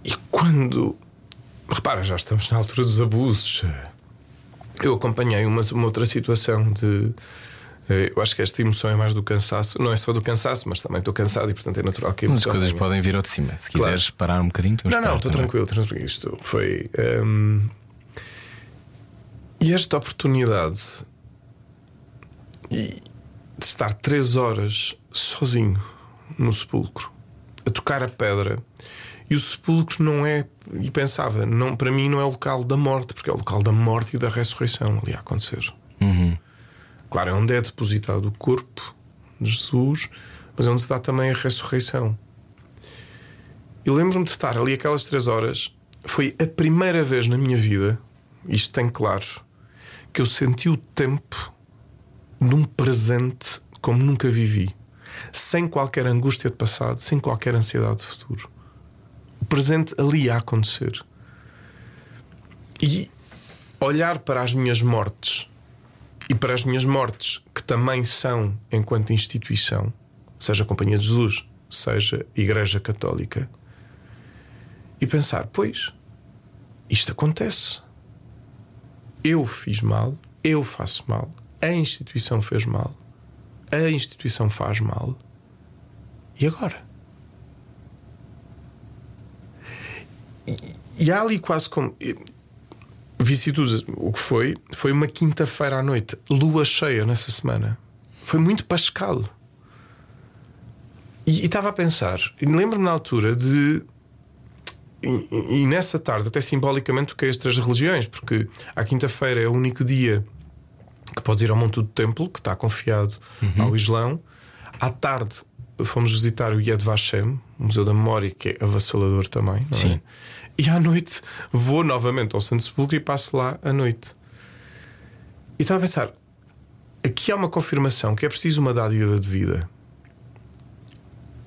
E quando. Repara, já estamos na altura dos abusos. Eu acompanhei uma, uma outra situação de. eh, Eu acho que esta emoção é mais do cansaço. Não é só do cansaço, mas também estou cansado e, portanto, é natural que a Mas as emoção. coisas podem vir ao de cima. Se Claro. quiseres parar um bocadinho, Não, não, estou tranquilo, tranquilo. Isto foi. hum, E esta oportunidade de estar três horas sozinho no sepulcro, a tocar a pedra, e o sepulcro não é. E pensava, não, para mim não é o local da morte, porque é o local da morte e da ressurreição ali a acontecer. Claro, é onde é depositado o corpo de Jesus, mas é onde se dá também a ressurreição. Eu lembro-me de estar ali aquelas três horas. Foi a primeira vez na minha vida, isto tem claro, que eu senti o tempo num presente como nunca vivi. Sem qualquer angústia de passado, sem qualquer ansiedade de futuro. Presente ali a acontecer. E olhar para as minhas mortes e para as minhas mortes, que também são enquanto instituição, seja Companhia de Jesus, seja Igreja Católica, e pensar: pois, isto acontece. Eu fiz mal, eu faço mal, a instituição fez mal, a instituição faz mal, e agora? E, e há ali quase como. Vicissitudes, o que foi? Foi uma quinta-feira à noite, lua cheia nessa semana. Foi muito pascal. E estava a pensar, e lembro-me na altura de. E, e- nessa tarde, até simbolicamente, toquei as três religiões, porque à quinta-feira é o único dia que podes ir ao Monte do Templo, que está confiado ao Islão. À tarde fomos visitar o Yad Vashem, Museu da Memória, que é avassalador também. Não Sim. É? E à noite vou novamente ao Santo Sepulcro e passo lá à noite. E estava a pensar: aqui há uma confirmação que é preciso uma dádiva de vida.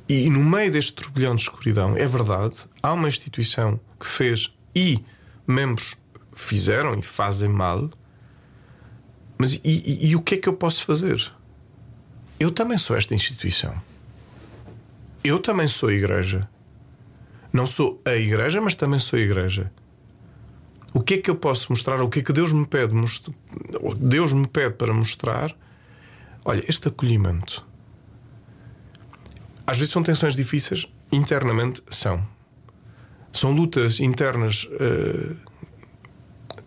E no meio deste turbilhão de escuridão, é verdade, há uma instituição que fez e membros fizeram e fazem mal. Mas e, e- e o que é que eu posso fazer? Eu também sou esta instituição. Eu também sou igreja. Não sou a igreja, mas também sou igreja. O que é que eu posso mostrar? O que é que Deus me pede? Deus me pede para mostrar? Olha, este acolhimento. Às vezes são tensões difíceis, internamente são. São lutas internas. eh,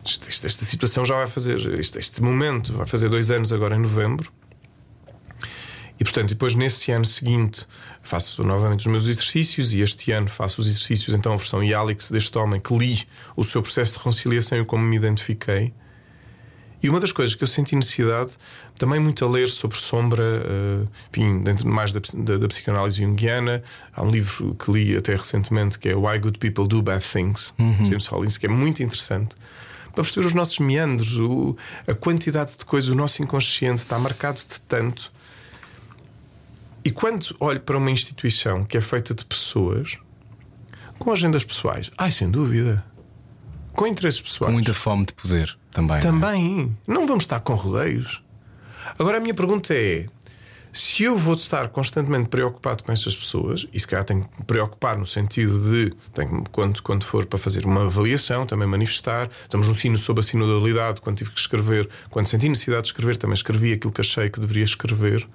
isto- isto- esta situação já vai fazer. Este, este momento vai fazer dois anos agora em novembro. E portanto, depois nesse ano seguinte faço novamente os meus exercícios e este ano faço os exercícios, então a versão Yalix deste homem que li o seu processo de reconciliação e como me identifiquei. E uma das coisas que eu senti necessidade, também muito a ler sobre sombra, eh, enfim, dentro mais da, da, da psicanálise junguiana, há um livro que li até recentemente que é Why Good People Do Bad Things, James Hollins, que é muito interessante para perceber os nossos meandros, o- a quantidade de coisas, o nosso inconsciente está marcado de tanto. E quando olho para uma instituição que é feita de pessoas com agendas pessoais, ai, sem dúvida, com interesses pessoais. Com muita fome de poder também. não é? Também. Não vamos estar com rodeios. Agora a minha pergunta é: se eu vou estar constantemente preocupado com essas pessoas, e se calhar tenho que me preocupar no sentido de, tenho, quando, quando for para fazer uma avaliação, também manifestar, estamos no sino sobre a sinodalidade, quando tive que escrever, quando senti necessidade de escrever, também escrevi aquilo que achei que deveria escrever.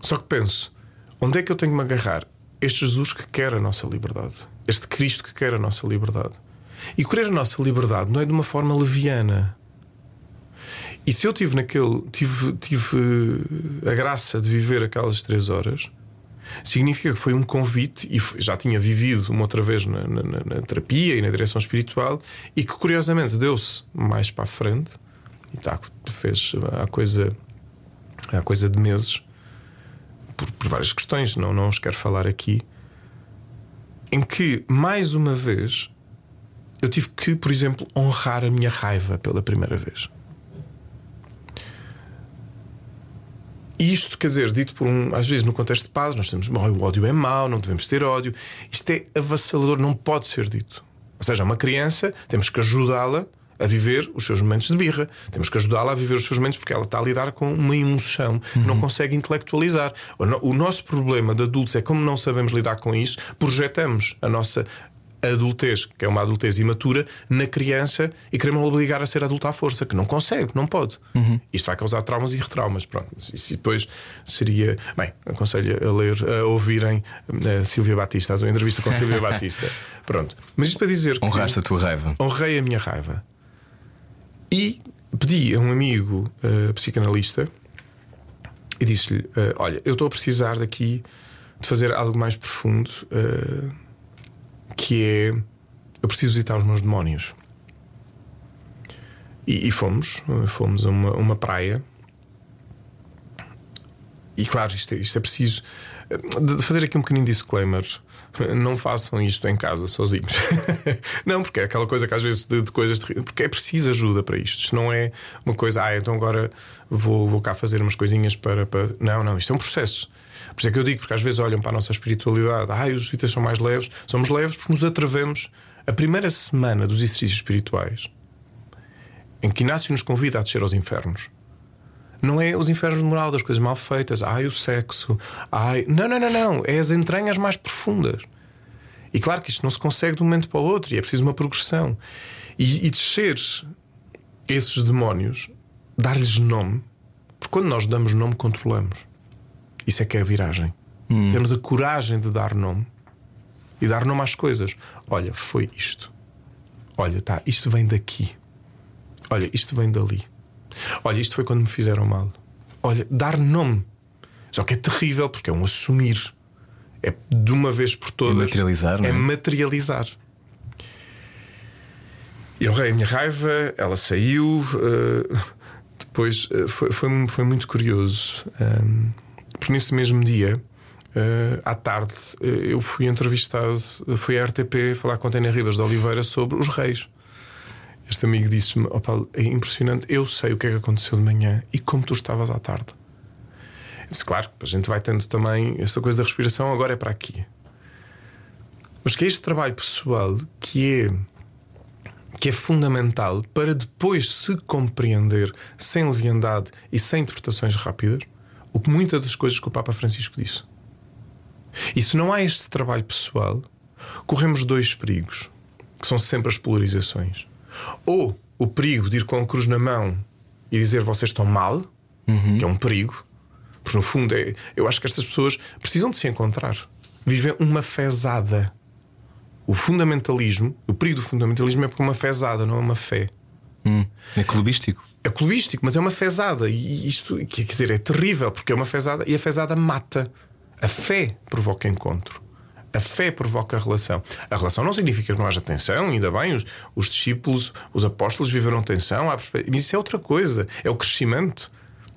Só que penso, onde é que eu tenho que me agarrar? este Jesus que quer a nossa liberdade, este Cristo que quer a nossa liberdade. E querer a nossa liberdade não é de uma forma leviana. E se eu tive naquele, tive, tive a graça de viver aquelas três horas, significa que foi um convite, e já tinha vivido uma outra vez na, na, na terapia e na direção espiritual, e que curiosamente deu-se mais para a frente, e tá, fez a coisa, a coisa de meses, por, por várias questões, não, não os quero falar aqui, em que, mais uma vez, eu tive que, por exemplo, honrar a minha raiva pela primeira vez. Isto, quer dizer, dito por um, às vezes no contexto de paz, nós temos, o ódio é mau, não devemos ter ódio. Isto é avassalador, não pode ser dito. Ou seja, uma criança, temos que ajudá-la a viver os seus momentos de birra. Temos que ajudá-la a viver os seus momentos porque ela está a lidar com uma emoção que não consegue intelectualizar. O nosso problema de adultos é como não sabemos lidar com isso, projetamos a nossa adultez, que é uma adultez imatura, na criança e queremos obrigar a ser adulta à força, que não consegue, não pode. Uhum. Isto vai causar traumas e retraumas. Pronto. Isso depois seria. Bem, aconselho a ler, a ouvirem a eh, Silvia Batista, a tua entrevista com a Silvia Batista. Pronto. Mas isto para dizer. Honraste a tua raiva. Honrei a minha raiva. E pedi a um amigo uh, psicanalista e disse-lhe: uh, Olha, eu estou a precisar daqui de fazer algo mais profundo. Uh, que é eu preciso visitar os meus demónios. E, e fomos, fomos a uma, uma, praia. E claro, isto é, isto é preciso de fazer aqui um pequenino disclaimer. Não façam isto em casa sozinhos. não, porque é aquela coisa que às vezes de, de coisas terríveis. Porque é preciso ajuda para isto. Isto não é uma coisa, ah, então agora vou, vou cá fazer umas coisinhas para, para. Não, não, isto é um processo. Por isso é que eu digo, porque às vezes olham para a nossa espiritualidade, ah, os jesuítas são mais leves. Somos leves porque nos atrevemos. A primeira semana dos exercícios espirituais, em que Inácio nos convida a descer aos infernos, não é os infernos de moral das coisas mal feitas, ai o sexo, ai. Não, não, não, não. É as entranhas mais profundas. E claro que isto não se consegue de um momento para o outro, e é preciso uma progressão. E, e descer esses demónios, dar-lhes nome, porque quando nós damos nome, controlamos. Isso é que é a viragem. Hum. Temos a coragem de dar nome e dar nome às coisas. Olha, foi isto. Olha, tá, isto vem daqui. Olha, isto vem dali. Olha, isto foi quando me fizeram mal. Olha, dar nome. Só que é terrível porque é um assumir. É de uma vez por todas. É materializar, não é? É materializar. Eu rei a minha raiva, ela saiu. Uh, depois uh, foi, foi, foi, muito curioso. Um, porque nesse mesmo dia, uh, à tarde, eu fui entrevistado, fui à RTP falar com a Tânia Ribas de Oliveira sobre os reis. Este amigo disse-me: oh é impressionante, eu sei o que é que aconteceu de manhã e como tu estavas à tarde. Eu disse: Claro, a gente vai tendo também esta coisa da respiração, agora é para aqui. Mas que é este trabalho pessoal que é que é fundamental para depois se compreender sem leviandade e sem interpretações rápidas o que muitas das coisas que o Papa Francisco disse. E se não há este trabalho pessoal, corremos dois perigos, que são sempre as polarizações. Ou o perigo de ir com a cruz na mão e dizer vocês estão mal, uhum. que é um perigo, porque no fundo é, eu acho que estas pessoas precisam de se encontrar. Vivem uma fezada. O fundamentalismo, o perigo do fundamentalismo é porque é uma fezada, não é uma fé. Hum, é clubístico é clubístico, mas é uma fezada. E isto, quer dizer, é terrível, porque é uma fezada e a fezada mata. A fé provoca encontro. A fé provoca a relação. A relação não significa que não haja tensão, ainda bem, os, os discípulos, os apóstolos viveram tensão, mas isso é outra coisa, é o crescimento.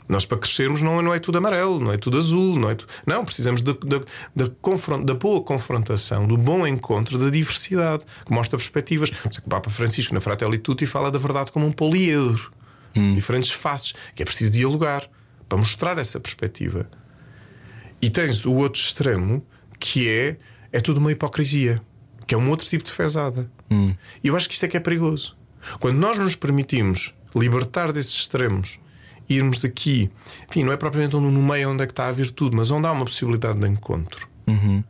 Nós, para crescermos, não, não é tudo amarelo, não é tudo azul, não é tu... Não, precisamos da, da, da, da boa confrontação, do bom encontro, da diversidade, que mostra perspectivas. O Papa Francisco, na Fratelli Tutti, fala da verdade como um poliedro hum. diferentes faces, que é preciso dialogar para mostrar essa perspectiva. E tens o outro extremo que é é tudo uma hipocrisia, que é um outro tipo de fezada. Hum. E eu acho que isto é que é perigoso. Quando nós nos permitimos libertar desses extremos, irmos aqui, enfim, não é propriamente no meio onde é que está a virtude, mas onde há uma possibilidade de encontro. Uhum.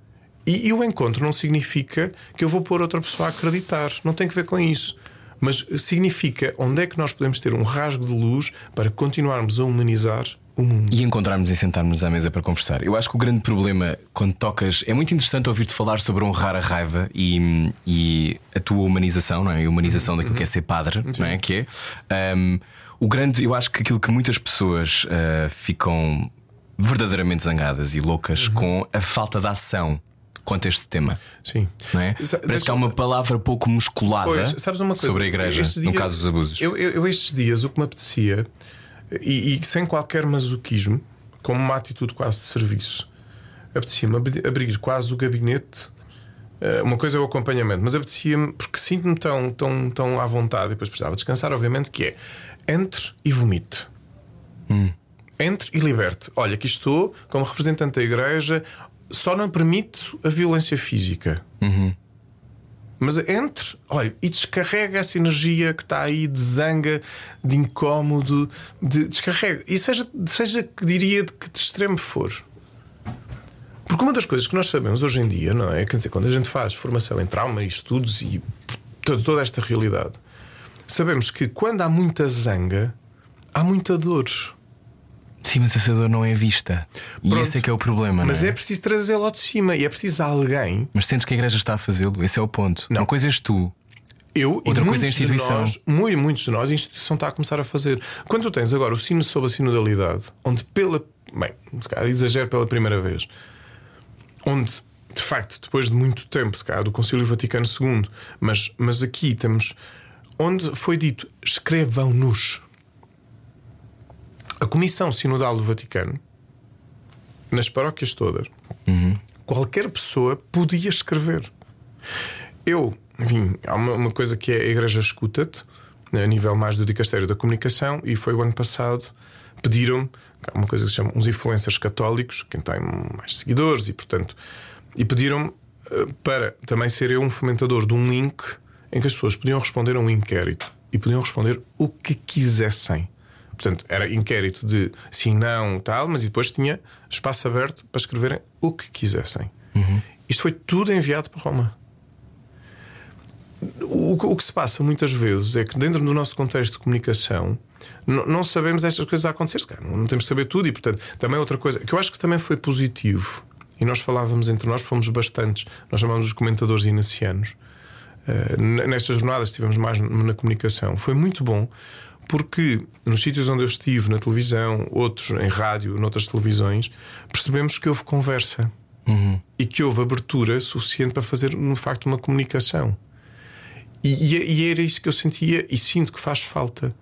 E, e, o encontro não significa que eu vou pôr outra pessoa a acreditar. Não tem que ver com isso mas significa onde é que nós podemos ter um rasgo de luz para continuarmos a humanizar o mundo. E encontrarmos e sentarmos à mesa para conversar. Eu acho que o grande problema quando tocas é muito interessante ouvir-te falar sobre honrar a raiva e, e a tua humanização, não é? A humanização daquilo que é ser padre, não é? Que é um, o grande. Eu acho que aquilo que muitas pessoas uh, ficam verdadeiramente zangadas e loucas com a falta de ação quanto a este tema. Sim. Não é? Parece que há uma palavra pouco musculada Pois, sabes uma coisa? sobre a igreja, Estes no dias- caso dos abusos. Eu, eu, eu estes dias o que me apetecia, e, e sem qualquer masoquismo, como uma atitude quase de serviço, apetecia-me ab- abrir quase o gabinete. eh, Uma coisa é o acompanhamento, mas apetecia-me, porque sinto-me tão, tão, tão à vontade, e depois precisava descansar, obviamente, que é entre e vomite. Entre e liberte. Olha, aqui estou, como representante da igreja, só não permito a violência física. Mas entre, olha, e descarrega essa energia que está aí de zanga, de incómodo, de descarrega. E seja, seja que diria de que de extremo for. Porque uma das coisas que nós sabemos hoje em dia, não é? Quer dizer, quando a gente faz formação em trauma e estudos e toda, esta realidade, sabemos que quando há muita zanga, há muita dor. Sim, mas essa dor não é vista. E Pronto. esse é que é o problema. Mas não é preciso trazê-lo ao de cima e é preciso alguém. Mas sentes que a igreja está a fazê-lo? Esse é o ponto. Não. Uma coisa és tu. Eu Outra e coisa é a muitos instituição. De nós, muito, muitos de nós, a instituição está a começar a fazer. Quando tu tens agora o sino sobre a sinodalidade, onde pela. Bem, se calhar exagero pela primeira vez, onde de facto, depois de muito tempo, se calhar, do Concílio Vaticano II, mas, mas aqui temos. Onde foi dito: escrevam-nos. A Comissão Sinodal do Vaticano, nas paróquias todas, qualquer pessoa podia escrever. Eu, enfim, há uma, uma coisa que é a Igreja Escuta-te, a nível mais do Dicastério da Comunicação, e foi o ano passado, pediram-me, há uma coisa que se chama uns influencers católicos, quem tem mais seguidores, e portanto, e pediram-me eh, para também ser eu um fomentador de um link em que as pessoas podiam responder a um inquérito e podiam responder o que quisessem. Portanto, era inquérito de sim, não, tal, mas depois tinha espaço aberto para escreverem o que quisessem. Isto foi tudo enviado para Roma. O, que- o que se passa muitas vezes é que, dentro do nosso contexto de comunicação, não sabemos estas coisas a acontecer. Não temos de saber tudo, e, portanto, também outra coisa que eu acho que também foi positivo, e nós falávamos entre nós, fomos bastantes, nós chamamos os comentadores inacianos. Uh, n- nestas jornadas estivemos mais na comunicação. Foi muito bom porque nos sítios onde eu estive, na televisão, outros em rádio, noutras televisões, percebemos que houve conversa e que houve abertura suficiente para fazer, de facto, uma comunicação. E, e- e era isso que eu sentia e sinto que faz falta.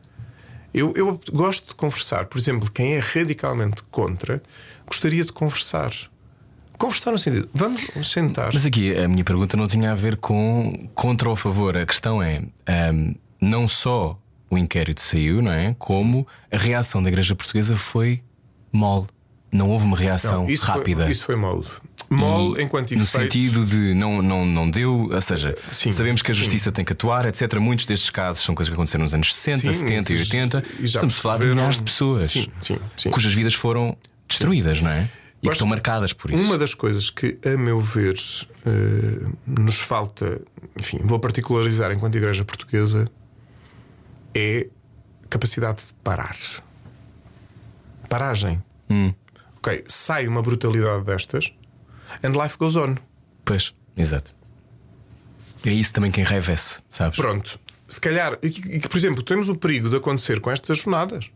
Eu, eu gosto de conversar. Por exemplo, quem é radicalmente contra, gostaria de conversar. Conversar no sentido, vamos sentar. Mas aqui a minha pergunta não tinha a ver com contra ou a favor. A questão é ahm, não só o inquérito saiu, não é? Como a reação da Igreja Portuguesa foi mole. Não houve uma reação Não, isso rápida. Foi, isso foi mole. Mole E enquanto No efeito. sentido de não, não, não deu, ou seja, Sim, sabemos que a sim. justiça tem que atuar, etc. Muitos destes casos são coisas que aconteceram nos anos 60, Sim, 70 e e 80. já Estamos a falar de milhares de pessoas Sim, sim, sim. cujas vidas foram destruídas, não é? E que estão marcadas por isso. Uma das coisas que, a meu ver, eh, nos falta, enfim, vou particularizar enquanto Igreja Portuguesa, é capacidade de parar. Paragem. Hum. Ok, sai uma brutalidade destas and life goes on. Pois, exato. É isso também que enraivece, sabes? Pronto. Se calhar, e que, e que, por exemplo, temos o perigo de acontecer com estas jornadas.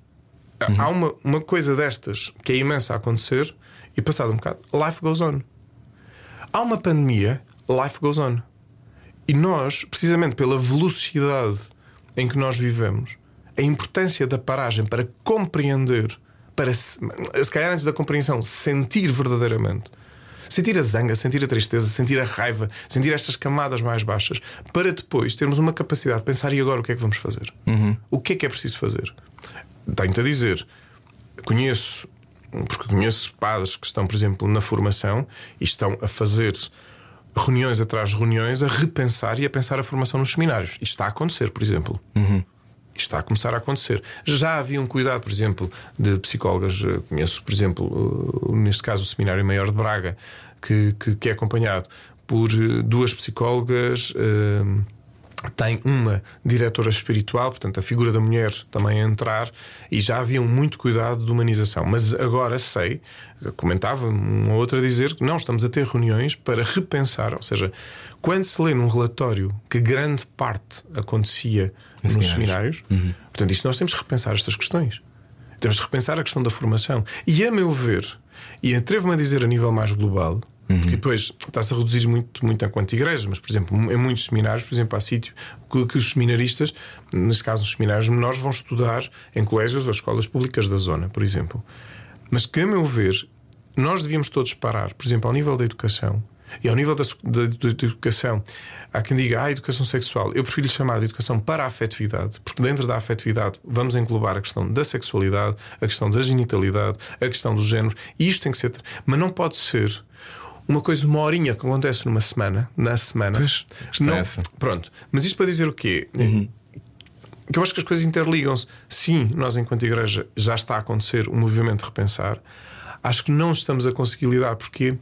Há uma, uma coisa destas que é imensa a acontecer e, passado um bocado, life goes on. Há uma pandemia, life goes on. E nós, precisamente pela velocidade em que nós vivemos, a importância da paragem para compreender, para se, se calhar antes da compreensão, sentir verdadeiramente. Sentir a zanga, sentir a tristeza, sentir a raiva, sentir estas camadas mais baixas, para depois termos uma capacidade de pensar e agora o que é que vamos fazer? O que é que é preciso fazer? Tenho-te a dizer, conheço, porque conheço padres que estão, por exemplo, na formação e estão a fazer reuniões atrás de reuniões a repensar e a pensar a formação nos seminários. Isto está a acontecer, por exemplo. Isto está a começar a acontecer. Já havia um cuidado, por exemplo, de psicólogas. Eh, Conheço, por exemplo, eh, neste caso, o Seminário Maior de Braga, que, que, que é acompanhado por eh, duas psicólogas. Tem uma diretora espiritual, portanto, a figura da mulher também a entrar, e já havia um muito cuidado de humanização. Mas agora sei, comentava uma outra a dizer que não, estamos a ter reuniões para repensar, ou seja, quando se lê num relatório que grande parte acontecia nos seminários, uhum. portanto, isto nós temos que repensar estas questões. Temos que repensar a questão da formação. E a meu ver, e atrevo-me a dizer a nível mais global, Uhum. E depois está-se a reduzir muito, muito enquanto igreja, mas, por exemplo, em muitos seminários, por exemplo, há sítio que, que, os seminaristas, neste caso, os seminários menores, vão estudar em colégios ou escolas públicas da zona, por exemplo. Mas que, a meu ver, nós devíamos todos parar, por exemplo, ao nível da educação e ao nível da, da, da, educação. Há quem diga, ah, educação sexual. Eu prefiro chamar de educação para a afetividade, porque dentro da afetividade vamos englobar a questão da sexualidade, a questão da genitalidade, a questão do género, e isto tem que ser. Mas não pode ser uma coisa, uma horinha que acontece numa semana, na semana. Pois, não, pronto. Mas isto para dizer o quê? Uhum. Que eu acho que as coisas interligam-se. Sim, nós, enquanto igreja, já está a acontecer um movimento de repensar. Acho que não estamos a conseguir lidar porque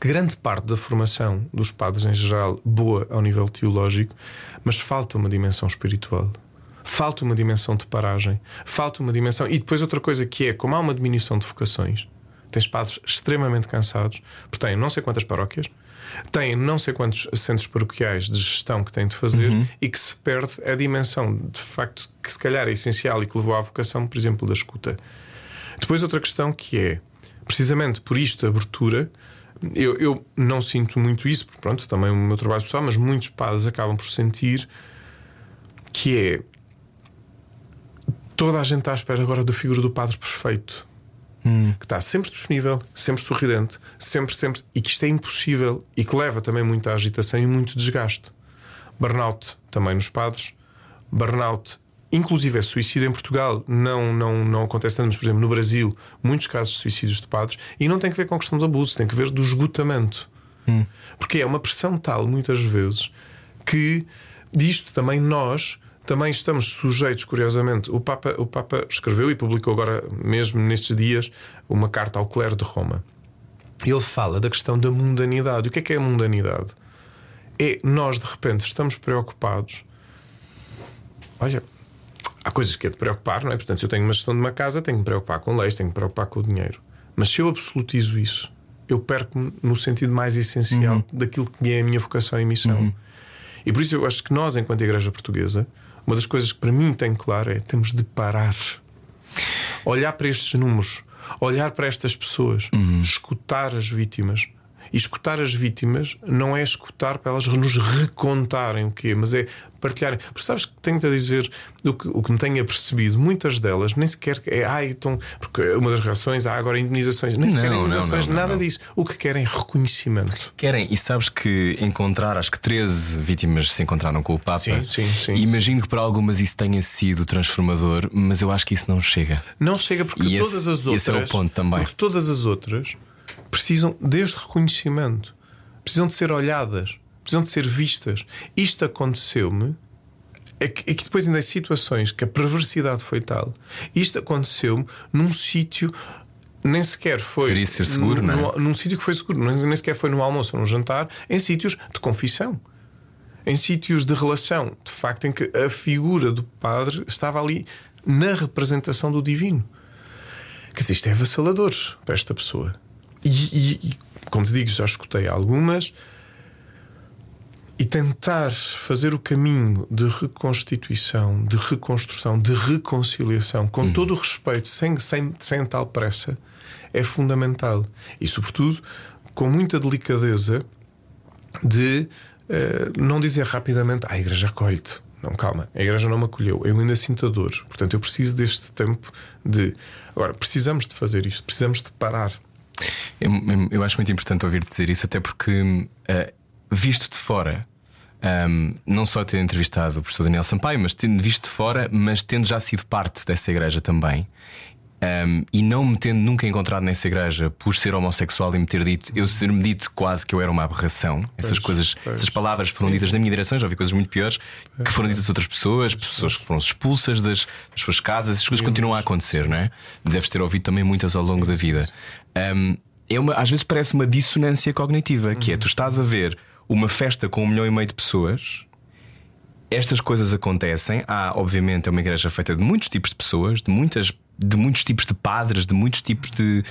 grande parte da formação dos padres em geral boa ao nível teológico, mas falta uma dimensão espiritual. Falta uma dimensão de paragem, falta uma dimensão. E depois outra coisa que é, como há uma diminuição de vocações, Tens padres extremamente cansados, porque têm não sei quantas paróquias, têm não sei quantos centros paroquiais de gestão que têm de fazer uhum. e que se perde a dimensão, de facto, que se calhar é essencial e que levou à vocação, por exemplo, da escuta. Depois, outra questão que é, precisamente por isto, abertura. Eu, eu não sinto muito isso, porque pronto, também o meu trabalho pessoal, mas muitos padres acabam por sentir que é toda a gente está à espera agora da figura do padre perfeito hum. que está sempre disponível, sempre sorridente, sempre, sempre, e que isto é impossível e que leva também muita agitação e muito desgaste. Burnout também nos padres, burnout, inclusive é suicídio em Portugal, não, não, não acontece tanto, mas por exemplo no Brasil, muitos casos de suicídios de padres, e não tem que ver com a questão do abuso, tem que ver do esgotamento. Hum. Porque é uma pressão tal, muitas vezes, que disto também nós também estamos sujeitos, curiosamente. O Papa, o Papa escreveu e publicou agora, mesmo nestes dias, uma carta ao clero de Roma. Ele fala da questão da mundanidade. O que é que é a mundanidade? É nós, de repente, estamos preocupados. Olha, há coisas que é de preocupar, não é? Portanto, se eu tenho uma gestão de uma casa, tenho que me preocupar com leis, tenho que me preocupar com o dinheiro. Mas se eu absolutizo isso, eu perco-me no sentido mais essencial uhum. daquilo que é a minha vocação e missão. Uhum. E por isso eu acho que nós, enquanto Igreja Portuguesa, uma das coisas que para mim tem claro é temos de parar, olhar para estes números, olhar para estas pessoas, uhum. escutar as vítimas, e escutar as vítimas não é escutar para elas nos recontarem o quê, mas é partilharem. Porque sabes que tenho-te a dizer o que, o que me tenho apercebido, muitas delas nem sequer é ai, então, porque uma das reações há agora indenizações, nem sequer não, indenizações, não, não, nada disso. O que querem é reconhecimento. Querem, e sabes que encontrar, acho que 13 vítimas se encontraram com o Papa. Sim, sim, sim. Imagino sim. que para algumas isso tenha sido transformador, mas eu acho que isso não chega. Não chega porque e todas esse, as outras. Esse é o ponto também. Porque todas as outras precisam deste reconhecimento, precisam de ser olhadas, precisam de ser vistas. Isto aconteceu-me. É que, é que, depois ainda há situações que a perversidade foi tal. Isto aconteceu-me num sítio nem sequer foi. Deveria ser seguro, num, não é? Num sítio que foi seguro, nem sequer foi no almoço ou no jantar, em sítios de confissão, em sítios de relação, de facto, em que a figura do padre estava ali na representação do divino. Quer dizer, isto é avassalador para esta pessoa. E, e, como te digo, já escutei algumas. E tentar fazer o caminho de reconstituição, de reconstrução, de reconciliação, com uhum. todo o respeito, sem, sem, sem tal pressa, é fundamental. E, sobretudo, com muita delicadeza de uh, não dizer rapidamente: ah, a igreja acolhe-te. Não, calma, a igreja não me acolheu, eu ainda sinto a dor. Portanto, eu preciso deste tempo de. Agora, precisamos de fazer isto, precisamos de parar. Eu, eu acho muito importante ouvir-te dizer isso, até porque, uh, visto de fora, um, ehm, não só ter entrevistado o professor Daniel Sampaio, mas tendo visto de fora, mas tendo já sido parte dessa igreja também. Um, ehm, e não me tendo nunca encontrado nessa igreja por ser homossexual e me ter dito, eu ser-me dito quase que eu era uma aberração. Essas coisas, pois. essas palavras foram ditas na minha direção, já ouvi coisas muito piores que foram ditas a outras pessoas, pessoas que foram expulsas das, das suas casas, essas coisas continuam a acontecer, não é? Deves ter ouvido também muitas ao longo da vida. Um, é uma, às vezes parece uma dissonância cognitiva, que é tu estás a ver uma festa com um milhão e meio de pessoas estas coisas acontecem. Há, obviamente, é uma igreja feita de muitos tipos de pessoas, de, muitas, de muitos tipos de padres, de muitos tipos de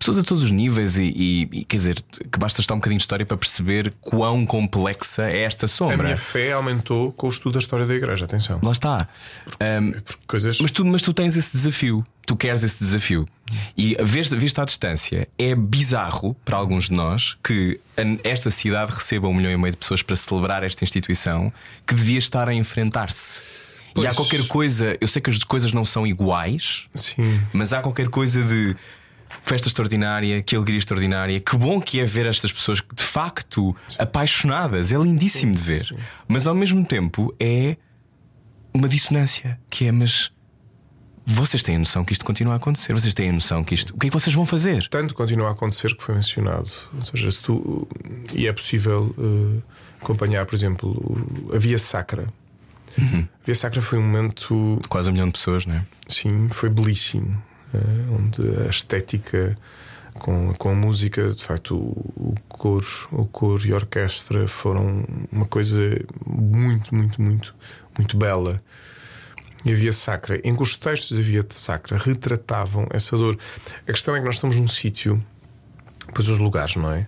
pessoas a todos os níveis e, e, e, quer dizer, que basta estar um bocadinho de história para perceber quão complexa é esta sombra. A minha fé aumentou com o estudo da história da igreja, atenção. Lá está. Porque, um, porque coisas... mas, tu, mas tu tens esse desafio, tu queres esse desafio. E visto à distância, é bizarro para alguns de nós que esta cidade receba um milhão e meio de pessoas para celebrar esta instituição que devia estar a enfrentar-se. Pois... E há qualquer coisa, eu sei que as coisas não são iguais, Sim. mas há qualquer coisa de festa extraordinária, que alegria extraordinária. Que bom que é ver estas pessoas de facto apaixonadas. É lindíssimo de ver. Mas ao mesmo tempo é uma dissonância que é, mas vocês têm a noção que isto continua a acontecer? Vocês têm a noção que isto. O que é que vocês vão fazer? Tanto continua a acontecer que foi mencionado. Ou seja, se tu. E é possível uh, acompanhar, por exemplo, a Via Sacra. Uhum. A Via Sacra foi um momento. Quase um milhão de pessoas, não é? Sim, foi belíssimo. Eh, onde a estética com, com a música, de facto, o, o coro, o coro e a orquestra foram uma coisa muito, muito, muito, muito bela. E havia sacra, em que os textos da Via Sacra retratavam essa dor. A questão é que nós estamos num sítio, pois os lugares, não é?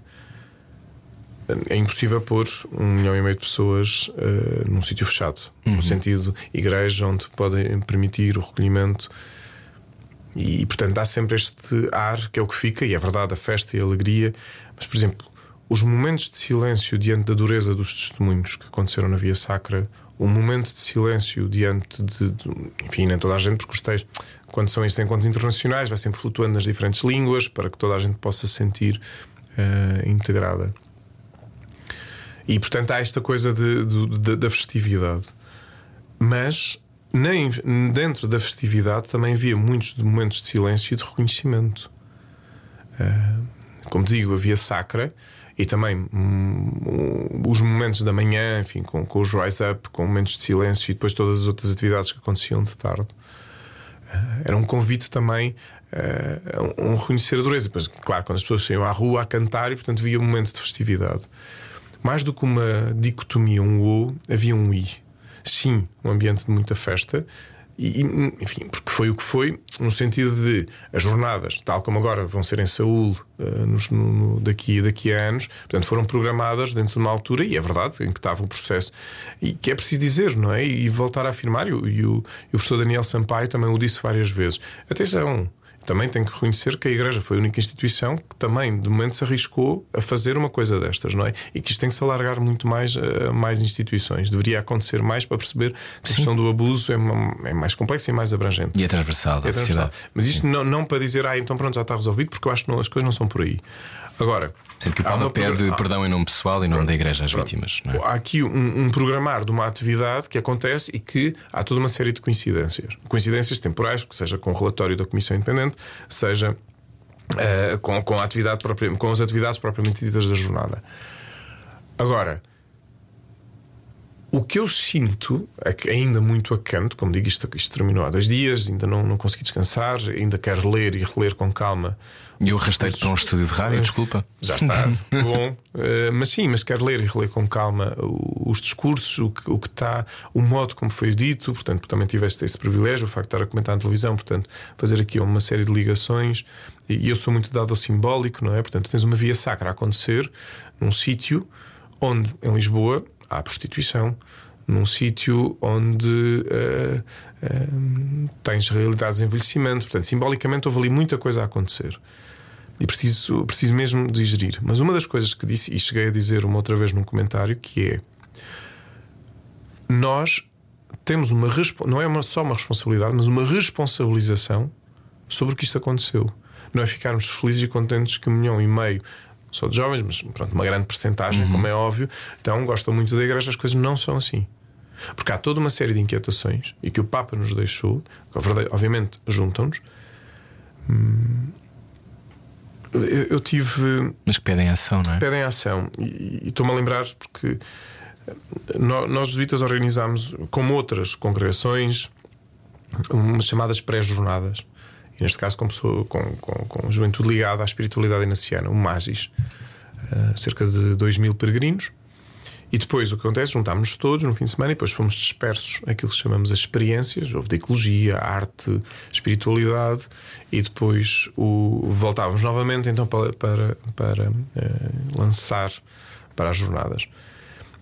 É impossível pôr um milhão e meio de pessoas uh, num sítio fechado, uhum. no sentido igreja, onde podem permitir o recolhimento e, portanto, há sempre este ar que é o que fica, e é verdade, a festa e a alegria. Mas, por exemplo, os momentos de silêncio diante da dureza dos testemunhos que aconteceram na Via Sacra, o momento de silêncio diante de, de enfim, nem toda a gente, porque os textos, quando são estes encontros internacionais, vai sempre flutuando nas diferentes línguas para que toda a gente possa sentir uh, integrada. E portanto há esta coisa de, de, da festividade. Mas nem dentro da festividade também havia muitos momentos de silêncio e de reconhecimento. Uh, como digo, havia sacra e também um, os momentos da manhã, enfim, com, com os rise up, com momentos de silêncio e depois todas as outras atividades que aconteciam de tarde. Uh, era um convite também uh, a um reconhecer a dureza. Claro, quando as pessoas saíam à rua a cantar e, portanto, havia um momento de festividade. Mais do que uma dicotomia, um ou, havia um i sim, um ambiente de muita festa. E, enfim, porque foi o que foi, no sentido de as jornadas, tal como agora vão ser em Saúl uh, nos, no, daqui, daqui a anos, portanto foram programadas dentro de uma altura, e é verdade, em que estava um processo, e que é preciso dizer, não é? E voltar a afirmar, e, o, e o professor Daniel Sampaio também o disse várias vezes. Atenção, também tenho que reconhecer que a Igreja foi a única instituição que também, de momento, se arriscou a fazer uma coisa destas, não é? E que isto tem que se alargar muito mais a mais instituições. Deveria acontecer mais para perceber que a questão do abuso é, é, mais complexa e mais abrangente. E é transversal. É transversal. Mas isto não, não, para dizer, ah, então pronto, já está resolvido, porque eu acho que não, as coisas não são por aí. Agora. Sendo que o Papa pede perdão em nome pessoal e nome da Igreja às pronto. vítimas. É? Há aqui um, um, programar de uma atividade que acontece e que há toda uma série de coincidências. Coincidências temporais, que seja com o relatório da Comissão Independente, seja uh, com, com, a atividade com as atividades propriamente ditas da jornada. Agora. O que eu sinto é que ainda muito a canto, como digo, isto, isto terminou há dois dias, ainda não, não consegui descansar, ainda quero ler e reler com calma e eu arrastei-te para um estúdio de rádio, desculpa. Já está, bom. Uh, mas sim, mas quero ler e reler com calma os discursos, o que, o que está, o modo como foi dito, portanto, também tiveste esse privilégio, o facto de estar a comentar na televisão, portanto, fazer aqui uma série de ligações. E, e eu sou muito dado ao simbólico, não é? Portanto, tens uma via sacra a acontecer num sítio onde, em Lisboa, há prostituição num sítio onde uh, uh, tens realidades de envelhecimento. Portanto, simbolicamente houve ali muita coisa a acontecer e preciso, preciso mesmo digerir. Mas uma das coisas que disse, e cheguei a dizer uma outra vez num comentário, que é nós temos uma não é uma, só uma responsabilidade, mas uma responsabilização sobre o que isto aconteceu. Não é ficarmos felizes e contentes que um milhão e meio só de jovens, mas pronto, uma grande percentagem, uhum. como é óbvio, então gostam muito da igreja, as coisas não são assim. Porque há toda uma série de inquietações e que o Papa nos deixou, que obviamente juntam-nos. Hum, eu, eu, tive. Mas que pedem ação, não é? Pedem ação. E, estou-me a lembrar porque nós, jesuítas organizámos, como outras congregações, umas chamadas pré-jornadas. E neste caso, com, pessoa, com, com, com juventude ligada à espiritualidade inaciana, o MAGIS. Uh, cerca de 2 mil peregrinos. E depois o que acontece? Juntámos-nos todos no fim de semana e depois fomos dispersos aquilo que chamamos as experiências. Houve de ecologia, arte, espiritualidade e depois o, voltávamos novamente então para, para, para uh, lançar para as jornadas.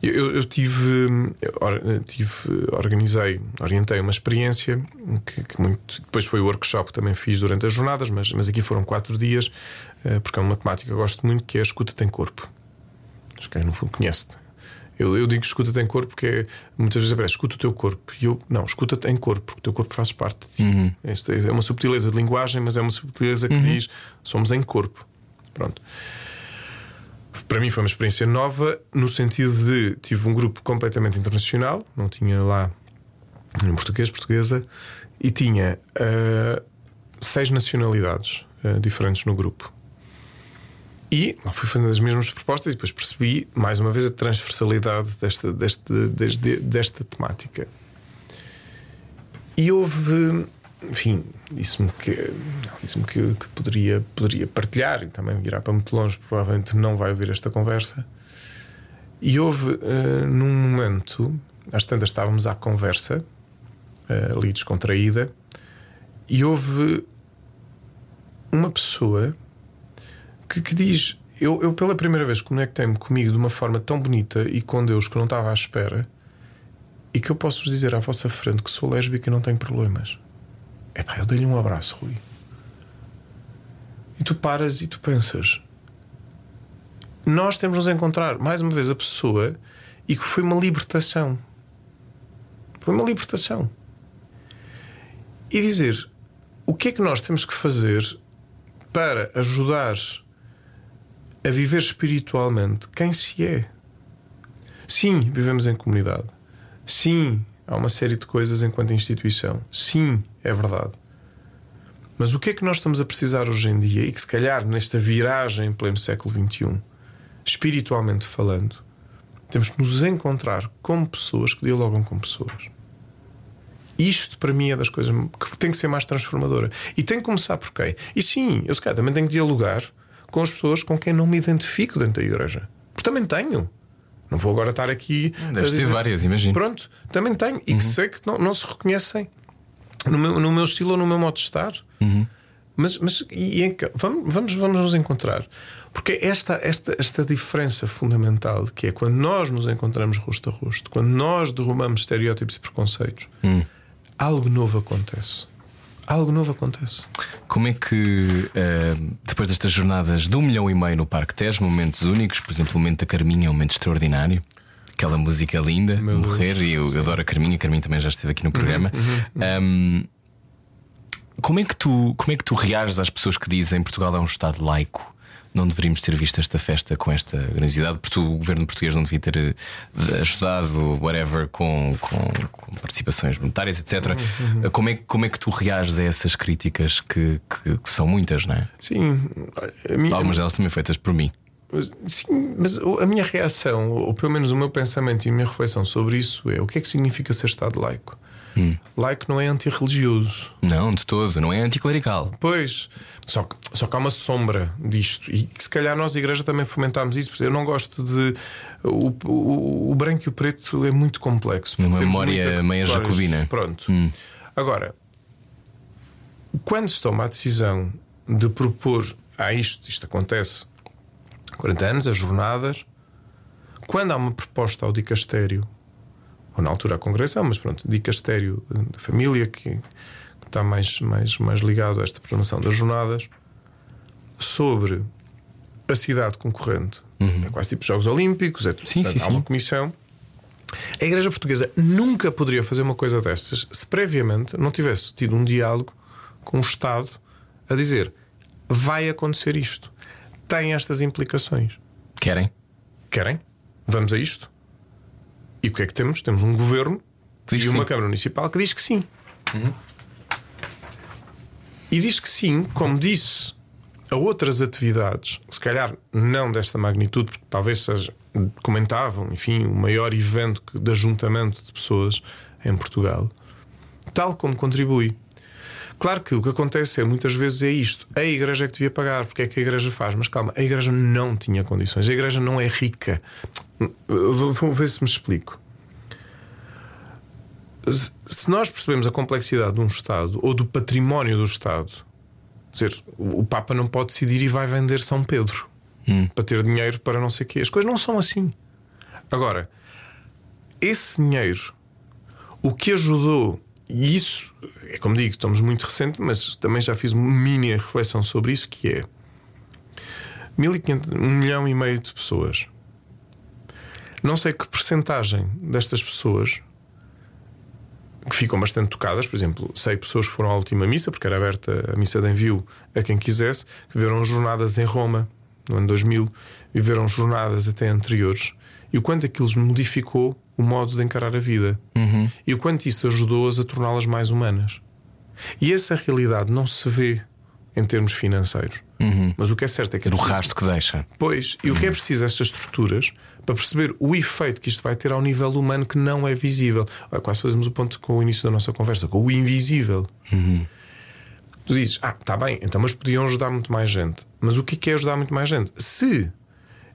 Eu, eu tive, eu tive, organizei, orientei uma experiência que, que, muito, depois foi o workshop que também fiz durante as jornadas, mas, mas aqui foram quatro dias, uh, porque é uma temática que eu gosto muito que é a escuta tem corpo. Acho que no fundo conhece-te. Eu, eu digo escuta tem corpo porque muitas vezes aparece escuta o teu corpo. E eu, não, escuta tem corpo, porque o teu corpo faz parte de ti. Uhum. Esta é uma subtileza de linguagem, mas é uma subtileza que uhum. diz somos em corpo. Pronto. Para mim foi uma experiência nova, no sentido de tive um grupo completamente internacional, não tinha lá em português, portuguesa, e tinha uh, seis nacionalidades uh, diferentes no grupo. E fui fazendo as mesmas propostas e depois percebi, mais uma vez, a transversalidade desta, desta, desta, desta temática. E houve, enfim, disse-me que, disse que, que, poderia, poderia partilhar e também virar para muito longe, provavelmente não vai ouvir esta conversa. E houve, uh, num momento, às tantas estávamos à conversa, uh, ali descontraída, e houve uma pessoa que, que diz: eu, eu, pela primeira vez conectei-me comigo de uma forma tão bonita e com Deus que não estava à espera, e que eu posso vos dizer à vossa frente que sou lésbica e não tenho problemas. Epá, eu dei-lhe um abraço, Rui. E tu paras e tu pensas: nós temos nos encontrar mais uma vez a pessoa e que foi uma libertação. Foi uma libertação. E dizer o que é que nós temos que fazer para ajudar a viver espiritualmente quem se é. Sim, vivemos em comunidade. Sim, há uma série de coisas enquanto instituição. Sim, é verdade. Mas o que é que nós estamos a precisar hoje em dia e que, se calhar, nesta viragem em pleno século XXI, espiritualmente falando, temos que nos encontrar como pessoas que dialogam com pessoas. Isto para mim é das coisas que tem que ser mais transformadora. E tem que começar por quem? E sim, eu se calhar também tenho que dialogar com as pessoas com quem não me identifico dentro da igreja. Porque também tenho. Não vou agora estar aqui. Deve ser várias, imagino. Pronto, também tenho. E uhum. que sei que não, não se reconhecem no meu, no meu estilo ou no meu modo de estar. Uhum. Mas, mas e, vamos, vamos, vamos nos encontrar. Porque esta, esta, esta diferença fundamental que é quando nós nos encontramos rosto a rosto, quando nós derrubamos estereótipos e preconceitos, uhum. algo novo acontece algo novo acontece. Como é que, uh, depois destas jornadas de um milhão e meio no Parque Tejo, momentos únicos, por exemplo, o momento da Carminha é um momento extraordinário. Aquela música linda, Meu Morrer, Deus, e eu, eu, adoro a Carminha, a Carminha também já esteve aqui no programa. Uhum, uhum, um, como, é que tu, como é que tu reages às pessoas que dizem Portugal é um Estado laico? Não deveríamos ter visto esta festa com esta grandiosidade, porque o governo português não devia ter eh, ajudado, whatever, com, com, com participações monetárias, etc. Uhum. uhum. Como, é, como é que tu reages a essas críticas que, que, que são muitas, não é? Sim, minha... algumas delas também feitas por mim. Sim, mas a minha reação, ou pelo menos o meu pensamento e a minha reflexão sobre isso é o que é que significa ser Estado laico? Hum. Laico não é antirreligioso. Não, de todo, não é anticlerical. Pois, só que, só que há uma sombra disto. E que se calhar nós, igreja, também fomentámos isso, porque eu não gosto de. O, o, o branco e o preto é muito complexo. Uma memória meia jacobina. Pronto. Hum. Agora, quando se toma a decisão de propor. Ah, isto, isto acontece 40 anos, as jornadas. Quando há uma proposta ao dicastério ou na altura a congregação, mas pronto, dicastério da família, que, que, está mais, mais, mais ligado a esta programação das jornadas, sobre a cidade concorrente. Uhum. É quase tipo Jogos Olímpicos, é tudo. Sim, portanto, sim, há uma comissão. A Igreja Portuguesa nunca poderia fazer uma coisa destas se previamente não tivesse tido um diálogo com o Estado a dizer vai acontecer isto, tem estas implicações. Querem? Querem? Vamos a isto? E o que é que temos? Temos um governo e uma sim. Câmara Municipal que diz que sim. Uhum. E diz que sim, como disse a outras atividades, se calhar não desta magnitude, porque talvez seja, comentavam, enfim, o maior evento de ajuntamento de pessoas em Portugal, tal como contribui. Claro que o que acontece é muitas vezes é isto: a igreja é que devia pagar, porque é que a igreja faz? Mas calma, a igreja não tinha condições, a igreja não é rica Vou ver se me explico. Se- nós percebemos a complexidade de um Estado ou do património do Estado, dizer, o Papa não pode decidir e vai vender São Pedro para ter dinheiro para não sei o quê. As coisas não são assim. Agora, esse dinheiro, o que ajudou, e isso é como digo, estamos muito recente, mas também já fiz uma mini reflexão sobre isso, que é 1500, um milhão e meio de pessoas. Não sei que percentagem destas pessoas que ficam bastante tocadas, por exemplo, sei pessoas que foram à última missa, porque era aberta a missa de envio a quem quisesse, que viveram jornadas em Roma no ano 2000, viveram jornadas até anteriores, e o quanto aquilo lhes modificou o modo de encarar a vida, e o quanto isso ajudou-as a torná-las mais humanas. E essa realidade não se vê em termos financeiros. Mas o que é certo é que é Do preciso- rastro que deixa. Pois, e o que é preciso estas estruturas para perceber o efeito que isto vai ter ao nível humano que não é visível. Olha, quase fazemos o ponto com o início da nossa conversa, com o invisível. Tu dizes, ah, está bem, então, mas podiam ajudar muito mais gente. Mas o que é que é ajudar muito mais gente? Se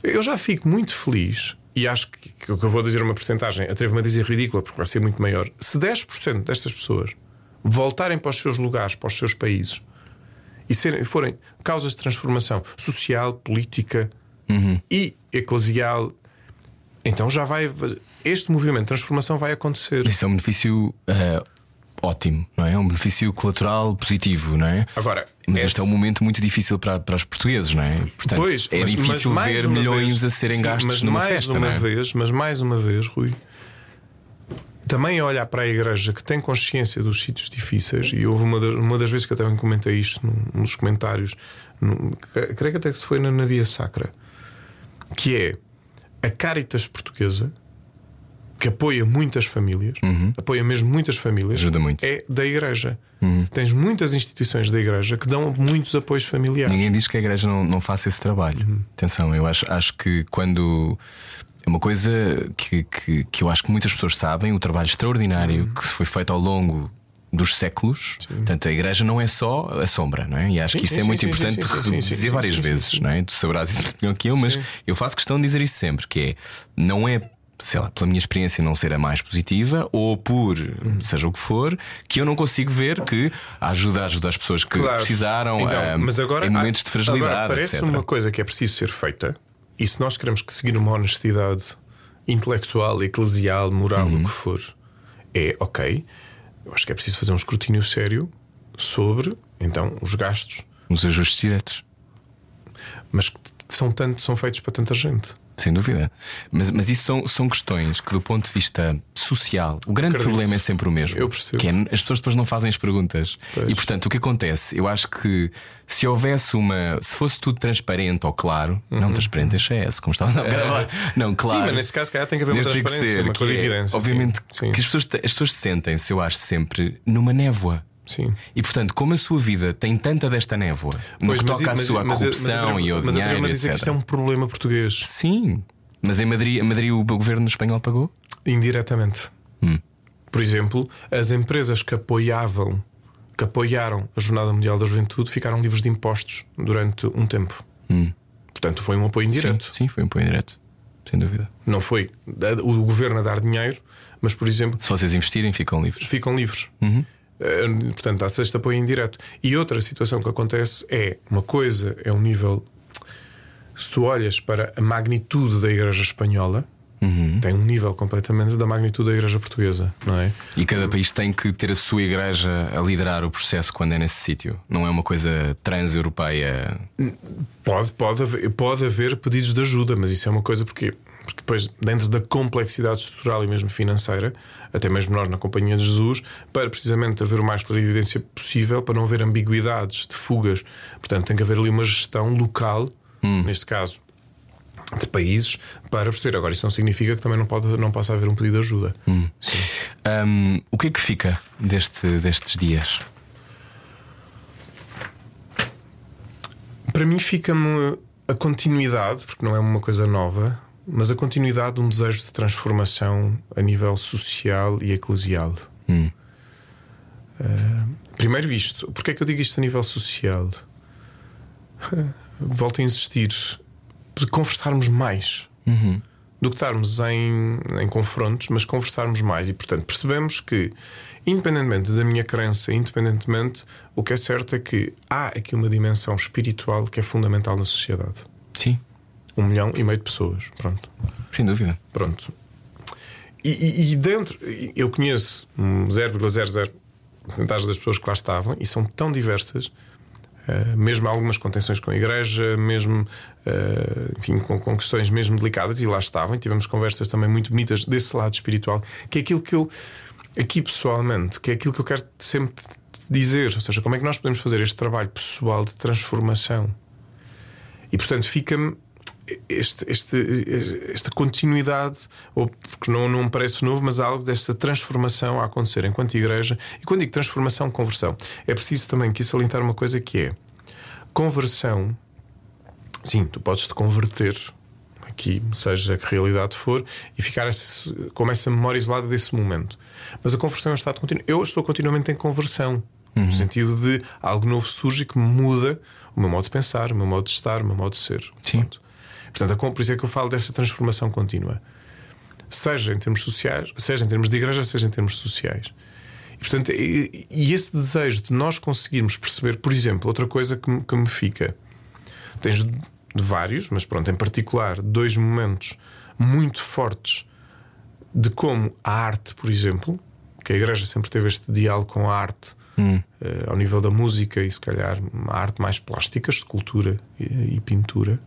eu já fico muito feliz, e acho que, que eu vou dizer uma porcentagem, atrevo-me a dizer ridícula, porque vai ser muito maior. Se 10% destas pessoas voltarem para os seus lugares, para os seus países, e serem, forem causas de transformação social, política e eclesial, então já vai. Este movimento de transformação vai acontecer. Isso é um benefício eh, ótimo, não é? É um benefício colateral positivo, não é? Agora, Mas esse- este é um momento muito difícil para, para os portugueses, não é? Portanto, Pois, é mas- difícil mas ver milhões vez- a serem sim, gastos mas numa mais festa, uma não é? vez, mas mais uma vez, Rui, também a olhar para a igreja que tem consciência dos sítios difíceis, e houve uma das, uma das vezes que eu também comentei isto num, dos comentários, num- creio que até que se foi na, Via Sacra, que é a Caritas portuguesa. Que apoia muitas famílias, apoia mesmo muitas famílias, Ajuda muito. é da igreja. Tens muitas instituições da igreja que dão muitos apoios familiares. Ninguém diz que a igreja não, não faça esse trabalho. Uhum. Atenção, eu acho, acho que quando. É uma coisa que, que, que eu acho que muitas pessoas sabem, o trabalho extraordinário Uhum. que se foi feito ao longo dos séculos. Portanto, a igreja não é só a sombra, não é? E acho Sim, que isso sim, é sim, muito sim, importante sim, sim, sim, sim, dizer sim, várias sim, sim, vezes, sim. não é? Tu saberás isso melhor que eu, mas eu faço questão de dizer isso sempre: que é, não é. Sei lá, pela minha experiência não ser a mais positiva, ou por seja o que for, que eu não consigo ver que a ajuda ajuda as pessoas que Claro. precisaram Então, ah, mas agora, em momentos há- de fragilidade. Agora, parece etc. uma coisa que é preciso ser feita, e se nós queremos que seguir uma honestidade intelectual, eclesial, moral, Uhum. o que for, é ok. Eu acho que é preciso fazer um escrutínio sério sobre então os gastos, Os ajustes diretos. mas que são tanto, são feitos para tanta gente. Sem dúvida. Mas, mas isso são, são questões que, do ponto de vista social, o grande Acredito. problema é sempre o mesmo. Eu percebo. Que é, as pessoas depois não fazem as perguntas. Pois. E portanto, o que acontece? Eu acho que se houvesse uma. Se fosse tudo transparente ou claro, não transparente, deixa esse, como estava a gravar. Não, claro. Uhum. Sim, mas nesse caso, calhar tem que haver uma transparência, ser, uma que clara é. Obviamente sim. que as pessoas, as pessoas sentem-se, eu acho, sempre numa névoa. Sim. E portanto, como a sua vida tem tanta desta névoa, no Pois, que mas, toca à mas, sua mas, corrupção mas, e ao mas dinheiro, a dizer que isto é um problema português, Sim, mas em Madrid, em Madrid o governo espanhol pagou? indiretamente. Hum. Por exemplo, as empresas que apoiavam, que apoiaram a Jornada Mundial da Juventude, ficaram livres de impostos durante um tempo. Portanto, foi um apoio indireto. Sim, sim, foi um apoio indireto, sem dúvida. Não foi o governo a dar dinheiro, mas, por exemplo, Se vocês investirem, ficam livres. ficam livres. Uhum. Eh, Portanto, há este apoio indireto. E outra situação que acontece é uma coisa, é um nível. Se tu olhas para a magnitude da Igreja Espanhola, Uhum. tem um nível completamente da magnitude da Igreja Portuguesa, não é? E cada país tem que ter a sua igreja a liderar o processo quando é nesse sítio. Não é uma coisa trans-europeia. Pode, pode, haver, pode haver pedidos de ajuda, mas isso é uma coisa porque, porque depois, dentro da complexidade estrutural e mesmo financeira, até mesmo nós na Companhia de Jesus, para precisamente haver o mais clara evidência possível, para não haver ambiguidades de fugas. Portanto, tem que haver ali uma gestão local, neste caso. De países para perceber. Agora, isso não significa que também não, pode, não possa haver um pedido de ajuda. Hum, o que é que fica deste, destes dias? Para mim fica-me a continuidade, porque não é uma coisa nova, mas a continuidade de um desejo de transformação a nível social e eclesial. Hum. Uh, primeiro isto, porque é que eu digo isto a nível social? Volto a insistir de conversarmos mais. Uhum. do que estarmos em, em confrontos, mas conversarmos mais. E, portanto, percebemos que, independentemente da minha crença, independentemente, o que é certo é que há aqui uma dimensão espiritual que é fundamental na sociedade. Sim, Um milhão e meio de pessoas. Pronto. sem dúvida. Pronto. E, e- dentro, eu conheço um 0,00 porcentagem das pessoas que lá estavam e são tão diversas, eh, mesmo algumas com tensões com a igreja, mesmo eh, enfim, com, com questões mesmo delicadas, e lá estavam, e tivemos conversas também muito bonitas desse lado espiritual, que é aquilo que eu, aqui pessoalmente, que é aquilo que eu quero sempre dizer, ou seja, como é que nós podemos fazer este trabalho pessoal de transformação. E portanto fica-me este, este- esta continuidade, ou porque não, não me parece novo, mas algo desta transformação a acontecer enquanto igreja. E quando digo transformação, conversão, é preciso também aqui salientar uma coisa que é conversão. Sim, tu podes te converter aqui, seja que realidade for, e ficar essa, como essa memória isolada desse momento. Mas a conversão é um estado contínuo. Eu estou continuamente em conversão. No sentido de algo novo surge que muda o meu modo de pensar, o meu modo de estar, o meu modo de ser. Sim. Pronto. Portanto, por isso é que eu falo desta transformação contínua. Seja em termos sociais, seja em termos de igreja, seja em termos sociais. E, portanto, e, e esse desejo de nós conseguirmos perceber, por exemplo, outra coisa que, me- que me fica. Tens de vários, mas pronto, em particular, dois momentos muito fortes de como a arte, por exemplo, que a Igreja sempre teve este diálogo com a arte, eh, ao nível da música e se calhar a arte mais plástica, escultura e, e pintura.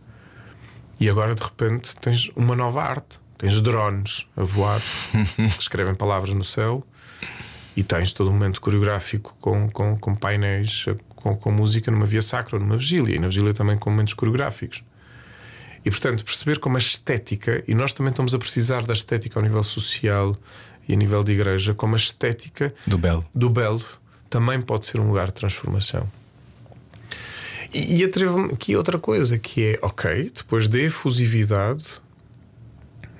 E agora de repente tens uma nova arte. Tens drones a voar que escrevem palavras no céu e tens todo um momento coreográfico com, com, com painéis eh, com, com música numa via sacra numa vigília e na vigília também com momentos coreográficos. E portanto, perceber como a estética, e nós também estamos a precisar da estética ao nível social e a nível de igreja, como a estética Do belo. do belo também pode ser um lugar de transformação. E, e atrevo-me aqui outra coisa que é, ok, depois da efusividade,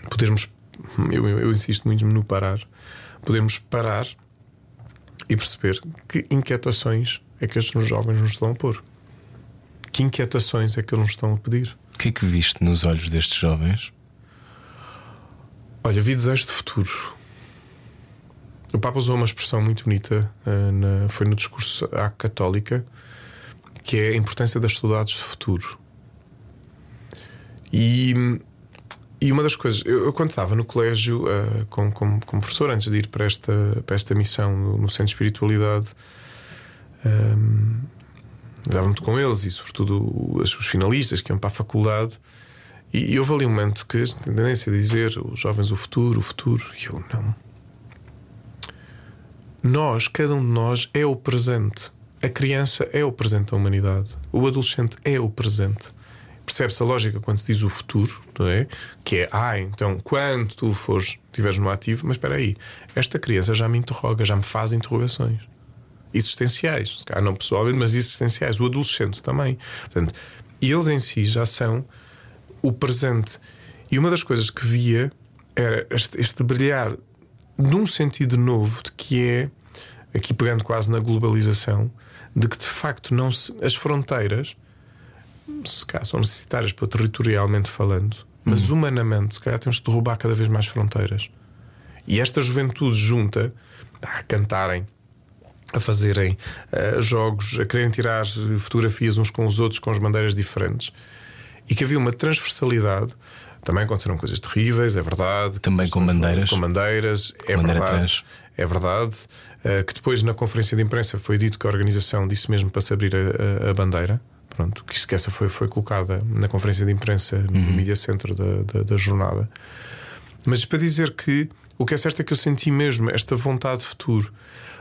podermos, eu, eu- eu insisto muito no parar, podemos parar e perceber que inquietações é que estes jovens nos estão a pôr. Que inquietações é que eles nos estão a pedir? O que é que viste nos olhos destes jovens? Olha, vi desejo de futuro. O Papa usou uma expressão muito bonita, eh, na- foi no discurso à Católica, que é a importância das saudades de futuro. E, e uma das coisas, eu, eu quando estava no colégio eh, com, com, como professor, antes de ir para esta, para esta missão no, no Centro de Espiritualidade, ehm, dava muito com eles e, sobretudo, os, os finalistas que iam para a faculdade. E, e houve ali um momento que a tendência a dizer os jovens o futuro, o futuro, e eu não. Nós, cada um de nós, é o presente. A criança é o presente da humanidade. O adolescente é o presente. Percebe-se a lógica quando se diz o futuro, não é? Que é, ah, então quando tu fores, estiveres no ativo, mas espera aí, esta criança já me interroga, já me faz interrogações existenciais, se calhar não pessoalmente, mas existenciais. O adolescente também. Portanto, eles em si já são o presente. E uma das coisas que via era este, este brilhar de um sentido novo, de que é, aqui pegando quase na globalização, de que de facto não se, as fronteiras se calhar são necessárias para territorialmente falando, mas humanamente, se calhar temos que derrubar cada vez mais fronteiras. E esta juventude junta a cantarem, a fazerem eh, jogos, a quererem tirar fotografias uns com os outros com as bandeiras diferentes e que havia uma transversalidade. Também aconteceram coisas terríveis, é verdade. Também com bandeiras. Com bandeiras, é Bandeira verdade. É verdade. Eh, que depois na conferência de imprensa foi dito que a organização disse mesmo para se abrir a, a- bandeira. Pronto, que, isso- que essa foi, foi colocada na conferência de imprensa no Media Center da, da, da jornada. Mas para dizer que o que é certo é que eu senti mesmo esta vontade de futuro.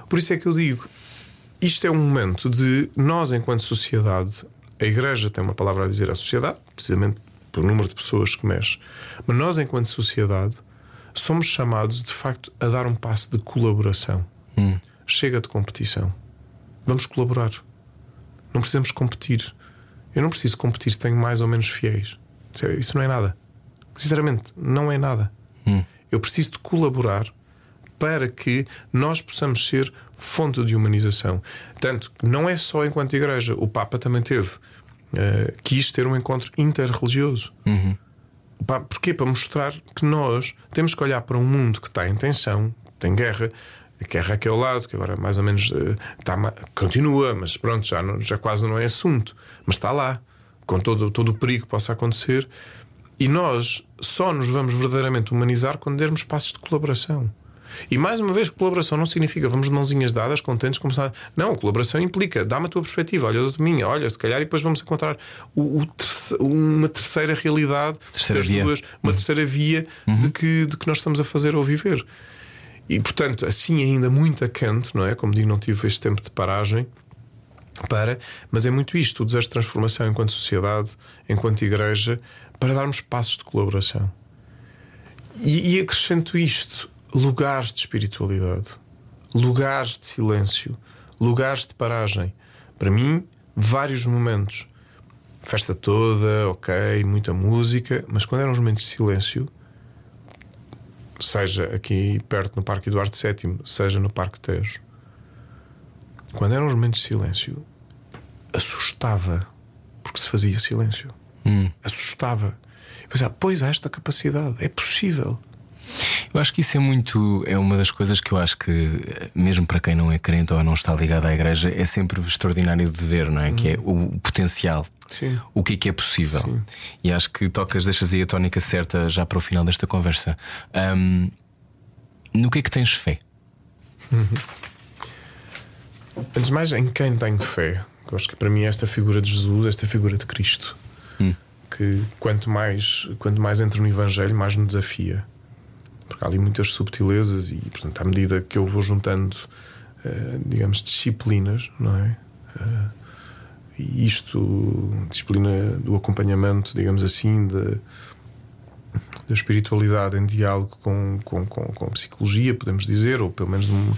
Por isso é que eu digo: isto é um momento de nós, enquanto sociedade, a Igreja tem uma palavra a dizer à sociedade, precisamente pelo número de pessoas que mexe, mas nós, enquanto sociedade, somos chamados de facto a dar um passo de colaboração. Chega de competição. Vamos colaborar. Não precisamos competir. Eu não preciso competir se tenho mais ou menos fiéis. Isso é- Isso não é nada. Sinceramente, não é nada. Eu preciso de colaborar para que nós possamos ser fonte de humanização. Tanto que não é só enquanto igreja, o Papa também teve. eh, quis ter um encontro interreligioso. Pá, porquê? Para mostrar que nós temos que olhar para um mundo que está em tensão, tem guerra. A guerra aqui ao lado, que agora mais ou menos está, continua, mas pronto, já, não, já quase não é assunto. Mas está lá, com todo, todo o perigo que possa acontecer. E nós só nos vamos verdadeiramente humanizar quando dermos passos de colaboração. E mais uma vez, colaboração não significa vamos de mãozinhas dadas, contentes, começar. Não, colaboração implica dá-me a tua perspectiva, olha a minha, olha, se calhar, e depois vamos encontrar o, o terce... uma terceira realidade, terceira. Duas, uma uhum. terceira via uhum. de, que, de que nós estamos a fazer ou viver. E portanto, assim ainda muito a não é? Como digo, não tive este tempo de paragem para, mas é muito isto, o desejo de transformação enquanto sociedade, enquanto igreja, para darmos passos de colaboração. E, e acrescento isto: lugares de espiritualidade, lugares de silêncio, lugares de paragem. Para mim, vários momentos. Festa toda, ok, muita música, mas quando eram os momentos de silêncio, seja aqui perto no Parque Eduardo VII, seja no Parque Tejo, quando eram os momentos de silêncio, assustava porque se fazia silêncio. Hum. Assustava. Eu pensava, pois há esta capacidade, é possível. Eu acho que isso é muito. É uma das coisas que eu acho que, mesmo para quem não é crente ou não está ligado à igreja, é sempre extraordinário de ver, não é? Hum. Que é o potencial. Sim. O que é que é possível. Sim. E acho que tocas, deixas aí a tónica certa já para o final desta conversa. Um, no que é que tens fé? Uhum. Antes de mais, em quem tenho fé? Eu acho que para mim esta figura de Jesus, esta figura de Cristo, hum. que quanto mais, quanto mais entro no Evangelho, mais me desafia. Porque há ali muitas subtilezas e, portanto, à medida que eu vou juntando, uh, digamos, disciplinas, não é? Uh, isto, disciplina do acompanhamento, digamos assim, da, da espiritualidade em diálogo com, com, com, com psicologia, podemos dizer, ou pelo menos uma,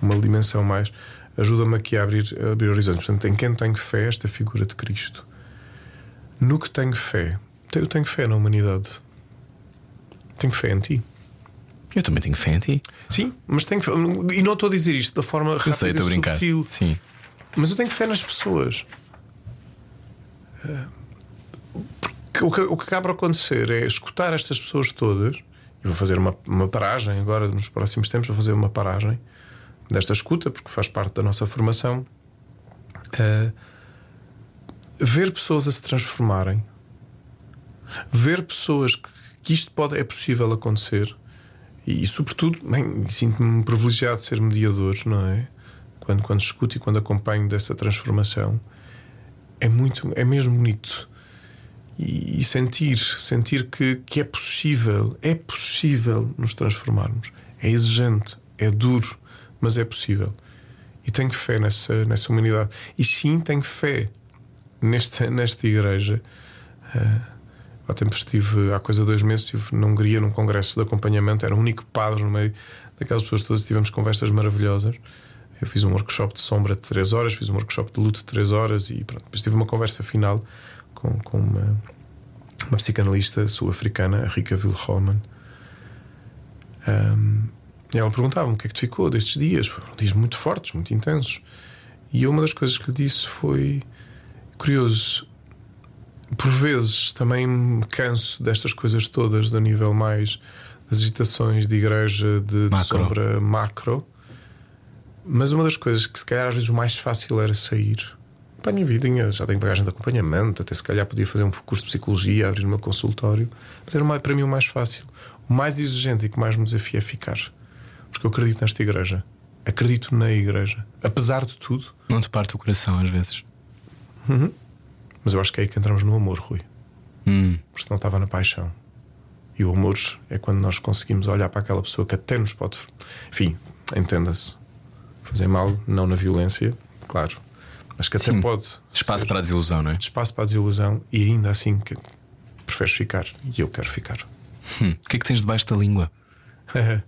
uma dimensão mais ajuda-me aqui a abrir, a abrir horizontes. Portanto, em quem tenho fé, esta figura de Cristo. No que tenho fé, eu tenho fé na humanidade. Tenho fé em ti. Eu também tenho fé em ti. Sim, mas tenho fé. E não estou a dizer isto da forma eu rápida sei, e brincar. subtil. Sim. Mas eu tenho fé nas pessoas. O que, o que acaba a acontecer é escutar estas pessoas todas. E vou fazer uma, uma paragem agora, nos próximos tempos, vou fazer uma paragem desta escuta, porque faz parte da nossa formação, uh, ver pessoas a se transformarem, ver pessoas que, que isto pode, é possível acontecer, e, e sobretudo, sinto-me privilegiado de ser mediador, não é? Quando, quando escuto e quando acompanho dessa transformação, é muito, é mesmo bonito. E, e sentir, sentir que, que é possível, é possível nos transformarmos. É exigente, é duro, mas é possível. E tenho fé nessa, nessa humanidade. E sim, tenho fé nesta, nesta igreja. Uh, há tempo estive, há coisa de dois meses, estive na Hungria num congresso de acompanhamento, era o único padre no meio daquelas pessoas todas, tivemos conversas maravilhosas. Eu fiz um workshop de sombra de 3 horas, fiz um workshop de luto de 3 horas e pronto. Depois tive uma conversa final com, com uma, uma psicanalista sul-africana, a Rika Wilhelman. Um, e ela perguntava-me o que é que te ficou destes dias. Foram dias muito fortes, muito intensos. E uma das coisas que lhe disse foi curioso. Por vezes também me canso destas coisas todas a nível mais das agitações de igreja de, de sombra macro. Mas uma das coisas que se calhar às vezes o mais fácil era sair. Para a minha vidinha, já tenho bagagem de acompanhamento, até se calhar podia fazer um curso de psicologia, abrir o meu consultório. Mas era para mim o mais fácil. O mais exigente e que mais me desafia é ficar porque eu acredito nesta igreja. Acredito na igreja. Apesar de tudo. Não te parte o coração às vezes. Uhum. Mas eu acho que é aí que entramos no amor, Rui. Hum. Porque senão estava na paixão. E o amor é quando nós conseguimos olhar para aquela pessoa que até nos pode. Enfim, entenda-se. Fazer mal, não na violência, claro. Mas que até Sim. pode. Espaço para a desilusão, não é? Espaço para a desilusão e ainda assim que preferes ficar. E eu quero ficar. Hum. O que é que tens debaixo da língua?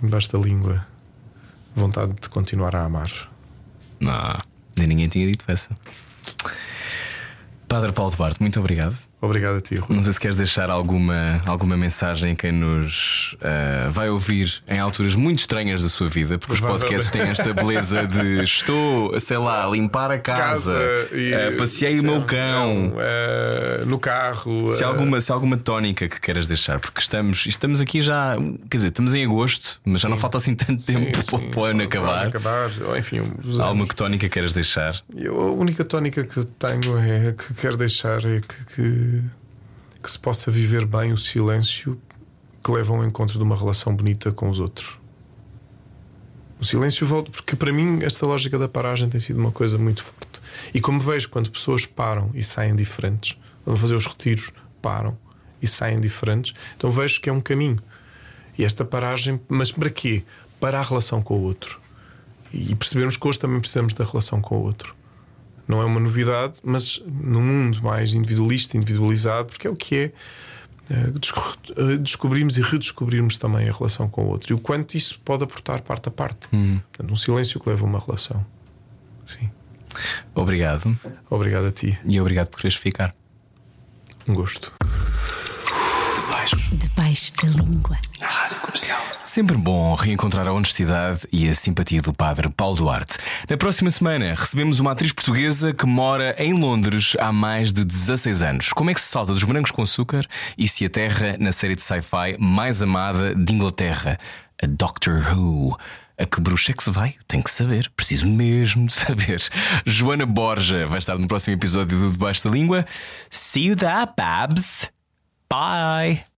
debaixo da língua vontade de continuar a amar. Não, nem ninguém tinha dito essa. Padre Paulo de Barte, muito obrigado. Obrigado a ti, Rui. Não sei se queres deixar alguma, alguma mensagem a quem nos uh, vai ouvir em alturas muito estranhas da sua vida, porque os podcasts têm esta beleza de estou, sei lá, a limpar a casa, casa e, uh, passei o meu cão uh, no carro. Se, alguma, se alguma tónica que queiras deixar, porque estamos, estamos aqui já, quer dizer, estamos em agosto, mas sim. já não falta assim tanto sim, tempo sim. para o ano acabar. acabar. Enfim, Há alguma que tónica queiras deixar? Eu, a única tónica que tenho é que quero deixar é que, que que se possa viver bem o silêncio que leva ao encontro de uma relação bonita com os outros. O silêncio volta, porque para mim esta lógica da paragem tem sido uma coisa muito forte. E como vejo quando pessoas param e saem diferentes, vão fazer os retiros, param e saem diferentes, então vejo que é um caminho. E esta paragem, mas para quê? Para a relação com o outro. E percebermos que hoje também precisamos da relação com o outro não é uma novidade, mas no mundo mais individualista, individualizado, porque é o que é, eh, eh, descobrimos e redescobrirmos também a relação com o outro e o quanto isso pode aportar parte a parte. Hum. Um silêncio que leva a uma relação. Sim. Obrigado. Obrigado a ti. E obrigado por quereres ficar. Um gosto. Debaixo. Da língua. Na rádio comercial. Sempre bom reencontrar a honestidade e a simpatia do padre Paulo Duarte. Na próxima semana recebemos uma atriz portuguesa que mora em Londres há mais de 16 anos. Como é que se salta dos morangos com açúcar e se aterra na série de sci-fi mais amada de Inglaterra, a Doctor Who? A que bruxa é que se vai? Tenho que saber, preciso mesmo de saber. Joana Borja vai estar no próximo episódio do Debaixo da Língua. See you there, Babs. Bye.